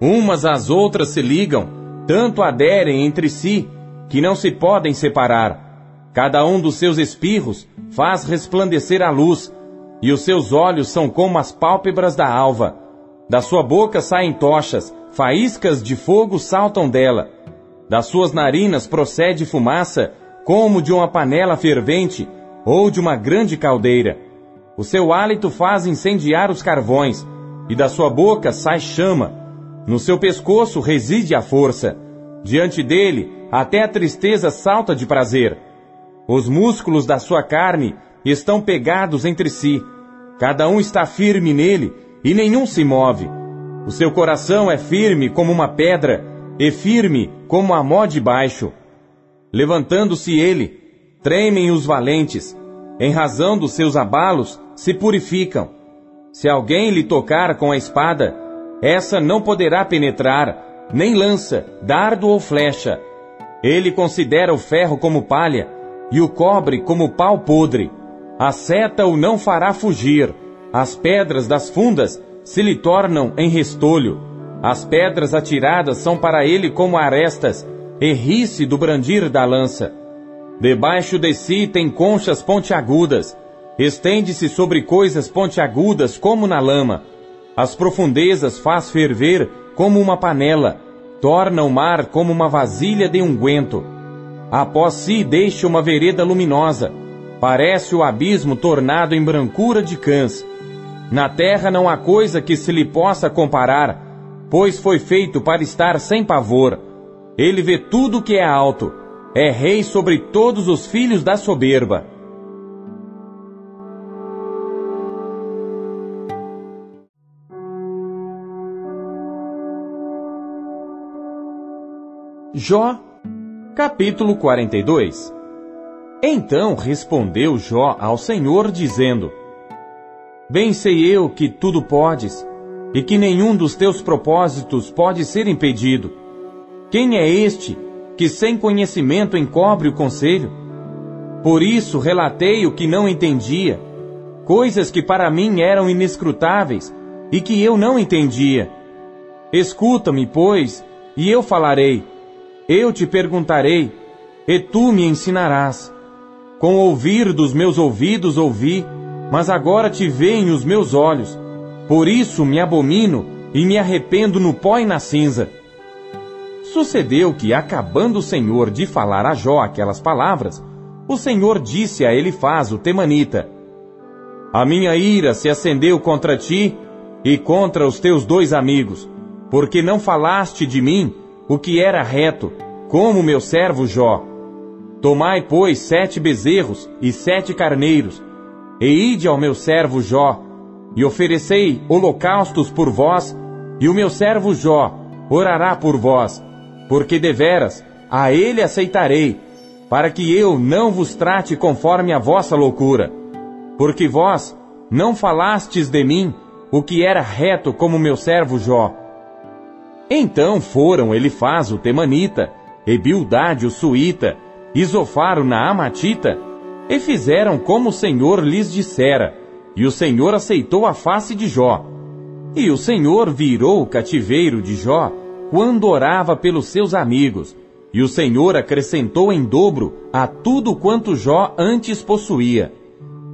Speaker 1: Umas às outras se ligam, tanto aderem entre si, que não se podem separar. Cada um dos seus espirros faz resplandecer a luz, e os seus olhos são como as pálpebras da alva. Da sua boca saem tochas, faíscas de fogo saltam dela. Das suas narinas procede fumaça, como de uma panela fervente ou de uma grande caldeira. O seu hálito faz incendiar os carvões, e da sua boca sai chama. No seu pescoço reside a força. Diante dele, até a tristeza salta de prazer. Os músculos da sua carne estão pegados entre si. Cada um está firme nele, e nenhum se move. O seu coração é firme como uma pedra, e firme como a mó de baixo. Levantando-se ele, tremem os valentes. Em razão dos seus abalos, se purificam. Se alguém lhe tocar com a espada, essa não poderá penetrar, nem lança, dardo ou flecha. Ele considera o ferro como palha, e o cobre como pau podre. A seta o não fará fugir, as pedras das fundas se lhe tornam em restolho. As pedras atiradas são para ele como arestas, e ri-se do brandir da lança. Debaixo de si tem conchas pontiagudas, Estende-se sobre coisas pontiagudas como na lama. As profundezas faz ferver como uma panela. Torna o mar como uma vasilha de unguento. Após si deixa uma vereda luminosa. Parece o abismo tornado em brancura de cãs. Na terra não há coisa que se lhe possa comparar, pois foi feito para estar sem pavor. Ele vê tudo que é alto. É rei sobre todos os filhos da soberba. Jó, capítulo 42 Então respondeu Jó ao Senhor, dizendo: Bem sei eu que tudo podes, e que nenhum dos teus propósitos pode ser impedido. Quem é este que sem conhecimento encobre o conselho? Por isso relatei o que não entendia, coisas que para mim eram inescrutáveis e que eu não entendia. Escuta-me, pois, e eu falarei eu te perguntarei, e tu me ensinarás. Com ouvir dos meus ouvidos ouvi, mas agora te veem os meus olhos. Por isso me abomino e me arrependo no pó e na cinza. Sucedeu que, acabando o Senhor de falar a Jó aquelas palavras, o Senhor disse a Elifaz, o temanita, A minha ira se acendeu contra ti e contra os teus dois amigos, porque não falaste de mim o que era reto, como meu servo Jó. Tomai, pois, sete bezerros e sete carneiros, e ide ao meu servo Jó, e oferecei holocaustos por vós, e o meu servo Jó orará por vós, porque deveras a ele aceitarei, para que eu não vos trate conforme a vossa loucura. Porque vós não falastes de mim o que era reto como meu servo Jó. Então foram Elifaz o Temanita, e Bildade o Suíta, e Zofar o Naamatita, e fizeram como o Senhor lhes dissera, e o Senhor aceitou a face de Jó. E o Senhor virou o cativeiro de Jó quando orava pelos seus amigos, e o Senhor acrescentou em dobro a tudo quanto Jó antes possuía.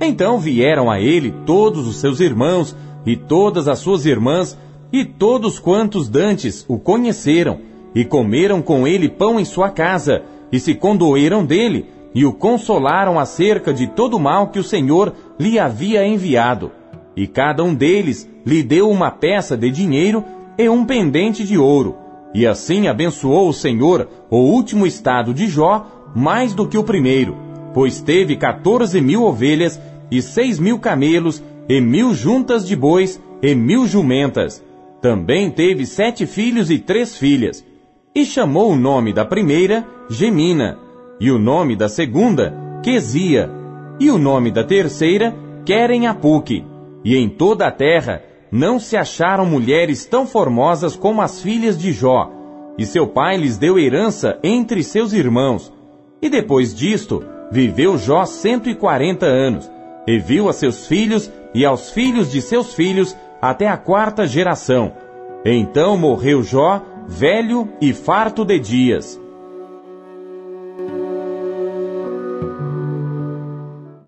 Speaker 1: Então vieram a ele todos os seus irmãos e todas as suas irmãs e todos quantos dantes o conheceram, e comeram com ele pão em sua casa, e se condoeram dele, e o consolaram acerca de todo o mal que o Senhor lhe havia enviado. E cada um deles lhe deu uma peça de dinheiro e um pendente de ouro. E assim abençoou o Senhor o último estado de Jó mais do que o primeiro, pois teve quatorze mil ovelhas e seis mil camelos e mil juntas de bois e mil jumentas. Também teve sete filhos e três filhas. E chamou o nome da primeira Gemina, e o nome da segunda Quesia, e o nome da terceira Querem Apuque. E em toda a terra não se acharam mulheres tão formosas como as filhas de Jó, e seu pai lhes deu herança entre seus irmãos. E depois disto, viveu Jó cento e quarenta anos, e viu a seus filhos e aos filhos de seus filhos até a quarta geração. Então morreu Jó, velho e farto de dias.